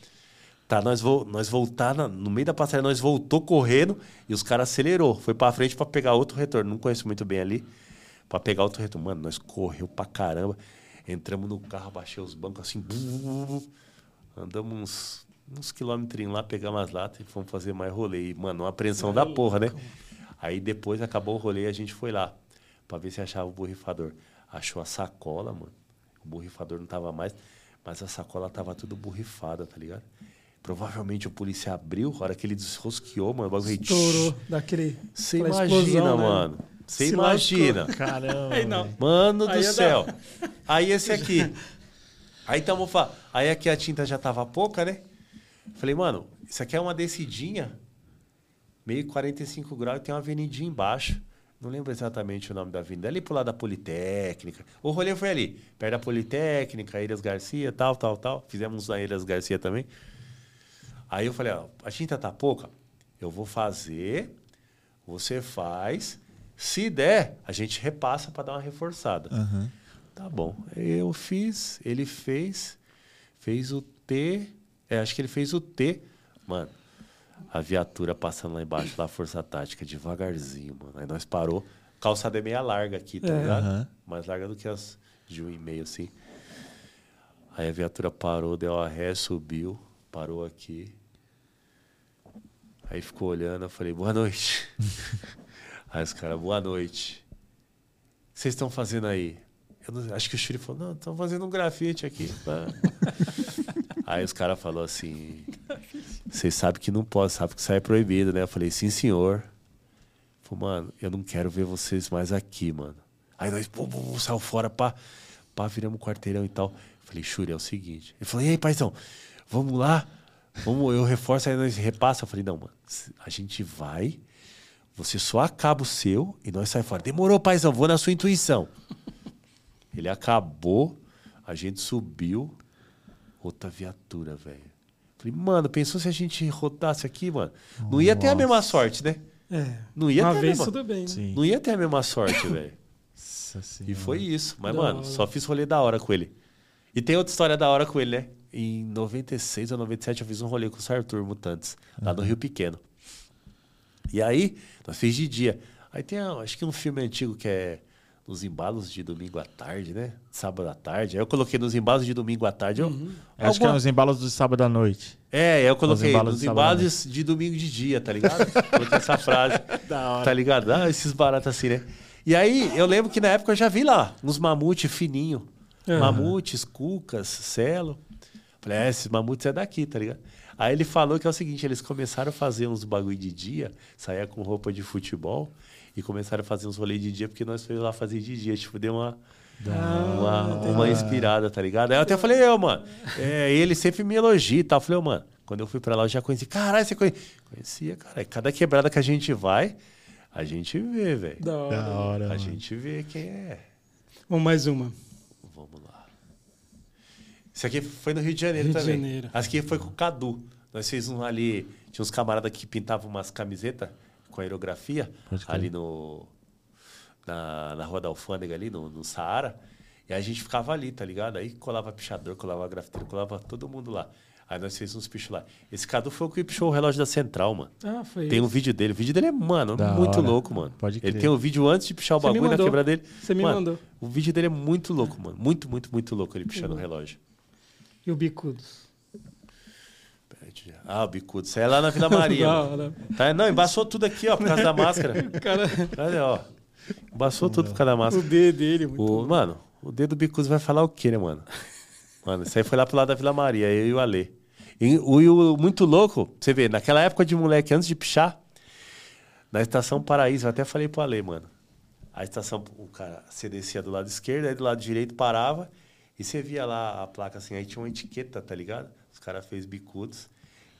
Tá, nós, vo nós voltar na- no meio da passarela, nós voltou correndo e os caras acelerou. Foi pra frente pra pegar outro retorno. Não conheço muito bem ali. Pra pegar outro retorno. Mano, nós correu pra caramba. Entramos no carro, baixei os bancos assim. Andamos uns, uns quilômetros lá, pegamos as latas e fomos fazer mais rolê. E, mano, uma apreensão da porra, né? Aí depois acabou o rolê e a gente foi lá pra ver se achava o borrifador. Achou a sacola, mano. O borrifador não tava mais, mas a sacola tava tudo borrifada, tá ligado? Provavelmente o polícia abriu, a hora que ele desrosqueou, mano, o bagulho Estourou daquele. Você imagina, explosão, né? mano. Você Se imagina. Caramba. Aí não. velho. Mano do Aí ia céu. dar. Aí esse aqui. Aí tamo fa... Aí aqui a tinta já tava pouca, né? Falei, mano, isso aqui é uma descidinha. Meio 45 graus e tem uma avenidinha embaixo. Não lembro exatamente o nome da avenida. Ali pro lado da Politécnica. O rolê foi ali. Perto da Politécnica, Ilhas Garcia, tal, tal, tal. Fizemos na Ilhas Garcia também. Aí eu falei, ó, a tinta tá pouca. Eu vou fazer, você faz. Se der, a gente repassa para dar uma reforçada. Aham. Tá bom. Eu fiz, ele fez, fez o T. É, acho que ele fez o T. Mano, a viatura passando lá embaixo, lá, força tática, devagarzinho, mano. Aí nós parou. Calçada é meia larga aqui, tá É. ligado? Aham. Mais larga do que as de um e meio, assim. Aí a viatura parou, deu a ré, subiu, parou aqui. Aí ficou olhando, eu falei, boa noite. aí os caras, boa noite. O que vocês estão fazendo aí? Eu não- acho que o Shuri falou, não, estão fazendo um grafite aqui. pá." aí os caras falaram assim, vocês sabem que não pode, sabe que aí é proibido, né? Eu falei, sim, senhor. Falei, mano, eu não quero ver vocês mais aqui, mano. Aí nós, pum, pum, saiu fora, pá, pá, viramos um quarteirão e tal. Eu falei, Shuri, é o seguinte. Ele falou, e aí, paizão, vamos lá? Vamos, eu reforço, aí nós repassa. Eu falei, não, mano, a gente vai, você só acaba o seu e nós sai fora. Demorou, paizão, vou na sua intuição. Ele acabou, a gente subiu, outra viatura, velho. Falei, mano, pensou se a gente rotasse aqui, mano? Não ia ter a mesma sorte, né? É. Não ia Uma ter vez mesmo. tudo bem, né? Sim. Não ia ter a mesma sorte, velho. Nossa E foi isso. Mas, Da mano, hora. só fiz rolê da hora com ele. E tem outra história da hora com ele, né? Em 96 ou 97 eu fiz um rolê com o Sartur Mutantes, lá no Rio Pequeno. E aí, nós fizemos de dia. Aí tem, ah, acho que um filme antigo que é nos embalos de domingo à tarde, né? Sábado à tarde. Aí eu coloquei nos embalos de domingo à tarde. Eu, Uhum. Acho que é nos embalos do sábado à noite. É, eu coloquei embalos nos de sábado à embalos de domingo de dia, tá ligado? coloquei essa frase. Tá ligado? Ah, esses baratos assim, né? E aí, eu lembro que na época eu já vi lá uns mamute fininho. Aham. Mamutes, cucas, celo. Falei, é, esses mamutes é daqui, tá ligado? Aí ele falou que é o seguinte, eles começaram a fazer uns bagulho de dia, saía com roupa de futebol e começaram a fazer uns rolês de dia, porque nós fomos lá fazer de dia, tipo, deu uma, uma, uma inspirada, tá ligado? Aí eu até falei, eu, mano, é, ele sempre me elogia e tal. Eu falei, ô, mano, quando eu fui pra lá eu já conheci. Caralho, você conhecia? Conhecia, cara. Cada quebrada que a gente vai, a gente vê, velho. Da hora. Da hora. A mano. gente vê quem é. Vamos mais uma. Vamos lá. Isso aqui foi no Rio de Janeiro Rio de também. Janeiro. Essa aqui foi com o Cadu. Nós fizemos um ali. Tinha uns camaradas que pintavam umas camisetas com aerografia ali no. Na, na Rua da Alfândega, ali no, no Saara. E a gente ficava ali, tá ligado? Aí colava pichador, colava grafiteiro, colava todo mundo lá. Aí nós fizemos uns pichos lá. Esse Cadu foi o que pichou o relógio da Central, mano. Ah, foi. Tem um vídeo dele. O vídeo dele é, mano, Da muito hora. louco, mano. Pode Ele crer. tem um vídeo antes de pichar o Você bagulho na quebrada dele. Você me Mano, mandou. O vídeo dele é muito louco, mano. Muito, muito, muito louco ele pichando o relógio. E o Bicudos? Ah, o bicudo. Isso aí é lá na Vila Maria. Mano. hora. Tá, não, embaçou tudo aqui, ó, por causa da máscara. Cara, Olha, ó. Embaçou tudo por causa da o máscara. D dele, muito O, mano, o dedo do bicudo vai falar o quê, né, mano? Mano, isso aí foi lá pro lado da Vila Maria, eu e o Alê. E o, o muito louco, você vê, naquela época de moleque, antes de pichar, na estação Paraíso, eu até falei pro Alê, mano. A estação, o cara, você descia do lado esquerdo, aí do lado direito parava, e você via lá a placa assim, aí tinha uma etiqueta, tá ligado? Os caras fez bicudos.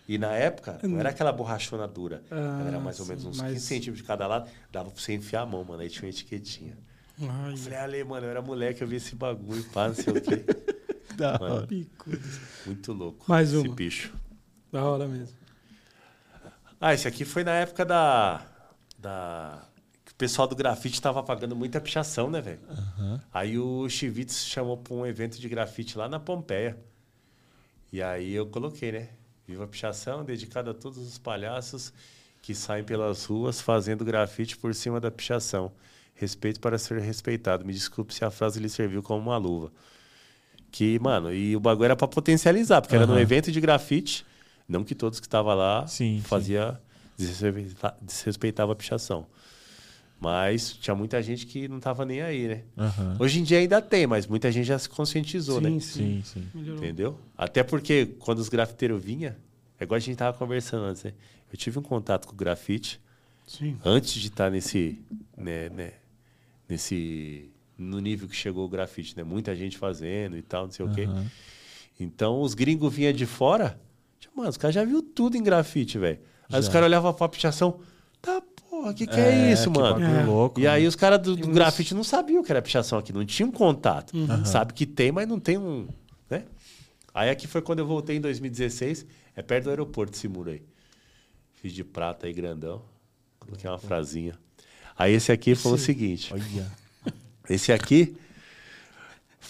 E na época, não era aquela borrachona dura. Ah, Ela era mais ou menos sim, uns mas- 15 centímetros de cada lado. Dava pra você enfiar a mão, mano. Aí tinha uma etiquetinha. Ai, Eu falei, Ale, mano, eu era moleque, eu vi esse bagulho, pá, não sei o quê. Da hora. Muito louco. Mais esse uma. bicho. Da hora mesmo. Ah, esse aqui foi na época da. da que o pessoal do grafite tava pagando muita pichação, né, velho? Aí o Chivitz chamou pra um evento de grafite lá na Pompeia. E aí eu coloquei, né? Viva pichação, dedicada a todos os palhaços que saem pelas ruas fazendo grafite por cima da pichação. Respeito para ser respeitado. Me desculpe se a frase lhe serviu como uma luva. Que, mano, e o bagulho era pra potencializar, porque era num evento de grafite. Não que todos que estavam lá Sim, sim. fazia desrespeita- desrespeitava a pichação. Mas tinha muita gente que não tava nem aí, né? Aham. Hoje em dia ainda tem, mas muita gente já se conscientizou, né? Sim, sim. Sim, sim. Melhorou. Entendeu? Até porque quando os grafiteiros vinham, é igual a gente tava conversando antes, né? Eu tive um contato com o grafite Sim. antes de estar nesse, né, né, nesse, no nível que chegou o grafite, né? Muita gente fazendo e tal, não sei o quê. Então os gringos vinham de fora, mano, os caras já viu tudo em grafite, velho. Aí os caras olhavam pra pichação, tá porra, que que é, isso, que mano? É. louco. E aí os caras do, do grafite não sabiam que era pichação aqui, não tinham contato. Sabe que tem, mas não tem um, né? Aí aqui foi quando eu voltei em 2016, é perto do aeroporto esse muro aí. Fiz de prata aí grandão, coloquei uma frasinha. Aí esse aqui foi o seguinte, Olha. esse aqui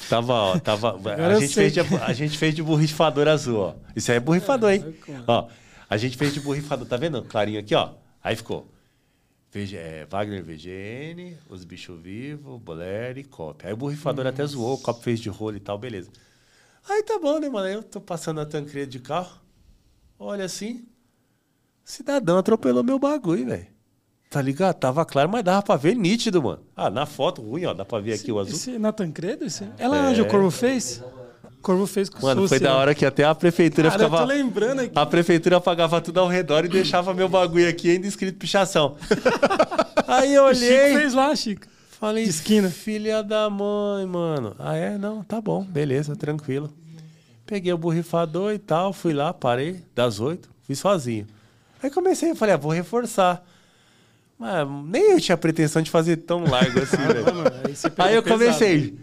tava, ó, tava, a gente, fez de, a gente fez de borrifador azul, ó. Isso aí é borrifador, hein? É, Ó, a gente fez de borrifador, tá vendo? Clarinho aqui, ó. Aí ficou. VG, é, Wagner VGN, Os Bichos Vivos, Boleri e Cop. Aí o borrifador até zoou, o Cop fez de rolo e tal, beleza. Aí tá bom, né, mano? Aí eu tô passando a tancreia de carro, olha assim, cidadão atropelou meu bagulho, velho. Tá ligado? Tava claro, mas dava pra ver nítido, mano. Ah, na foto ruim, ó, dá pra ver aqui o azul. Esse na Tancredo? Esse... Ela onde o Corvo fez? O Corvo fez com Mano, foi da hora que até a prefeitura Cara, eu tô ficava... lembrando aqui. A prefeitura apagava tudo ao redor e deixava meu bagulho aqui ainda escrito pichação. Aí eu O Chico olhei, fez lá, Chico. falei, de esquina. filha da mãe, mano. Ah, é? Não, tá bom, beleza, tranquilo. Peguei o borrifador e tal, fui lá, parei, das oito, fui sozinho. Aí comecei, eu falei, ah, vou reforçar. Mas nem eu tinha pretensão de fazer tão largo assim, velho. Mano, aí, Aí eu pesado. comecei.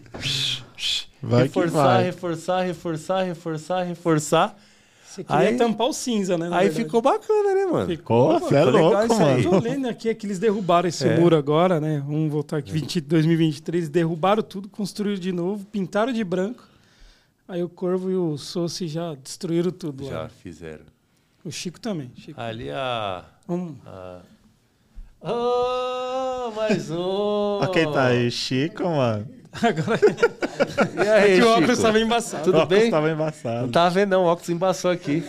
Vai que reforçar, vai. reforçar, reforçar, reforçar, reforçar. Você queria Aí- tampar o cinza, né? Aí verdade. ficou bacana, né, mano? Ficou. Você é louco, aí. Eu mano. tô lendo aqui é que eles derrubaram esse É. muro agora, né? Vamos voltar aqui, 20, 2023. Derrubaram tudo, construíram de novo, pintaram de branco. Aí o Corvo e o Soci já destruíram tudo Já lá. fizeram. O Chico também. Chico. Ali a, Vamos- a, Oh, mais um! Olha quem tá aí, Chico, mano. Agora E aí, é que o óculos estava embaçado. Tudo O óculos bem? Tava Não embaçado. tava vendo, não. O óculos embaçou aqui.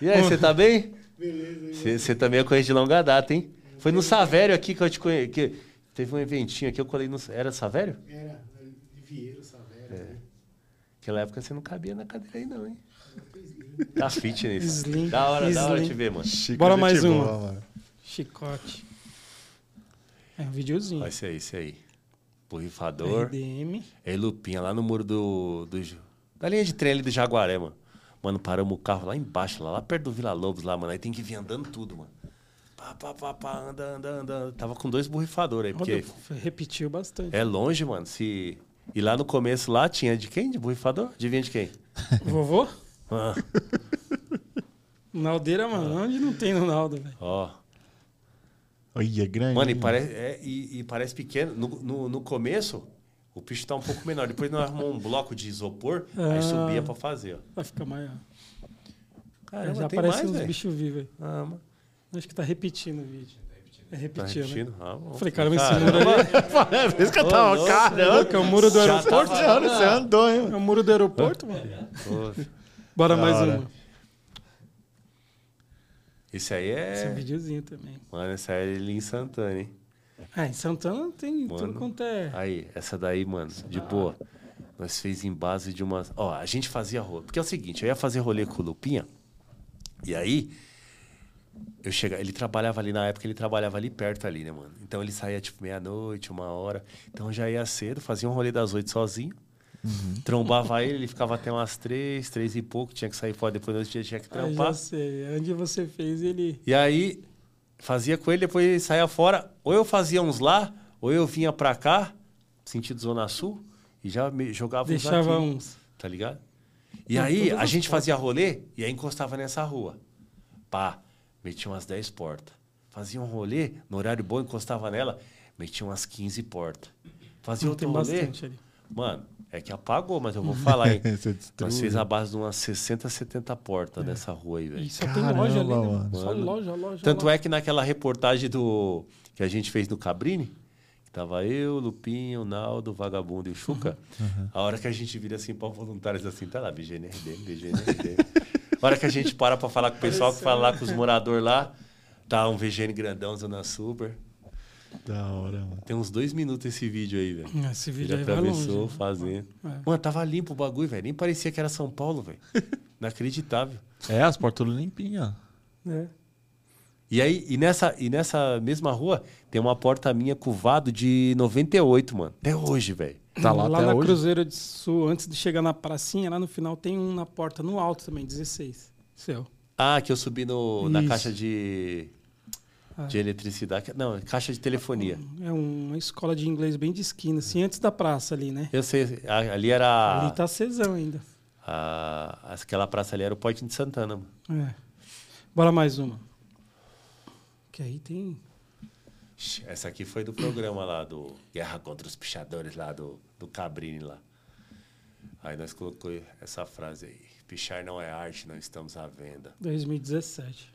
E aí, você tá bem? Beleza. Você também é conhecido de longa data, hein? Foi no Savério aqui que eu te conheci. Que teve um eventinho aqui, eu colei no. Era Savério? Era de Vieiro, Savera. É. Naquela época você não cabia na cadeira aí, não, hein? Tá fitness. Slim. Da hora, da hora Slim. te ver, mano. Chico, Bora mais uma. Chicote. É um videozinho. Esse aí, esse aí. Borrifador. RDM. Aí Lupinha, lá no muro do, do. Da linha de trem ali do Jaguaré, mano. Mano, paramos o carro lá embaixo, lá, lá perto do Vila Lobos, lá, mano. Aí tem que vir andando tudo, mano. Pá, pá, pá, pá, anda, anda, anda. Tava com dois borrifadores aí, porque repetiu bastante. é longe, mano. Se... E lá no começo, lá tinha de quem? De borrifador? Adivinha de quem? Vovô? Ah, Naldeira, mano. Onde não tem no Naldo, velho? ó. Olha, é grande. Mano, e parece, é, e, e parece pequeno. No, no, no começo, o picho tá um pouco menor. Depois nós arrumamos um bloco de isopor, aí Ah. subia pra fazer, ó. Vai ficar maior. Caramba, Já aparece mais, uns bichos vivos aí. Ah, mano. Acho que tá repetindo o vídeo. É Tá repetindo, né? repetindo? Ah, bom. Falei, caramba, esse Caramba. muro ali É por isso que eu tava, caramba. é o muro do Já aeroporto. tava- você andou, hein, É o muro do aeroporto, mano. Bora Da mais hora. uma. Esse aí Esse é um é. videozinho também. Mano, essa é ele em Santana, hein? Ah, em Santana tem Mano. tudo quanto é. Aí, essa daí, mano, de boa. Nós fez em base de umas. Ó, a gente fazia rolê. Porque é o seguinte, eu ia fazer rolê com o Lupinha. E aí, eu chega, ele trabalhava ali na época, ele trabalhava ali perto ali, né, mano? Então ele saía tipo meia-noite, uma hora. Então eu já ia cedo, fazia um rolê das oito sozinho. Trombava ele, ele ficava até umas três, três e pouco, tinha que sair fora depois do outro dia tinha que Ah, já trampar. sei. Onde você fez ele. E aí, fazia com ele, depois ele saía fora. Ou eu fazia uns lá, ou eu vinha pra cá, sentido Zona Sul, e já jogava uns Deixava aqui, uns. Tá ligado? E aí, a gente portas. fazia rolê e aí encostava nessa rua. Pá, metia umas 10 portas. Fazia um rolê, no horário bom, encostava nela, metia umas 15 portas. Fazia Não outro rolê. Mano, é que apagou, mas eu vou falar, hein? Você destruiu. Nós fez a base de umas 60, 70 portas nessa rua aí, velho. E só tem Caramba, loja ali, né? mano. Só Mano. loja, loja. Tanto loja. é que naquela reportagem do que a gente fez no Cabrini, que tava eu, Lupinho, Naldo, Vagabundo e o Chuca, a hora que a gente vira assim para voluntários assim, tá lá, BGNRD, BGNRD. a hora que a gente para para falar com o pessoal que fala lá com os moradores lá, tá um VGN grandão, Zona Super. Da hora, mano. Tem uns dois minutos esse vídeo aí, velho. Esse Ele vídeo aí vai longe. atravessou né? fazendo. É. Mano, tava limpo o bagulho, velho. Nem parecia que era São Paulo, velho. Inacreditável. É, as portas tudo limpinhas. É. E aí, e nessa, e nessa mesma rua, tem uma porta minha curvado de 98, mano. Até hoje, velho. Tá lá, até na hoje? Cruzeiro de Sul, antes de chegar na pracinha, lá no final tem um na porta, no alto também, 16. Seu. Ah, que eu subi no, na caixa de, Ah. de eletricidade. Não, caixa de telefonia. É uma escola de inglês bem de esquina, assim, antes da praça ali, né? Eu sei, ali era. Ali tá acesão ainda. a- aquela praça ali era o Point de Santana, mano. É. Bora mais uma. Que aí tem. Essa aqui foi do programa lá, do Guerra contra os Pichadores, lá do, do Cabrini lá. Aí nós colocou essa frase aí. Pichar não é arte, não estamos à venda. 2017.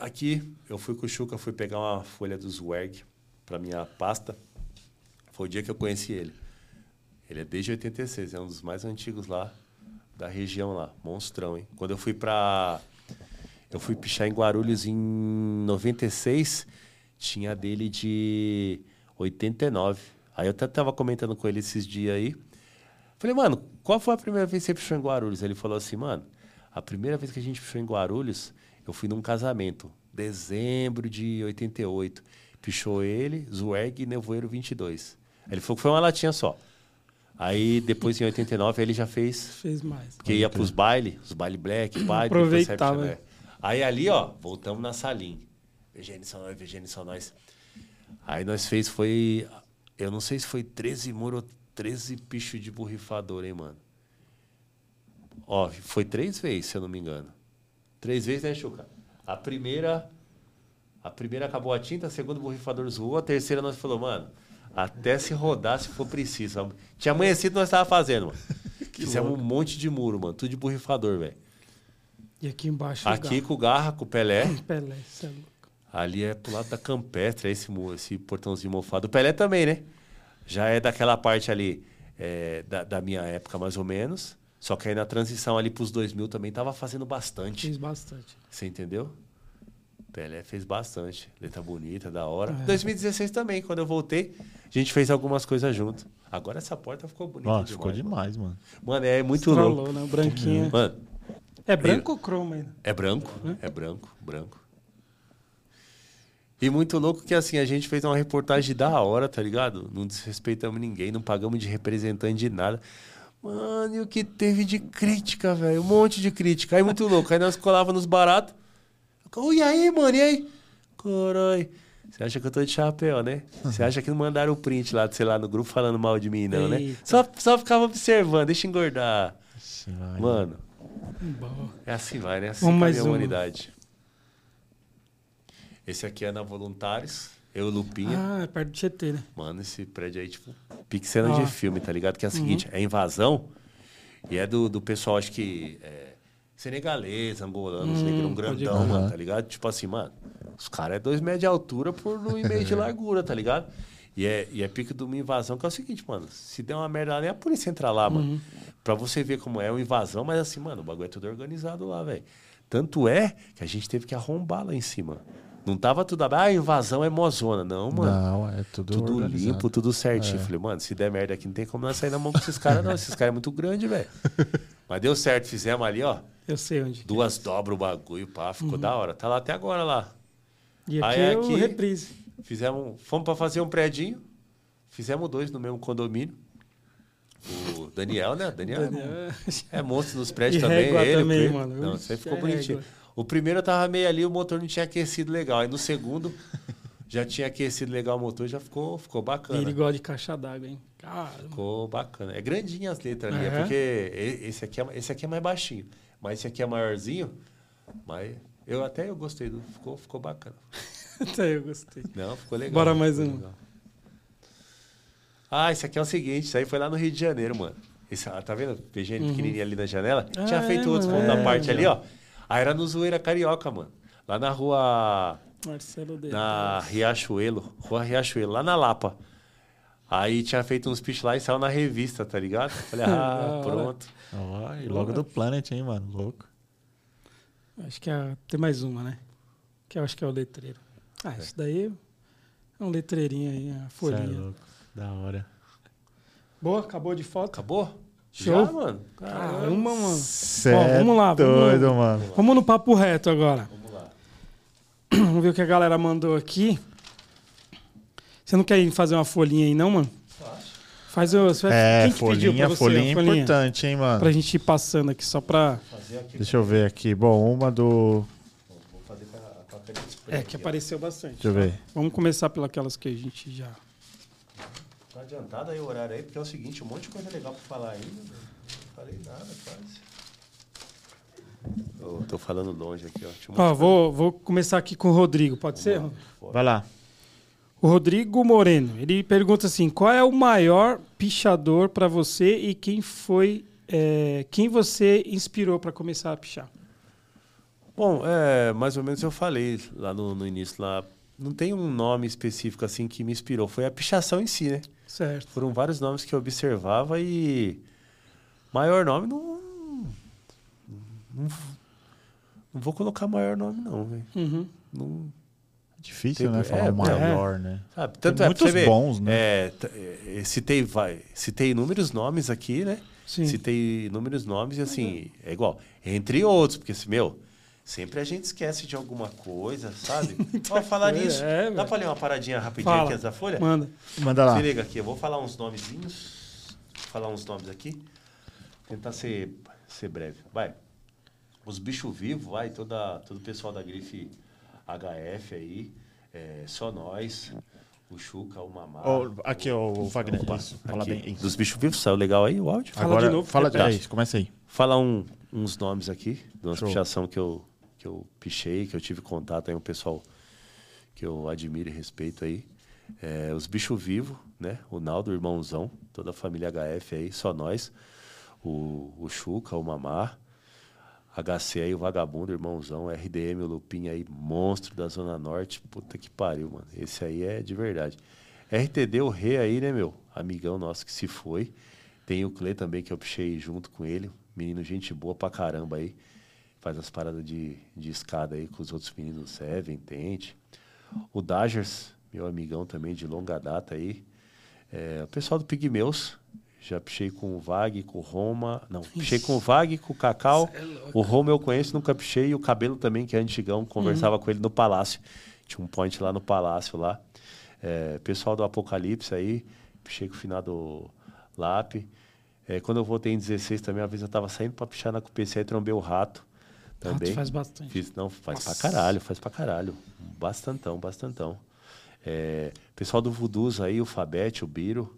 Aqui, eu fui com o Chuca, fui pegar uma folha do Swag para minha pasta. Foi o dia que eu conheci ele. Ele é desde 86, é um dos mais antigos lá da região lá, monstrão, hein? Quando eu fui pra eu fui pichar em Guarulhos em 96, tinha dele de 89. Aí eu até tava comentando com ele esses dias aí. Falei, mano, qual foi a primeira vez que você pichou em Guarulhos? Ele falou assim, mano, a primeira vez que a gente pichou em Guarulhos, eu fui num casamento, dezembro de 88. Pichou ele, Zweg e Nevoeiro 22. Aí Ele falou que foi uma latinha só. Aí depois em 89 ele já fez Fez mais. porque ia pros bailes, os baile black, pai, Aproveitava. né? Aí ali, ó, voltamos na salinha. VGN são nós, VGN são nós. Aí nós fez, foi. Eu não sei se foi 13 muro ou 13 picho de borrifador, hein, mano. Ó, foi três vezes, se eu não me engano. Três vezes, né, Chuca? A primeira. A primeira acabou a tinta, a segunda o borrifador zoou, a terceira nós falou, mano, até se rodar se for preciso. Tinha amanhecido nós tava fazendo, mano. Fizemos um monte de muro, mano. Tudo de borrifador, velho. E aqui embaixo. Aqui com o Garra, com o Pelé. Pelé, cê é louco. Ali é pro lado da Campestre, é esse, esse portãozinho mofado. O Pelé também, né? Já é daquela parte ali é, da, da minha época, mais ou menos. Só que aí na transição ali pros 2000 também tava fazendo bastante. Fiz bastante. Você entendeu? Pelé fez bastante. Letra bonita, da hora. É. 2016 também, quando eu voltei, a gente fez algumas coisas junto. Agora essa porta ficou bonita Nossa, demais. ficou mano. demais, mano. Mano, é muito Estralou, louco. né? O branquinho. Mano, É branco ou cromo ainda? é branco, é branco, branco. E muito louco que assim, a gente fez uma reportagem da hora, tá ligado? Não desrespeitamos ninguém, não pagamos de representante de nada. Mano, e o que teve de crítica, velho? Um monte de crítica. Aí muito louco. Aí nós colava nos baratos. Oh, e aí, mano? E aí? Caralho. Você acha que eu tô de chapéu, né? Você acha que não mandaram o print lá, sei lá, no grupo falando mal de mim, não, né? Eita. Só, só ficava observando, deixa engordar. Sim, vai. Mano, é assim vai, né? Assim Vamos com a mais minha uma. humanidade. Esse aqui é na Voluntários. Eu, Lupinha. Ah, é perto do Tietê, né? Mano, esse prédio aí, tipo, pique cena Ó. de filme, tá ligado? Que é o seguinte, é invasão e é do, do pessoal, acho que é, senegalês, angolano, Hum, negrão pode grandão, mano, tá ligado? Tipo assim, mano, os caras é dois metros de altura por um e meio de largura, tá ligado? E é, e é pique de uma invasão, que é o seguinte, mano, se der uma merda lá, nem a polícia entra lá, mano. Pra você ver como é uma invasão, mas assim, mano, o bagulho é tudo organizado lá, velho. Tanto é que a gente teve que arrombar lá em cima. Não tava tudo, ah, invasão é mozona. Não, mano. Não, é tudo, Tudo organizado. limpo, tudo certinho. É. Falei, mano, se der merda aqui, não tem como nós sair na mão com esses caras, não. Esses caras é muito grande, velho. Mas deu certo, fizemos ali, ó. Eu sei onde. Duas dobras o bagulho, pá, ficou da hora. Tá lá até agora lá. E aqui Aí é aqui- o reprise. Fizemos, fomos pra fazer um predinho. Fizemos dois no mesmo condomínio. O Daniel, né? Daniel, é- Daniel, é monstro nos prédios E também. régua ele, também, mano. Não, isso aí ficou é bonitinho. régua. O primeiro eu tava meio ali, o motor não tinha aquecido legal. Aí no segundo, já tinha aquecido legal o motor, já ficou, ficou E bacana. ele gosta de caixa d'água, hein? Caramba. Ficou bacana. É grandinha as letras ali, é porque esse aqui é, esse aqui é mais baixinho. Mas esse aqui é maiorzinho. Mas eu até eu gostei do. Ficou, ficou bacana. Até eu gostei. Não, ficou legal. Bora mais um. legal. Ah, esse aqui é o seguinte, isso aí foi lá no Rio de Janeiro, mano. Esse, ah, tá vendo? PGN pequenininho ali na janela. Ah, Tinha feito é, outros pontos da É, parte ali, mano. ó. Aí era no Zoeira Carioca, mano. Lá na rua. Marcelo D. Na Riachuelo. Rua Riachuelo, lá na Lapa. Aí tinha feito uns pitch lá e saiu na revista, tá ligado? Falei, ah, pronto. Ó, e logo do Planet, hein, mano? Louco. Acho que é, tem mais uma, né? Que eu acho que é o letreiro. Ah, isso daí é um letreirinho aí, a Cê é folhinha. louco. Da hora. Boa, acabou de foto. Acabou? Show. Já, mano? Caramba, mano. Cê Ó, é vamos lá, vamos doido, mano. Vamos no papo reto agora. Vamos lá. Vamos ver o que a galera mandou aqui. Você não quer ir fazer uma folhinha aí, não, mano? Faz o. você vai- É, quem folhinha, você folhinha é importante, hein, mano? Pra gente ir passando aqui, só pra. Aqui. Deixa eu ver aqui. Bom, uma do. Vou fazer com a, com a caneta spray É, que apareceu bastante. Deixa eu ver. Vamos começar pelas que a gente já. Adiantado aí o horário aí, porque é o seguinte, um monte de coisa legal pra falar ainda. Não falei nada, quase. Eu tô falando longe aqui, ó. Vou, vou começar aqui com o Rodrigo, pode ser? Vai lá. O Rodrigo Moreno, ele pergunta assim: qual é o maior pichador pra você e quem foi. é, quem você inspirou pra começar a pichar? Bom, é, mais ou menos eu falei lá no, no início lá. Não tem um nome específico assim que me inspirou. Foi a pichação em si, né? Certo. Foram vários nomes que eu observava e. Maior nome não. Não, não vou colocar maior nome, não, velho. Uhum. Não, Difícil, Tem- né? Falar é, o maior, né? Sabe? Tem Tanto é pra muitos bons, né? É, é, citei, vai, citei inúmeros nomes aqui, né? Sim. Citei inúmeros nomes e assim, é igual. Entre outros, porque assim, meu, sempre a gente esquece de alguma coisa, sabe? Ó, falar nisso, é, dá pra ler uma paradinha rapidinho Fala. aqui antes da folha? Manda. Manda lá. Se liga aqui, eu vou falar uns nomezinhos. Falar uns nomes aqui. Tentar ser, ser breve. Vai. Os bichos vivos, vai, toda, todo o pessoal da grife HF aí. é, só nós. O Chuca, o Mamá. Ó, aqui, ó, o Wagner. Isso. Fala Aqui. bem. Isso. Dos bichos vivos, saiu legal aí o áudio? Fala Agora, de novo, Fala é isso, começa aí. Falar um- uns nomes aqui, de uma Show. que eu, que eu pichei, que eu tive contato aí, um pessoal que eu admiro e respeito aí. É, os bichos vivos, né? O Naldo, o irmãozão, toda a família HF aí, só nós. O, o Chuca, o Mamá. HC aí, o vagabundo, irmãozão, RDM, o Lupin aí, monstro da Zona Norte. Puta que pariu, mano. Esse aí é de verdade. RTD, o Rei aí, né, meu? Amigão nosso que se foi. Tem o Cle também, que eu pichei junto com ele. Menino, gente boa pra caramba aí. Faz as paradas de, de escada aí com os outros meninos, Seven, Tente. O Dagers, meu amigão também de longa data aí. É, o pessoal do Pigmeus, já pichei com o Vag, com o Roma. Não, pichei com o Vag, com o Cacau. o Roma eu conheço, nunca pichei. E o Cabelo também, que é antigão, conversava com ele no Palácio. Tinha um point lá no Palácio lá. É, pessoal do Apocalipse aí, pichei com o finado Lap. É, quando eu voltei em 16 também, uma vez eu tava saindo pra pichar na PC e trombei o rato. Também. Rato faz bastante. Fiz, não, faz Nossa. pra caralho, faz pra caralho. Bastantão, bastantão. É, pessoal do Voodoos aí, o Fabete, o Biro,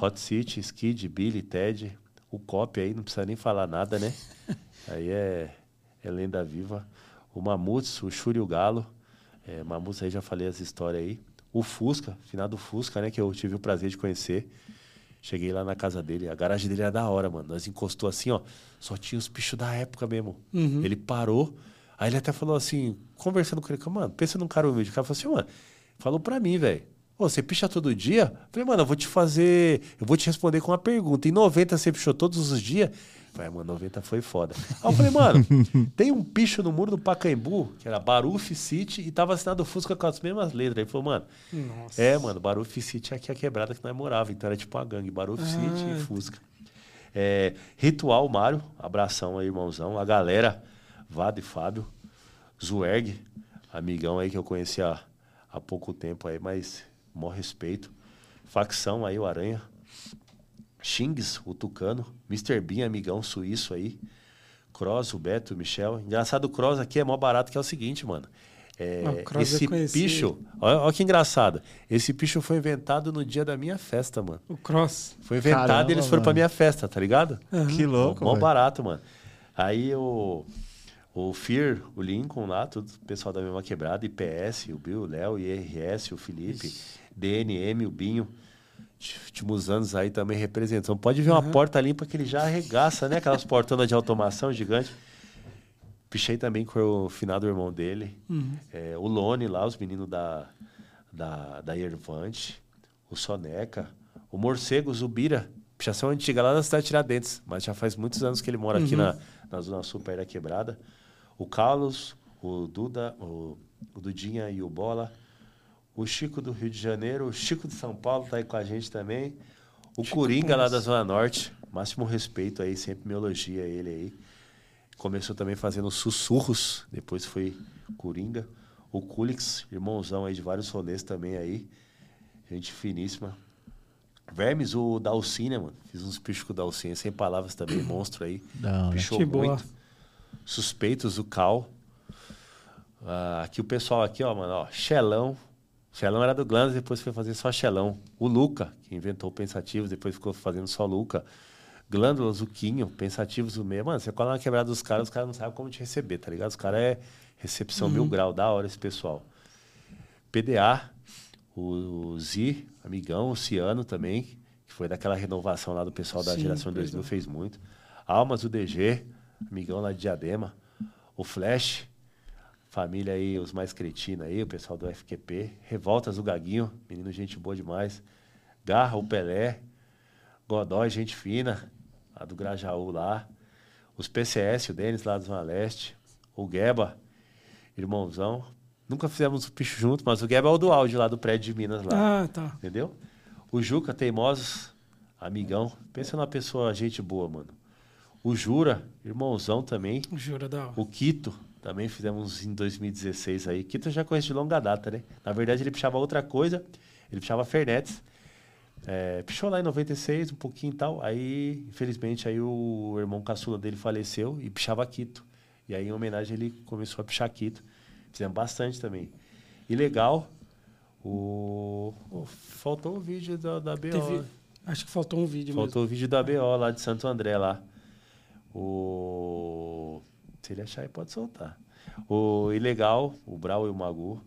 Hot City, Skid, Billy, Ted, o Cop aí, não precisa nem falar nada, né? aí é, é lenda viva. O Mamutes, o Shuri o Galo. É, Mamutes aí já falei as histórias aí. O Fusca, final do Fusca, né? Que eu tive o prazer de conhecer. Cheguei lá na casa dele, a garagem dele era da hora, mano. Nós encostou assim, ó, só tinha os bichos da época mesmo. Ele parou, aí ele até falou assim, conversando com ele, mano, pensa num cara humilde. O cara falou assim, mano, falou pra mim, velho. Você picha todo dia? Eu falei, mano, eu vou te fazer. Eu vou te responder com uma pergunta. Em 90 você pichou todos os dias? Falei, mano, 90 foi foda. Aí eu falei, mano, tem um picho no muro do Pacaembu, que era Baruf City, e tava assinado Fusca com as mesmas letras. Aí ele falou, mano, Nossa. é, mano, Baruf City é aqui a quebrada que nós morava. Então era tipo uma gangue, Baruf City e Fusca. É, Ritual Mário, abração aí, irmãozão. A galera, Vado e Fábio. Zuerg, amigão aí que eu conheci há, há pouco tempo aí, mas maior respeito. Facção aí, o Aranha. Xings, o Tucano. Mr. Bean, amigão suíço aí. Cross, o Beto, o Michel. Engraçado, o Cross aqui é mó barato, que é o seguinte, mano. É, Ah, o Cross eu esse picho, olha, olha que engraçado. Esse picho foi inventado no dia da minha festa, mano. O Cross. Foi inventado Caramba, e eles foram pra mano. minha festa, tá ligado? Que louco, Mó velho. barato, mano. Aí o, o Fear, o Lincoln lá, tudo o pessoal da mesma quebrada, IPS, o Bill, o Léo, IRS, o Felipe, DNM, o Binho. Últimos anos aí também representam. Pode ver uma porta limpa que ele já arregaça, né? Aquelas portonas de automação gigante. Pichei também com o finado irmão dele. É, o Lone lá, os meninos da, da, da Yervante. O Soneca. O Morcego, o Zubira. Pichação antiga lá da cidade de Tiradentes. Mas já faz muitos anos que ele mora aqui na, na Zona Sul, perto da Quebrada. O Carlos, o Duda, o, o Dudinha e o Bola. O Chico do Rio de Janeiro. O Chico de São Paulo tá aí com a gente também. O Coringa lá da Zona Norte. Máximo respeito aí, sempre me elogia ele aí. Começou também fazendo sussurros, depois foi Coringa. O Kulix, irmãozão aí de vários rolês também aí. Gente finíssima. Vermes, o Dalcine, mano. Fiz uns pichos com o Dalcine, sem palavras também, monstro aí. Hora. Pichou Que boa. muito. Suspeitos, o Cal. Ah, aqui o pessoal aqui, ó, mano, ó, Xelão. Xelão era do Glandes, depois foi fazer só Xelão. O Luca, que inventou o Pensativos, depois ficou fazendo só Luca. Glândulas, o Quinho, Pensativos, o meio. Mano, você cola na quebrada dos caras, os caras não sabem como te receber, tá ligado? Os caras é recepção mil grau, da hora esse pessoal. PDA, o Zi, amigão, o Ciano também, que foi daquela renovação lá do pessoal da Sim, geração pois 2000, é. fez muito. Almas, o DG, amigão lá de Diadema. O Flash, família aí, os mais cretinos aí, o pessoal do FQP. Revoltas, o Gaguinho, menino gente boa demais. Garra, o Pelé. Godói, gente fina, lá do Grajaú lá. Os PCS, o Denis lá do Zona Leste. O Gueba, irmãozão. Nunca fizemos o picho junto, mas o Gueba é o do áudio lá do prédio de Minas lá. Ah, tá. Entendeu? O Juca, teimosos, amigão. Pensa numa pessoa, gente boa, mano. O Jura, irmãozão também. Jura da. O Quito, também fizemos em 2016 aí. Quito já conheço de longa data, né? Na verdade, ele pichava outra coisa. Ele pichava Fernetes. É, pichou lá em 96, um pouquinho e tal. Aí, infelizmente, aí o irmão caçula dele faleceu e pichava Quito. E aí, em homenagem, ele começou a pichar Quito. Fizemos bastante também. E legal, o... oh, faltou o vídeo da, da BO. Teve- Acho que faltou um vídeo Faltou o vídeo da BO lá de Santo André lá. O. Se ele achar aí, pode soltar. O Ilegal, o Brau e o Magu,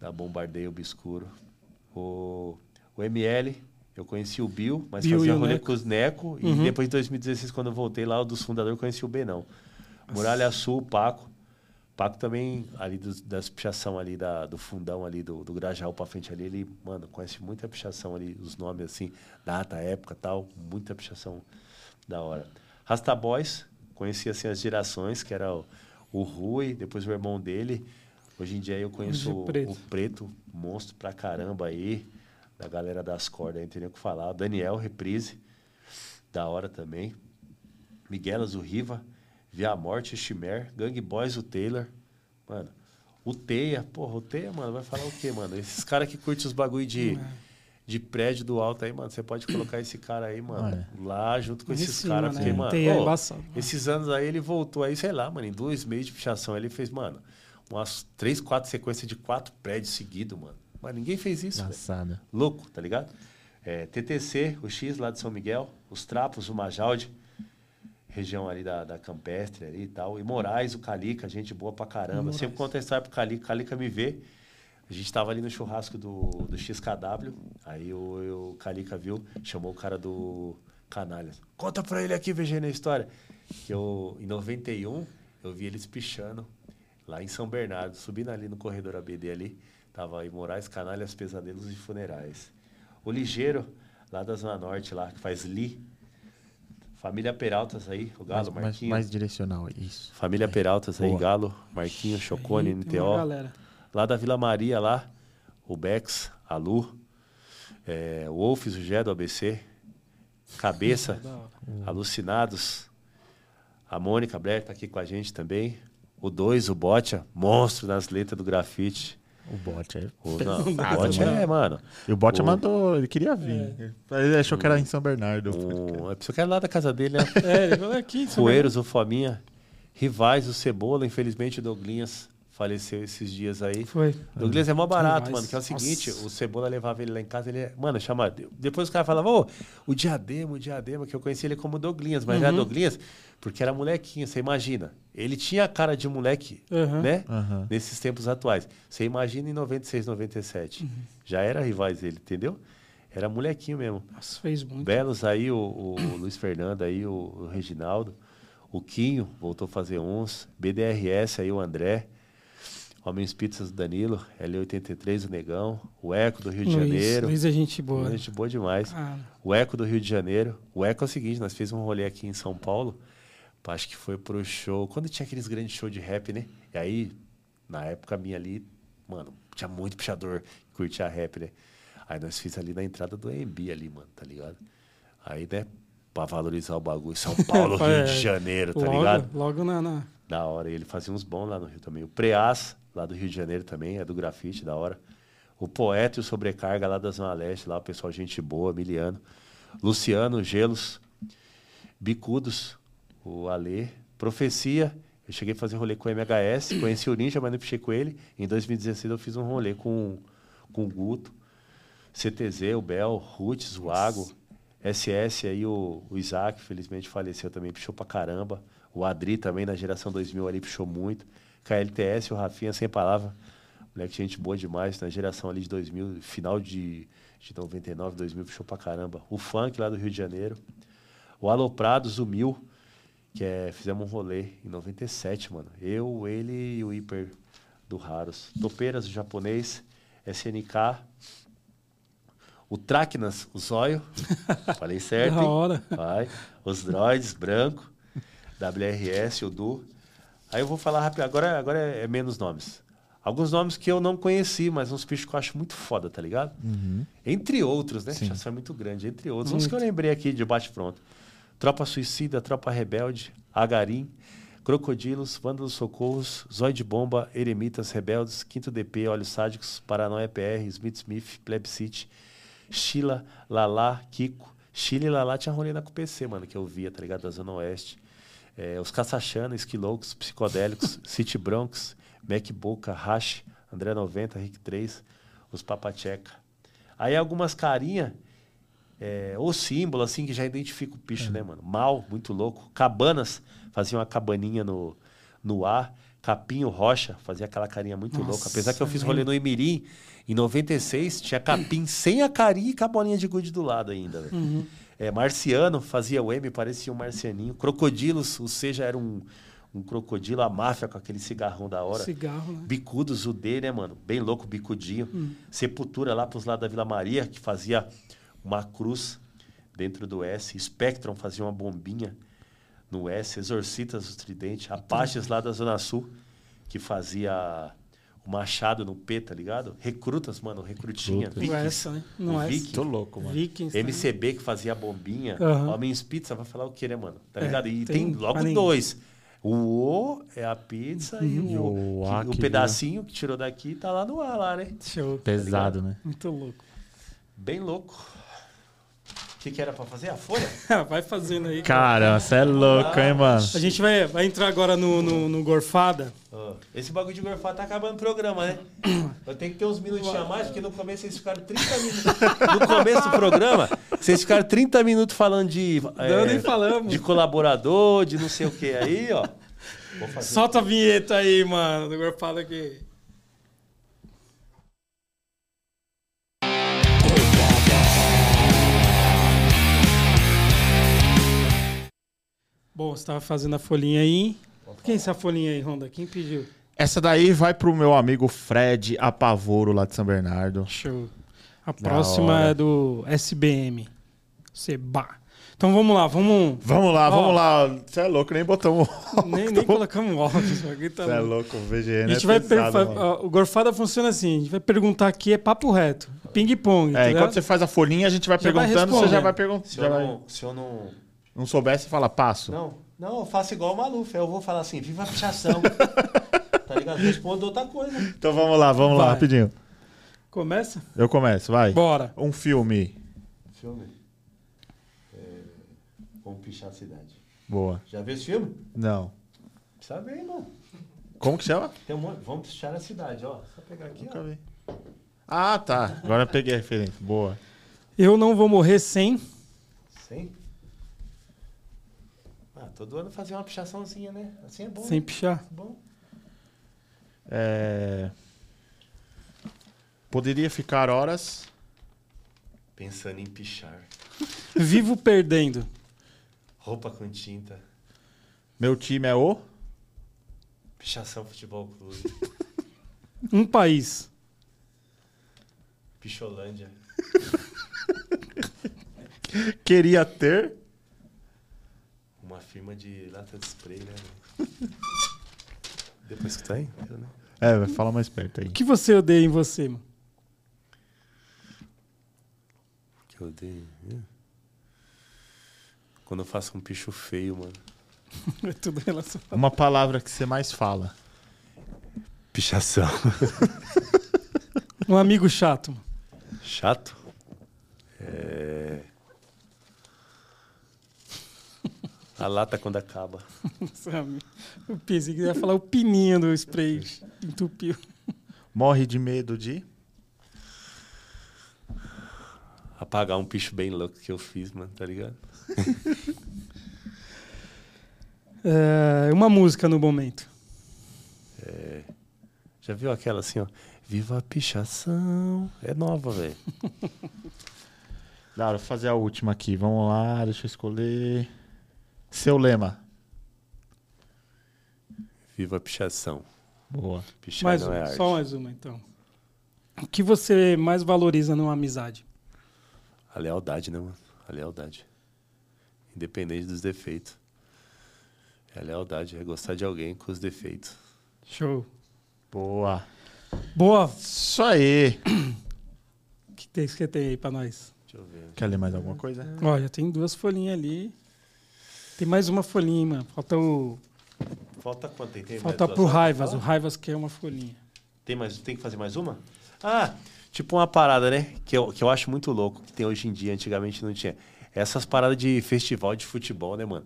da Bombardeio Obscuro. O, o ML, eu conheci o Bill, mas Bill fazia rolê Neco. com os Neco. E Uhum. depois de 2016, quando eu voltei lá, o dos fundadores, eu conheci o Benão. Muralha Sul, o Paco. Paco também, ali dos- das pichação ali, da, do fundão ali, do, do Grajaú pra frente ali, ele, mano, conhece muita pichação ali, os nomes assim, data, época tal, muita pichação da hora. Rasta Boys, conheci assim as gerações, que era o, o Rui, depois o irmão dele. Hoje em dia eu conheço Hoje o o, Preto. o Preto, monstro pra caramba aí, da galera das cordas, aí não tem nem o que falar. O Daniel, reprise, da hora também. Miguelas, o Riva, Via Morte, Chimer, Gang Boys, o Taylor. Mano, o Teia, porra, o Teia, mano, vai falar o quê, mano? Esses caras que curtem os bagulho de, de prédio do alto aí, mano, você pode colocar esse cara aí, mano, lá junto com esses caras, né? porque, mano, Teia ô, embaçado. esses anos aí ele voltou aí, sei lá, mano, em dois meses de pichação, ele fez, mano, umas três, quatro sequências de quatro prédios seguidos, mano. Mas ninguém fez isso. Engraçado. Louco, tá ligado? É, TTC, o X lá de São Miguel, os Trapos, o Majalde, região ali da, da Campestre ali e tal. E Moraes, o Calica, gente boa pra caramba. Moraes. Sempre conto a história pro Calica, Calica me vê. A gente tava ali no churrasco do, do XKW, aí o, o Calica viu, chamou o cara do Canalhas. Conta pra ele aqui, VG, na história. Que eu, em 91, eu vi eles pichando lá em São Bernardo, subindo ali no corredor ABD ali. Tava aí Moraes, Canalhas, Pesadelos e Funerais. O Ligeiro, lá da Zona Norte, lá, que faz Li. Família Peraltas aí, o Mais, Galo, mais, Marquinho. mais direcional, isso. Família Peraltas aí, Boa. Galo, Marquinho, Chocone, NTO. galera. Lá da Vila Maria, lá, o Bex, a Lu, é, o Wolfs, o Gé do ABC, Cabeça, hora. Alucinados, a Mônica Blair tá aqui com a gente também, o 2, o Botia, monstro nas letras do grafite. O bot é. O, não, o mano. é, mano. E o Bot O- mandou, ele queria vir. Ele achou que era em São Bernardo. Um, é pessoa que era lá da casa dele, né? É, ele falou aqui. São Poeiros, o Fominha, Rivais, o Cebola, infelizmente o Douglinhas faleceu esses dias aí. Foi. Douglas é mó barato, mano. Que é o seguinte, Nossa. o Cebola levava ele lá em casa, ele é. Mano, chama. Depois os caras falavam, ô, o Diadema, o Diadema, que eu conheci ele como Douglinhas, mas era Douglinhas porque era molequinho, você imagina. Ele tinha a cara de moleque, Aham. né? Aham. Nesses tempos atuais. Você imagina em 96, 97. Já era rivais ele, entendeu? Era molequinho mesmo. Nossa, fez muito. Belos aí, o, o Luiz Fernando aí, o, o Reginaldo. O Quinho voltou a fazer uns. BDRS aí, o André. Homens Pizzas do Danilo. L83, o Negão. O Eco do Rio de Luiz, Janeiro. Luiz é gente boa. Gente boa demais. Ah, O Eco do Rio de Janeiro. O Eco é o seguinte, nós fizemos um rolê aqui em São Paulo. Acho que foi pro show. Quando tinha aqueles grandes shows de rap, né? E aí, na época minha ali, mano, tinha muito pichador que curtia rap, né? Aí nós fizemos ali na entrada do AMB ali, mano, tá ligado? Aí, né, pra valorizar o bagulho. São Paulo, Rio É, de Janeiro, tá logo, ligado? Logo na, na- Da hora. E ele fazia uns bons lá no Rio também. O Preás, lá do Rio de Janeiro também, é do grafite, da hora. O Poeta e o Sobrecarga, lá da Zona Leste, lá o pessoal, gente boa, Miliano. Luciano, Gelos. Bicudos, o Alê. Profecia, eu cheguei a fazer rolê com o MHS, conheci o Ninja, mas não pichei com ele. Em 2016 eu fiz um rolê com, com o Guto. CTZ, o Bel, Roots, o Ago, SS, aí o, o Isaac, felizmente faleceu também, pichou pra caramba. O Adri também, na geração 2000 ali, pichou muito. KLTS, o Rafinha, sem palavra. Moleque, gente boa demais, na geração ali de 2000, final de, de 99, 2000, pichou pra caramba. O Funk lá do Rio de Janeiro. O Aloprados, o Mil, que é, fizemos um rolê em 97, mano. Eu, ele e o Hiper do Raros. Topeiras, o japonês. SNK. O Traquinas, o Zóio. Falei certo, Da hora. Vai. Os droids, branco. WRS, o Du. Aí eu vou falar rápido. Agora, agora é, é menos nomes. Alguns nomes que eu não conheci, mas uns bichos que eu acho muito foda, tá ligado? Entre outros, né? Já é muito grande. Entre outros. Uns que eu lembrei aqui de bate-pronto. Tropa Suicida, Tropa Rebelde, Agarim, Crocodilos, Vândalos Socorros, Zóio de Bomba, Eremitas Rebeldes, Quinto DP, Olhos Sádicos, Paranoia PR, Smith Smith, Plebiscite, Sheila, Lala, Kiko. Sheila e Lala tinha rolê na PC, mano, que eu via, tá ligado? Da Zona Oeste. É, os Caçachana, Esquiloucos, Psicodélicos, City Bronx, Mac Boca, Hash, André 90, Rick 3, os Papacheca. Aí algumas carinhas, é, o símbolo, assim, que já identifica o bicho, né, mano? Mal, muito louco. Cabanas, fazia uma cabaninha no, no ar. Capinho Rocha, fazia aquela carinha muito Nossa, louca. Apesar que eu fiz lembro. rolê no Imirim, em 96, tinha capim sem a carinha e com a bolinha de gude do lado ainda, velho. Uhum. É, Marciano fazia o M, parecia um marcianinho. Crocodilos, o C já era um, Um crocodilo, a máfia com aquele cigarrão da hora. Cigarro, né? Bicudo, Zudê, né, mano? Bem louco, bicudinho. Sepultura lá pros lados da Vila Maria, que fazia uma cruz dentro do S. Spectrum fazia uma bombinha no S. Exorcitas do Tridente. Apaches lá da Zona Sul, que fazia o machado no P, tá ligado? Recrutas, mano, recrutinha. Recrutas. No Vikings. essa, né? No O essa. Viking. Tô louco, mano. Vikings. MCB que fazia a bombinha. Aham. Homens Pizza vai falar o que, né, mano? Tá É, ligado? E tem tem, logo ninguém. dois. O O é a pizza e E o, o que- A o que pedacinho que tirou daqui tá lá no A, lá, né? Show. Pesado, né? Muito louco. Bem louco. O que, que era pra fazer? A folha? Vai fazendo aí. Cara, você é louco, hein, mano? A gente vai, vai entrar agora no, no, no Gorfada. Ó, esse bagulho de gorfar tá acabando o programa, né? Eu tenho que ter uns minutinhos a mais, porque no começo vocês ficaram 30 minutos. No começo do programa, vocês ficaram 30 minutos falando de. Não, nem falamos. De colaborador, de não sei o que aí, ó. Vou fazer. Solta a vinheta aí, mano, do Gorfada aqui. Bom, você tava fazendo a folhinha aí. Quem é essa folhinha aí, Ronda? Quem pediu? Essa daí vai pro meu amigo Fred Apavoro, lá de São Bernardo. Show. A próxima é do SBM. Seba. Então vamos lá, vamos. Vamos lá, Ó. vamos lá. Você é louco, nem botamos. Nem, nem colocamos óculos. aqui tá Você é louco. o VGN A gente é vai pesado, o Gorfada funciona assim: a gente vai perguntar aqui, é papo reto. Ping-pong. É, entendeu? enquanto você faz a folhinha, a gente vai Já vai perguntando, você já vai perguntando. Se eu não. Se eu não... Não souber, você fala passo. Não, não, eu faço igual o Maluf. Eu vou falar assim, viva a pichação. tá ligado? Respondo outra coisa. Então vamos lá, vamos lá, Vai. rapidinho. Começa? Eu começo, vai. Bora. Um filme. Filme. É... Como pichar a cidade. Boa. Já viu esse filme? Não. Precisa ver, irmão. Como que chama? Tem um. Vamos pichar a cidade, ó. Só pegar aqui, Nunca ó. vi. Ah, tá. Agora eu peguei a referência. Boa. Eu não vou morrer sem. Sim. Todo ano fazer uma pichaçãozinha, né? Assim é bom. Sem né? pichar. Bom. É... Poderia ficar horas. Pensando em pichar. Vivo perdendo. Roupa com tinta. Meu time é o. Pichação Futebol Clube. Um país. Picholândia. Queria ter. Firma de lata de spray, né? Depois que tá aí, né? É, vai falar mais perto aí. O que você odeia em você, mano? Que eu dei. é. Quando eu faço um picho feio, mano. É tudo relacionado. Uma palavra que você mais fala. Pichação. Um amigo chato, mano. Chato? É. A lata quando acaba. Sabe? Eu pensei que ia falar o pininho do spray. Entupiu. Morre de medo de. Apagar um picho bem louco que eu fiz, mano, tá ligado? É, uma música no momento. Já viu aquela assim, ó? Viva a pichação. É nova, velho. Dá, vou fazer a última aqui. Vamos lá, deixa eu escolher. Seu lema. Viva a pichação. Boa. Pichar Mais não uma, é arte. só mais uma, então. O que você mais valoriza numa amizade? A lealdade, né, mano? A lealdade. Independente dos defeitos. É a lealdade, é gostar de alguém com os defeitos. Show. Boa. Boa. Isso aí. O que tem- que você tem aí pra nós? Deixa eu ver. Quer ler mais alguma coisa? Ó, já tem duas folhinhas ali. Tem mais uma folhinha, mano. Falta o. Falta quanto? Tem, tem Falta pro Raivas. O? Raivas quer uma folhinha. Tem, mais, tem que fazer mais uma? Ah, tipo uma parada, né? Que eu, que eu acho muito louco, que tem hoje em dia, antigamente não tinha. Essas paradas de festival de futebol, né, mano?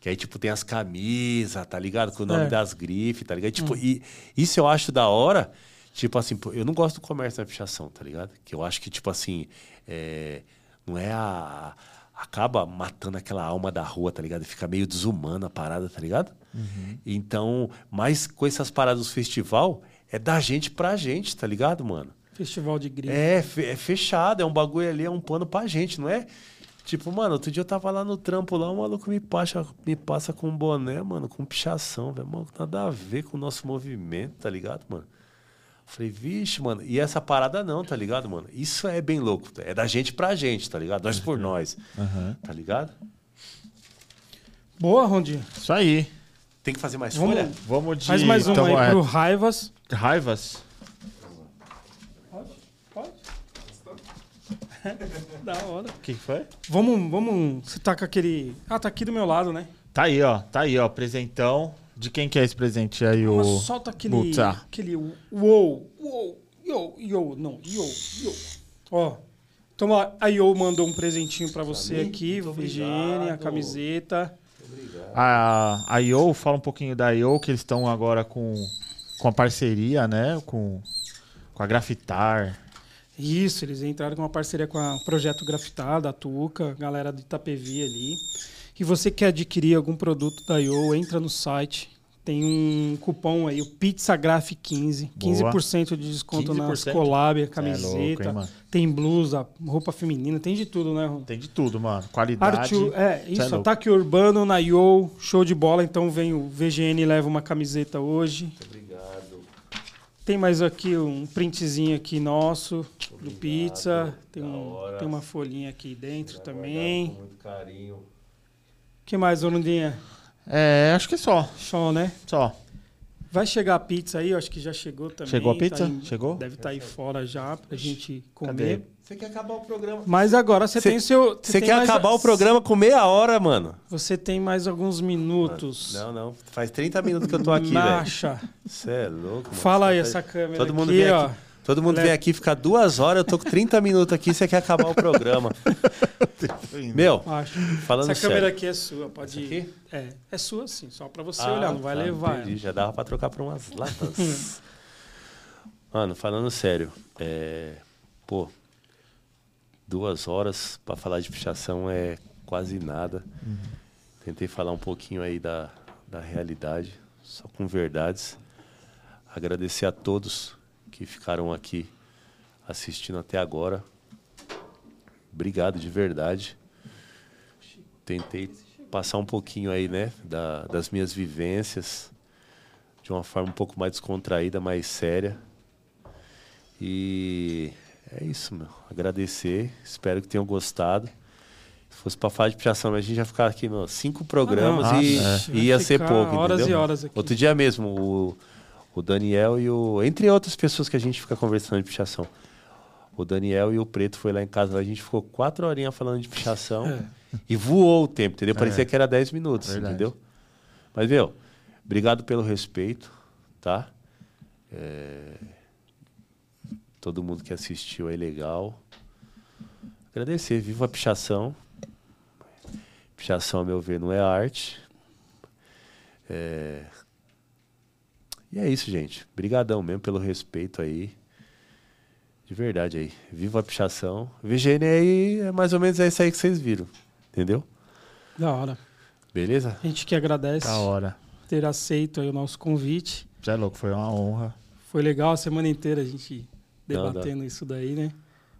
Que aí, tipo, tem as camisas, tá ligado? Com o nome É. das grifes, tá ligado? Tipo, e isso eu acho da hora. Tipo assim, eu não gosto do comércio da pichação, tá ligado? Que eu acho que, tipo assim, é, não é a. Acaba matando aquela alma da rua, tá ligado? Fica meio desumana a parada, tá ligado? Então, mas com essas paradas do festival, é da gente pra gente, tá ligado, mano? Festival de grife. É, é fechado, é um bagulho ali, é um pano pra gente, não é? Tipo, mano, outro dia eu tava lá no trampo lá, o maluco me passa, me passa com um boné, mano, com pichação, velho. Mano, nada a ver com o nosso movimento, tá ligado, mano? Falei, vixe, mano, e essa parada não, tá ligado, mano? Isso é bem louco. É da gente pra gente, tá ligado? Nós por nós. Tá ligado? Boa, Rondinha. Isso aí. Tem que fazer mais Vamos- folha? Vamos de. Faz mais uma então, aí é, pro Raivas. Raivas? Pode? da hora. O que que foi? Vamos, vamos. Você tá com aquele. Ah, tá aqui do meu lado, né? Tá aí, ó. Tá aí, ó. Presentão. De quem que é esse presente aí, o. Mas solta aquele. Puta. Aquele. Uou, uou, yo, yo, não, yo, yo. Ó. Toma, a Yo mandou um presentinho pra você aqui, VGN, a obrigado. camiseta. A, a IO, fala um pouquinho da IO, que eles estão agora com, com a parceria, né? Com, com a Grafitar. Isso, eles entraram com uma parceria com o Projeto Grafitar, da Tuca, galera do Itapevi ali. E você quer adquirir algum produto da IO, entra no site. Tem um cupom aí, o PizzaGraf15. Boa. 15% de desconto nas 15%? collab, Cê é camiseta. louco, hein, tem blusa, roupa feminina, tem de tudo, né, Ron? Tem de tudo, mano. Qualidade. Arte, é, Cê isso, louco. ataque urbano na IO, show de bola. Então vem o VGN e leva uma camiseta hoje. Obrigado. Tem mais aqui um printzinho aqui nosso do pizza. Tem, um, tem uma folhinha aqui dentro também. Com muito carinho. Que mais, Orundinha? É, acho que só. Show, né? Só. Vai chegar a pizza aí, eu acho que já chegou também. Chegou a pizza? Tá aí- Chegou? Deve estar aí fora já pra gente Cadê? comer. Você quer acabar o programa? Mas agora você Cê- tem o seu. Você tem quer mais- acabar o programa com meia hora, mano? Você tem mais alguns minutos. Não, não. Faz 30 minutos que eu tô aqui, velho. Marcha. Você é louco, mano. Fala aí tá- essa câmera Todo mundo aqui, vem ó. Todo mundo vem aqui ficar duas horas, eu tô com 30 minutos aqui, você quer acabar o programa. Meu, Acho. falando Essa sério. câmera aqui é sua, pode Essa ir. É, é sua sim, só pra você Ah, olhar, não vai tá, levar. entendi. Já dava pra trocar por umas latas. Mano, falando sério, é... pô, duas horas pra falar de pichação é quase nada. Tentei falar um pouquinho aí da, da realidade, só com verdades. Agradecer a todos que ficaram aqui assistindo até agora. Obrigado de verdade. Tentei passar um pouquinho aí, né, da- das minhas vivências de uma forma um pouco mais descontraída, mais séria. E é isso, meu. Agradecer. Espero que tenham gostado. Se fosse pra falar de pichação, a gente ia ficar aqui nos cinco programas Ah, não. e, e ia ser pouco, horas entendeu? e horas aqui. Outro dia mesmo, o, o Daniel e o... Entre outras pessoas que a gente fica conversando de pichação. O Daniel e o Preto foi lá em casa, a gente ficou quatro horinhas falando de pichação É. e voou o tempo, entendeu? Parecia É. que era 10 minutos, Verdade. entendeu? Mas, meu, obrigado pelo respeito, tá? É, Todo mundo que assistiu aí, legal. Agradecer, viva a pichação. Pichação, a meu ver, não é arte. É, E é isso, gente. Obrigadão mesmo pelo respeito aí. De verdade aí. Viva a pichação. VGN aí é mais ou menos isso aí que vocês viram. Entendeu? Da hora. Beleza? A gente que agradece Da hora. ter aceito aí o nosso convite. Você é louco, foi uma honra. Foi legal a semana inteira a gente Não, debatendo isso daí, né?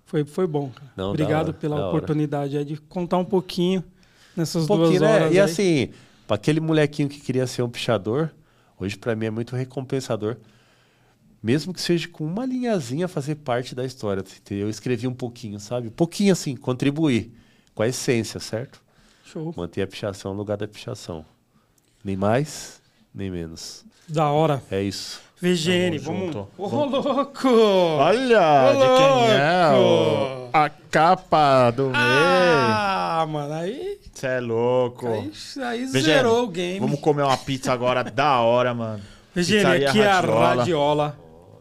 Foi, foi bom, cara. Não, Obrigado hora, pela oportunidade de contar um pouquinho nessas Um pouquinho, duas né? horas. E aí. assim, para aquele molequinho que queria ser um pichador, hoje pra mim é muito recompensador. Mesmo que seja com uma linhazinha fazer parte da história. entendeu? Eu escrevi um pouquinho, sabe? Um pouquinho assim, contribuir com a essência, certo? Show. Manter a pichação no lugar da pichação. Nem mais, nem menos. Da hora. É isso. VGN, Tamo vamos. Ô, louco! Olha, Ô, de quem é o... a capa do mês. Ah, mano, aí, Você é louco. aí, aí zerou o game. Vamos comer uma pizza agora da hora, mano. Pizzaria aqui é a Radiola.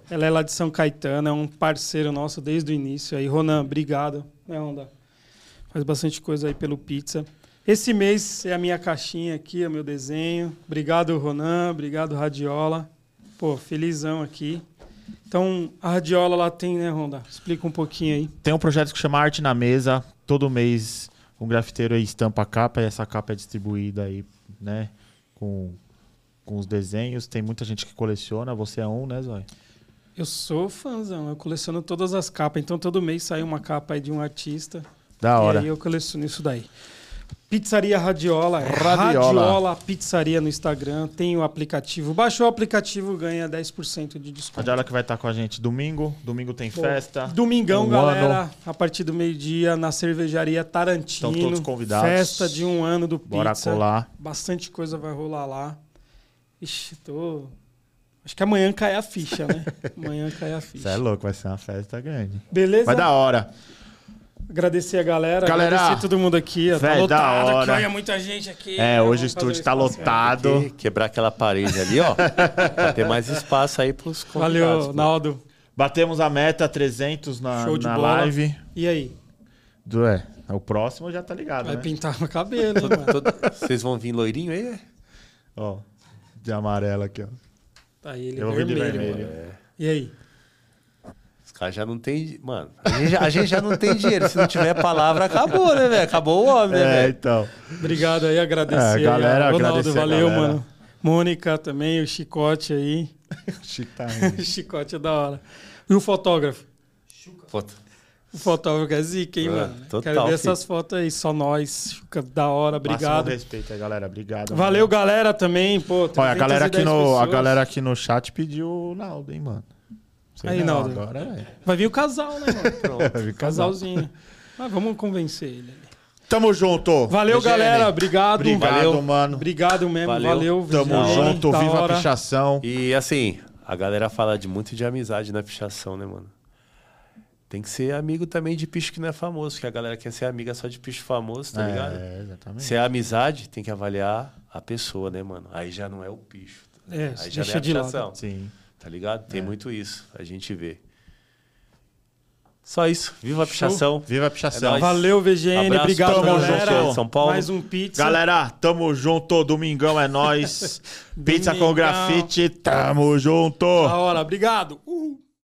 Ela é lá de São Caetano, é um parceiro nosso desde o início. Aí, Ronan, obrigado. Né, Ronda? Faz bastante coisa aí pelo pizza. Esse mês é a minha caixinha aqui, é o meu desenho. Obrigado, Ronan. Obrigado, Radiola. Pô, felizão aqui. Então, a Radiola lá tem, né, Ronda? Explica um pouquinho aí. Tem um projeto que chama Arte na Mesa. Todo mês um grafiteiro aí estampa a capa e essa capa é distribuída aí, né? Com, com os desenhos. Tem muita gente que coleciona. Você é um, né, Zói? Eu sou fãzão, eu coleciono todas as capas. Então, todo mês sai uma capa aí de um artista. Da Da hora. E aí eu coleciono isso daí. Pizzaria Radiola, é Radiola. Radiola Pizzaria no Instagram, tem o aplicativo. Baixou o aplicativo, ganha 10% de desconto. Radiola que vai estar com a gente domingo. Domingo tem Pô, festa. Domingão, Um galera, ano. a partir do meio-dia, na cervejaria Tarantino. Estão todos convidados. Festa de um ano do Bora Pizza. colar. Bastante coisa vai rolar lá. Ixi, tô. Acho que amanhã cai a ficha, né? amanhã cai a Você ficha. é louco, vai ser uma festa grande. Beleza? Vai da hora. Agradecer a galera, Galera, agradecer todo mundo aqui. ó, Tá lotado aqui, hora. olha muita gente aqui. É, hoje o estúdio tá lotado. Que- quebrar aquela parede ali, ó. pra ter mais espaço aí pros convidados. Valeu, pô. Naldo. Batemos a meta 300 na, Show de na bola. live. E aí? Do, é, o próximo já tá ligado, Vai né? pintar o cabelo, Vocês vão vir loirinho aí? Ó, de amarelo aqui, ó. Tá ele Eu de vermelho. vermelho. mano. E aí? Caras já não tem. Mano, a gente, já, a gente já não tem dinheiro. Se não tiver palavra, acabou, né, velho? Acabou o homem, né, É, velho? então. Obrigado aí, agradecer. É, galera, a Ronaldo, valeu, galera. mano. Mônica também, o Chicote aí. Tá O Chicote é da hora. E o fotógrafo? Puta, O fotógrafo é zica, hein, Ah, mano? total, Quero ver filho. essas fotos aí, só nós. Chuca, da hora, obrigado. Máximo respeito aí, galera. Obrigado. Valeu, mano. galera, também. Pô, Olha, a galera, aqui 310 no, a galera aqui no chat pediu o Naldo, hein, mano. Sei Aí, não, Naldo. Agora é. Vai vir o casal, né, mano? Pronto. Vai vir casal. Casalzinho. Mas vamos convencer ele. Tamo junto. Valeu, Virgínia. galera. Obrigado. Obrigado, Valeu. mano. Obrigado mesmo. Valeu. Valeu. Tamo Virgínia, junto. da Viva hora. a pichação. E assim, a galera fala de muito de amizade na pichação, né, mano? Tem que ser amigo também de picho que não é famoso, que a galera quer ser amiga só de picho famoso, tá ligado? É, exatamente. Se é amizade, tem que avaliar a pessoa, né, mano? Aí já não é o picho. É, Aí já deixa não é a de lado. pichação, Sim. Tá ligado? Tem É. muito isso, a gente vê. Só isso. Viva a pichação. Viva a pichação. É. Valeu, VGN. Abraço, Obrigado, tamo galera. junto, São Paulo. Mais um pizza. Galera, tamo junto. Domingão é nóis. Pizza com grafite. Tamo junto. Da hora. Obrigado. Uhul.